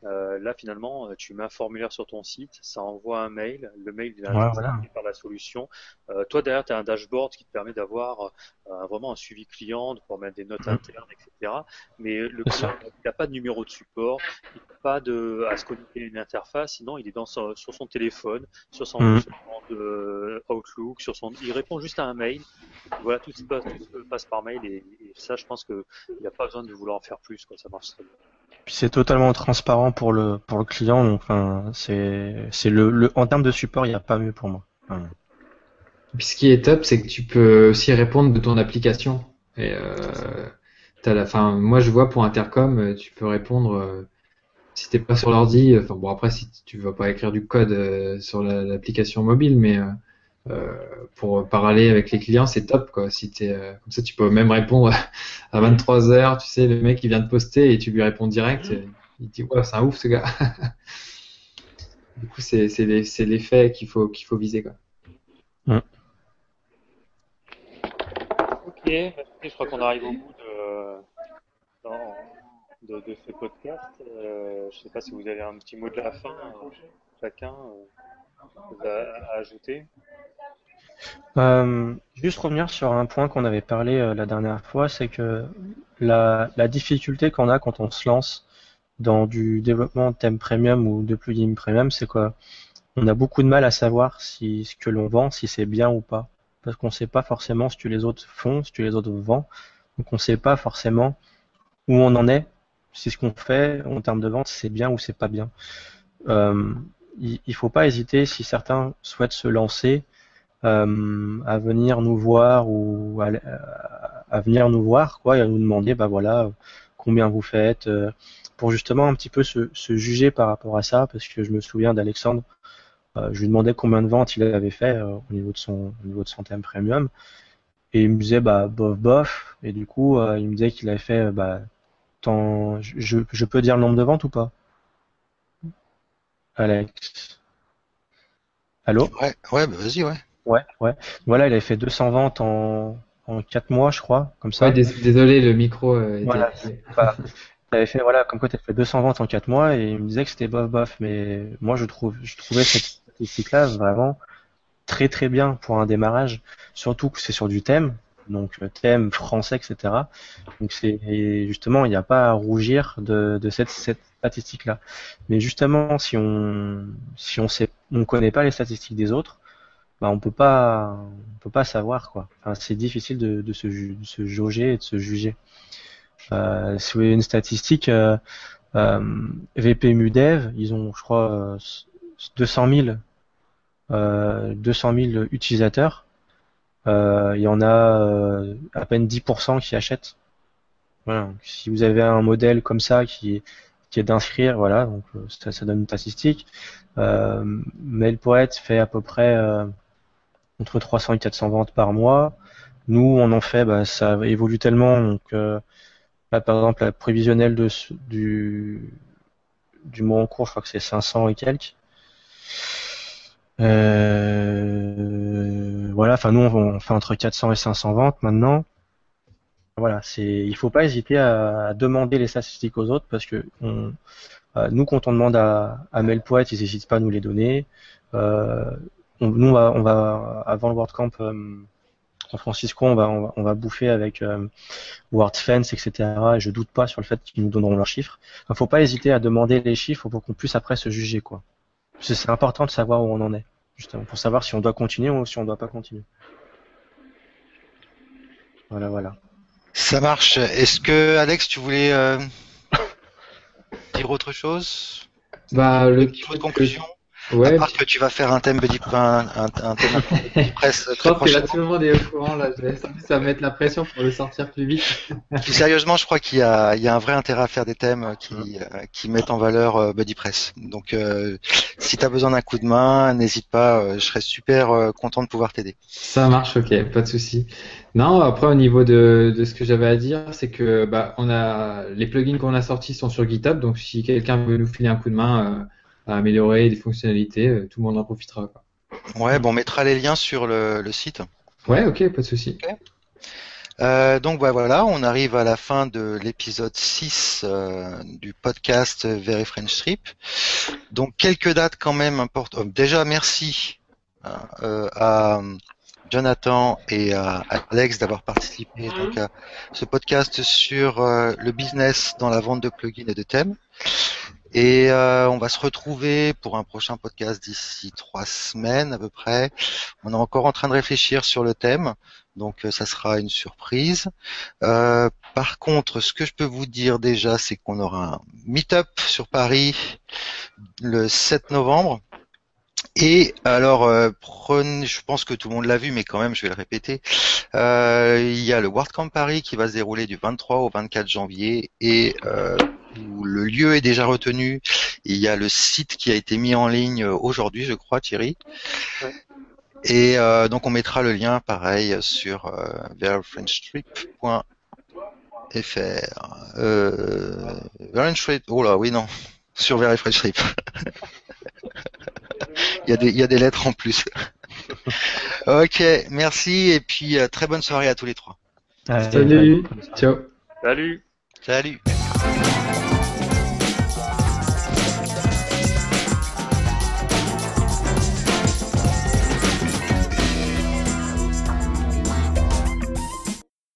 euh, là finalement, tu mets un formulaire sur ton site, ça envoie un mail, le mail il est Ouais, voilà. par la solution. Euh, toi derrière, tu as un dashboard qui te permet d'avoir euh, vraiment un suivi client, de pouvoir mettre des notes Mhm. internes, etc. Mais le client, il n'a pas de numéro de support, il n'a pas de, à se connecter à une interface, sinon il est dans son- sur son téléphone, sur son, Mhm. sur son, euh, Outlook, sur son, il répond juste à un mail. Voilà, tout se passe, tout se passe par mail et, et ça, je pense que il n'y a pas besoin de vouloir en faire plus, quoi. Ça marche très bien. C'est totalement transparent pour le pour le client, donc enfin c'est c'est le, en termes de support, il n'y a pas mieux pour moi. Ce qui est top, c'est que tu peux aussi répondre de ton application. Et euh, la, fin, moi je vois pour Intercom, euh, tu peux répondre euh, si t'es pas sur l'ordi. Enfin bon après si tu vas pas écrire du code euh, sur la- l'application mobile, mais euh, euh, pour parler avec les clients, c'est top quoi. Si t'es euh, comme ça, tu peux même répondre à 23 h Tu sais, le mec il vient de poster et tu lui réponds direct. et il dit ouais c'est un ouf ce gars. du coup c'est l'effet qu'il faut qu'il faut viser quoi. Ok, je crois qu'on arrive au bout de, dans- de, de ce podcast. Euh, je sais pas si vous avez un petit mot de la fin, euh, chacun, euh, à, à ajouter. Euh, juste revenir sur un point qu'on avait parlé euh, la dernière fois, c'est que la, difficulté qu'on a quand on se lance dans du développement de thème premium ou de plugin premium, c'est quoi? On a beaucoup de mal à savoir si ce que l'on vend, si c'est bien ou pas, parce qu'on ne sait pas forcément ce que les autres font, ce que les autres vendent, donc on ne sait pas forcément où on en est, si ce qu'on fait en termes de vente, c'est bien ou c'est pas bien. Euh, il, il faut pas hésiter si certains souhaitent se lancer euh, à venir nous voir ou à, à venir nous voir quoi et à nous demander bah voilà combien vous faites euh, pour justement un petit peu se, juger par rapport à ça parce que je me souviens d'Alexandre euh, je lui demandais combien de ventes il avait fait euh, au niveau de son au niveau de son thème premium et il me disait bah bof bof et du coup euh, il me disait qu'il avait fait euh, bah tant je, je peux dire le nombre de ventes ou pas? Alex. Allô? Ouais, ouais, bah vas-y, ouais. Ouais, ouais. Voilà, il avait fait 200 ventes en, en 4 mois, je crois, comme ça. Ouais, désolé, le micro euh. Voilà. Il avait fait, voilà, comme quoi tu as fait 200 ventes en 4 mois et il me disait que c'était bof bof, mais moi je trouve, je trouvais cette statistique-là vraiment très très bien pour un démarrage, surtout que c'est sur du thème, donc euh, thème français, etc. Donc c'est et justement, il n'y a pas à rougir de, de cette, cette statistique-là. Mais justement, si on si on sait, on connaît pas les statistiques des autres, bah on peut pas on peut pas savoir quoi. Enfin, c'est difficile de, de, se, de se jauger et de se juger. Euh, si vous voulez une statistique, euh, euh, VP Mudev, ils ont, je crois, euh, 200 000, euh, 200 000 utilisateurs. Euh, il y en a euh, à peine 10% qui achètent. Voilà. Si vous avez un modèle comme ça qui est, qui est d'inscrire, voilà, donc euh, ça, ça donne une statistique. Euh, Mailpoet fait à peu près euh, entre 300 et 400 ventes par mois. Nous, on en fait, bah, ça évolue tellement. Donc, euh, là, par exemple, la prévisionnelle de, du, du mois en cours, je crois que c'est 500 et quelques. Euh, voilà, enfin nous on, fait entre 400 et 500 ventes maintenant. Voilà, c'est, il faut pas hésiter à, demander les statistiques aux autres parce que on, euh, nous quand on demande à, à ils n'hésitent pas à nous les donner. Euh, nous on va, on va, avant le WordCamp euh, San Francisco, on va, on va, bouffer avec euh, WordFence, etc. Et je doute pas sur le fait qu'ils nous donneront leurs chiffres. Il faut pas hésiter à demander les chiffres pour qu'on puisse après se juger quoi. C'est important de savoir où on en est, justement, pour savoir si on doit continuer ou si on ne doit pas continuer. Voilà, voilà. Ça marche. Est-ce que, Alex, tu voulais euh, dire autre chose? Bah, le petit de conclusion? Ouais. À part que tu vas faire un thème Buddy, un, un, thème presse Je pense que là, tout le monde est au courant. Là. Ça va mettre la pression pour le sortir plus vite. sérieusement, je crois qu'il y a, il y a un vrai intérêt à faire des thèmes qui, euh, qui mettent en valeur euh, Buddy Press. Donc, euh, si tu as besoin d'un coup de main, n'hésite pas. je serais super content de pouvoir t'aider. Ça marche, ok, pas de souci. Non, après au niveau de, de ce que j'avais à dire, c'est que bah, on a les plugins qu'on a sortis sont sur GitHub. Donc, si quelqu'un veut nous filer un coup de main à améliorer des fonctionnalités, euh, tout le monde en profitera. Quoi. Ouais, bon, on mettra les liens sur le, le site. Ouais, ok, pas de souci. Euh, donc bah, voilà, on arrive à la fin de l'épisode 6 euh, du podcast Very French Trip. Donc quelques dates quand même importantes. Oh, déjà merci euh, à Jonathan et à Alex d'avoir participé donc, à ce podcast sur le business dans la vente de plugins et de thèmes. Et euh, on va se retrouver pour un prochain podcast d'ici trois semaines à peu près. On est encore en train de réfléchir sur le thème, donc euh, ça sera une surprise. Euh, par contre, ce que je peux vous dire déjà, c'est qu'on aura un meet-up sur Paris le 7 novembre. Et alors, je pense que tout le monde l'a vu, mais quand même, je vais le répéter. il y a le WordCamp Paris qui va se dérouler du 23 au 24 janvier et où le lieu est déjà retenu. Il y a le site qui a été mis en ligne aujourd'hui, je crois, Thierry. Et euh, donc on mettra le lien pareil sur euh, verfrenchtrip.fr. Euh, oh là, oui non, sur verfrenchtrip. il, y a des, il y a des lettres en plus. ok, merci et puis euh, très bonne soirée à tous les trois. Salut, ciao. Salut. Salut.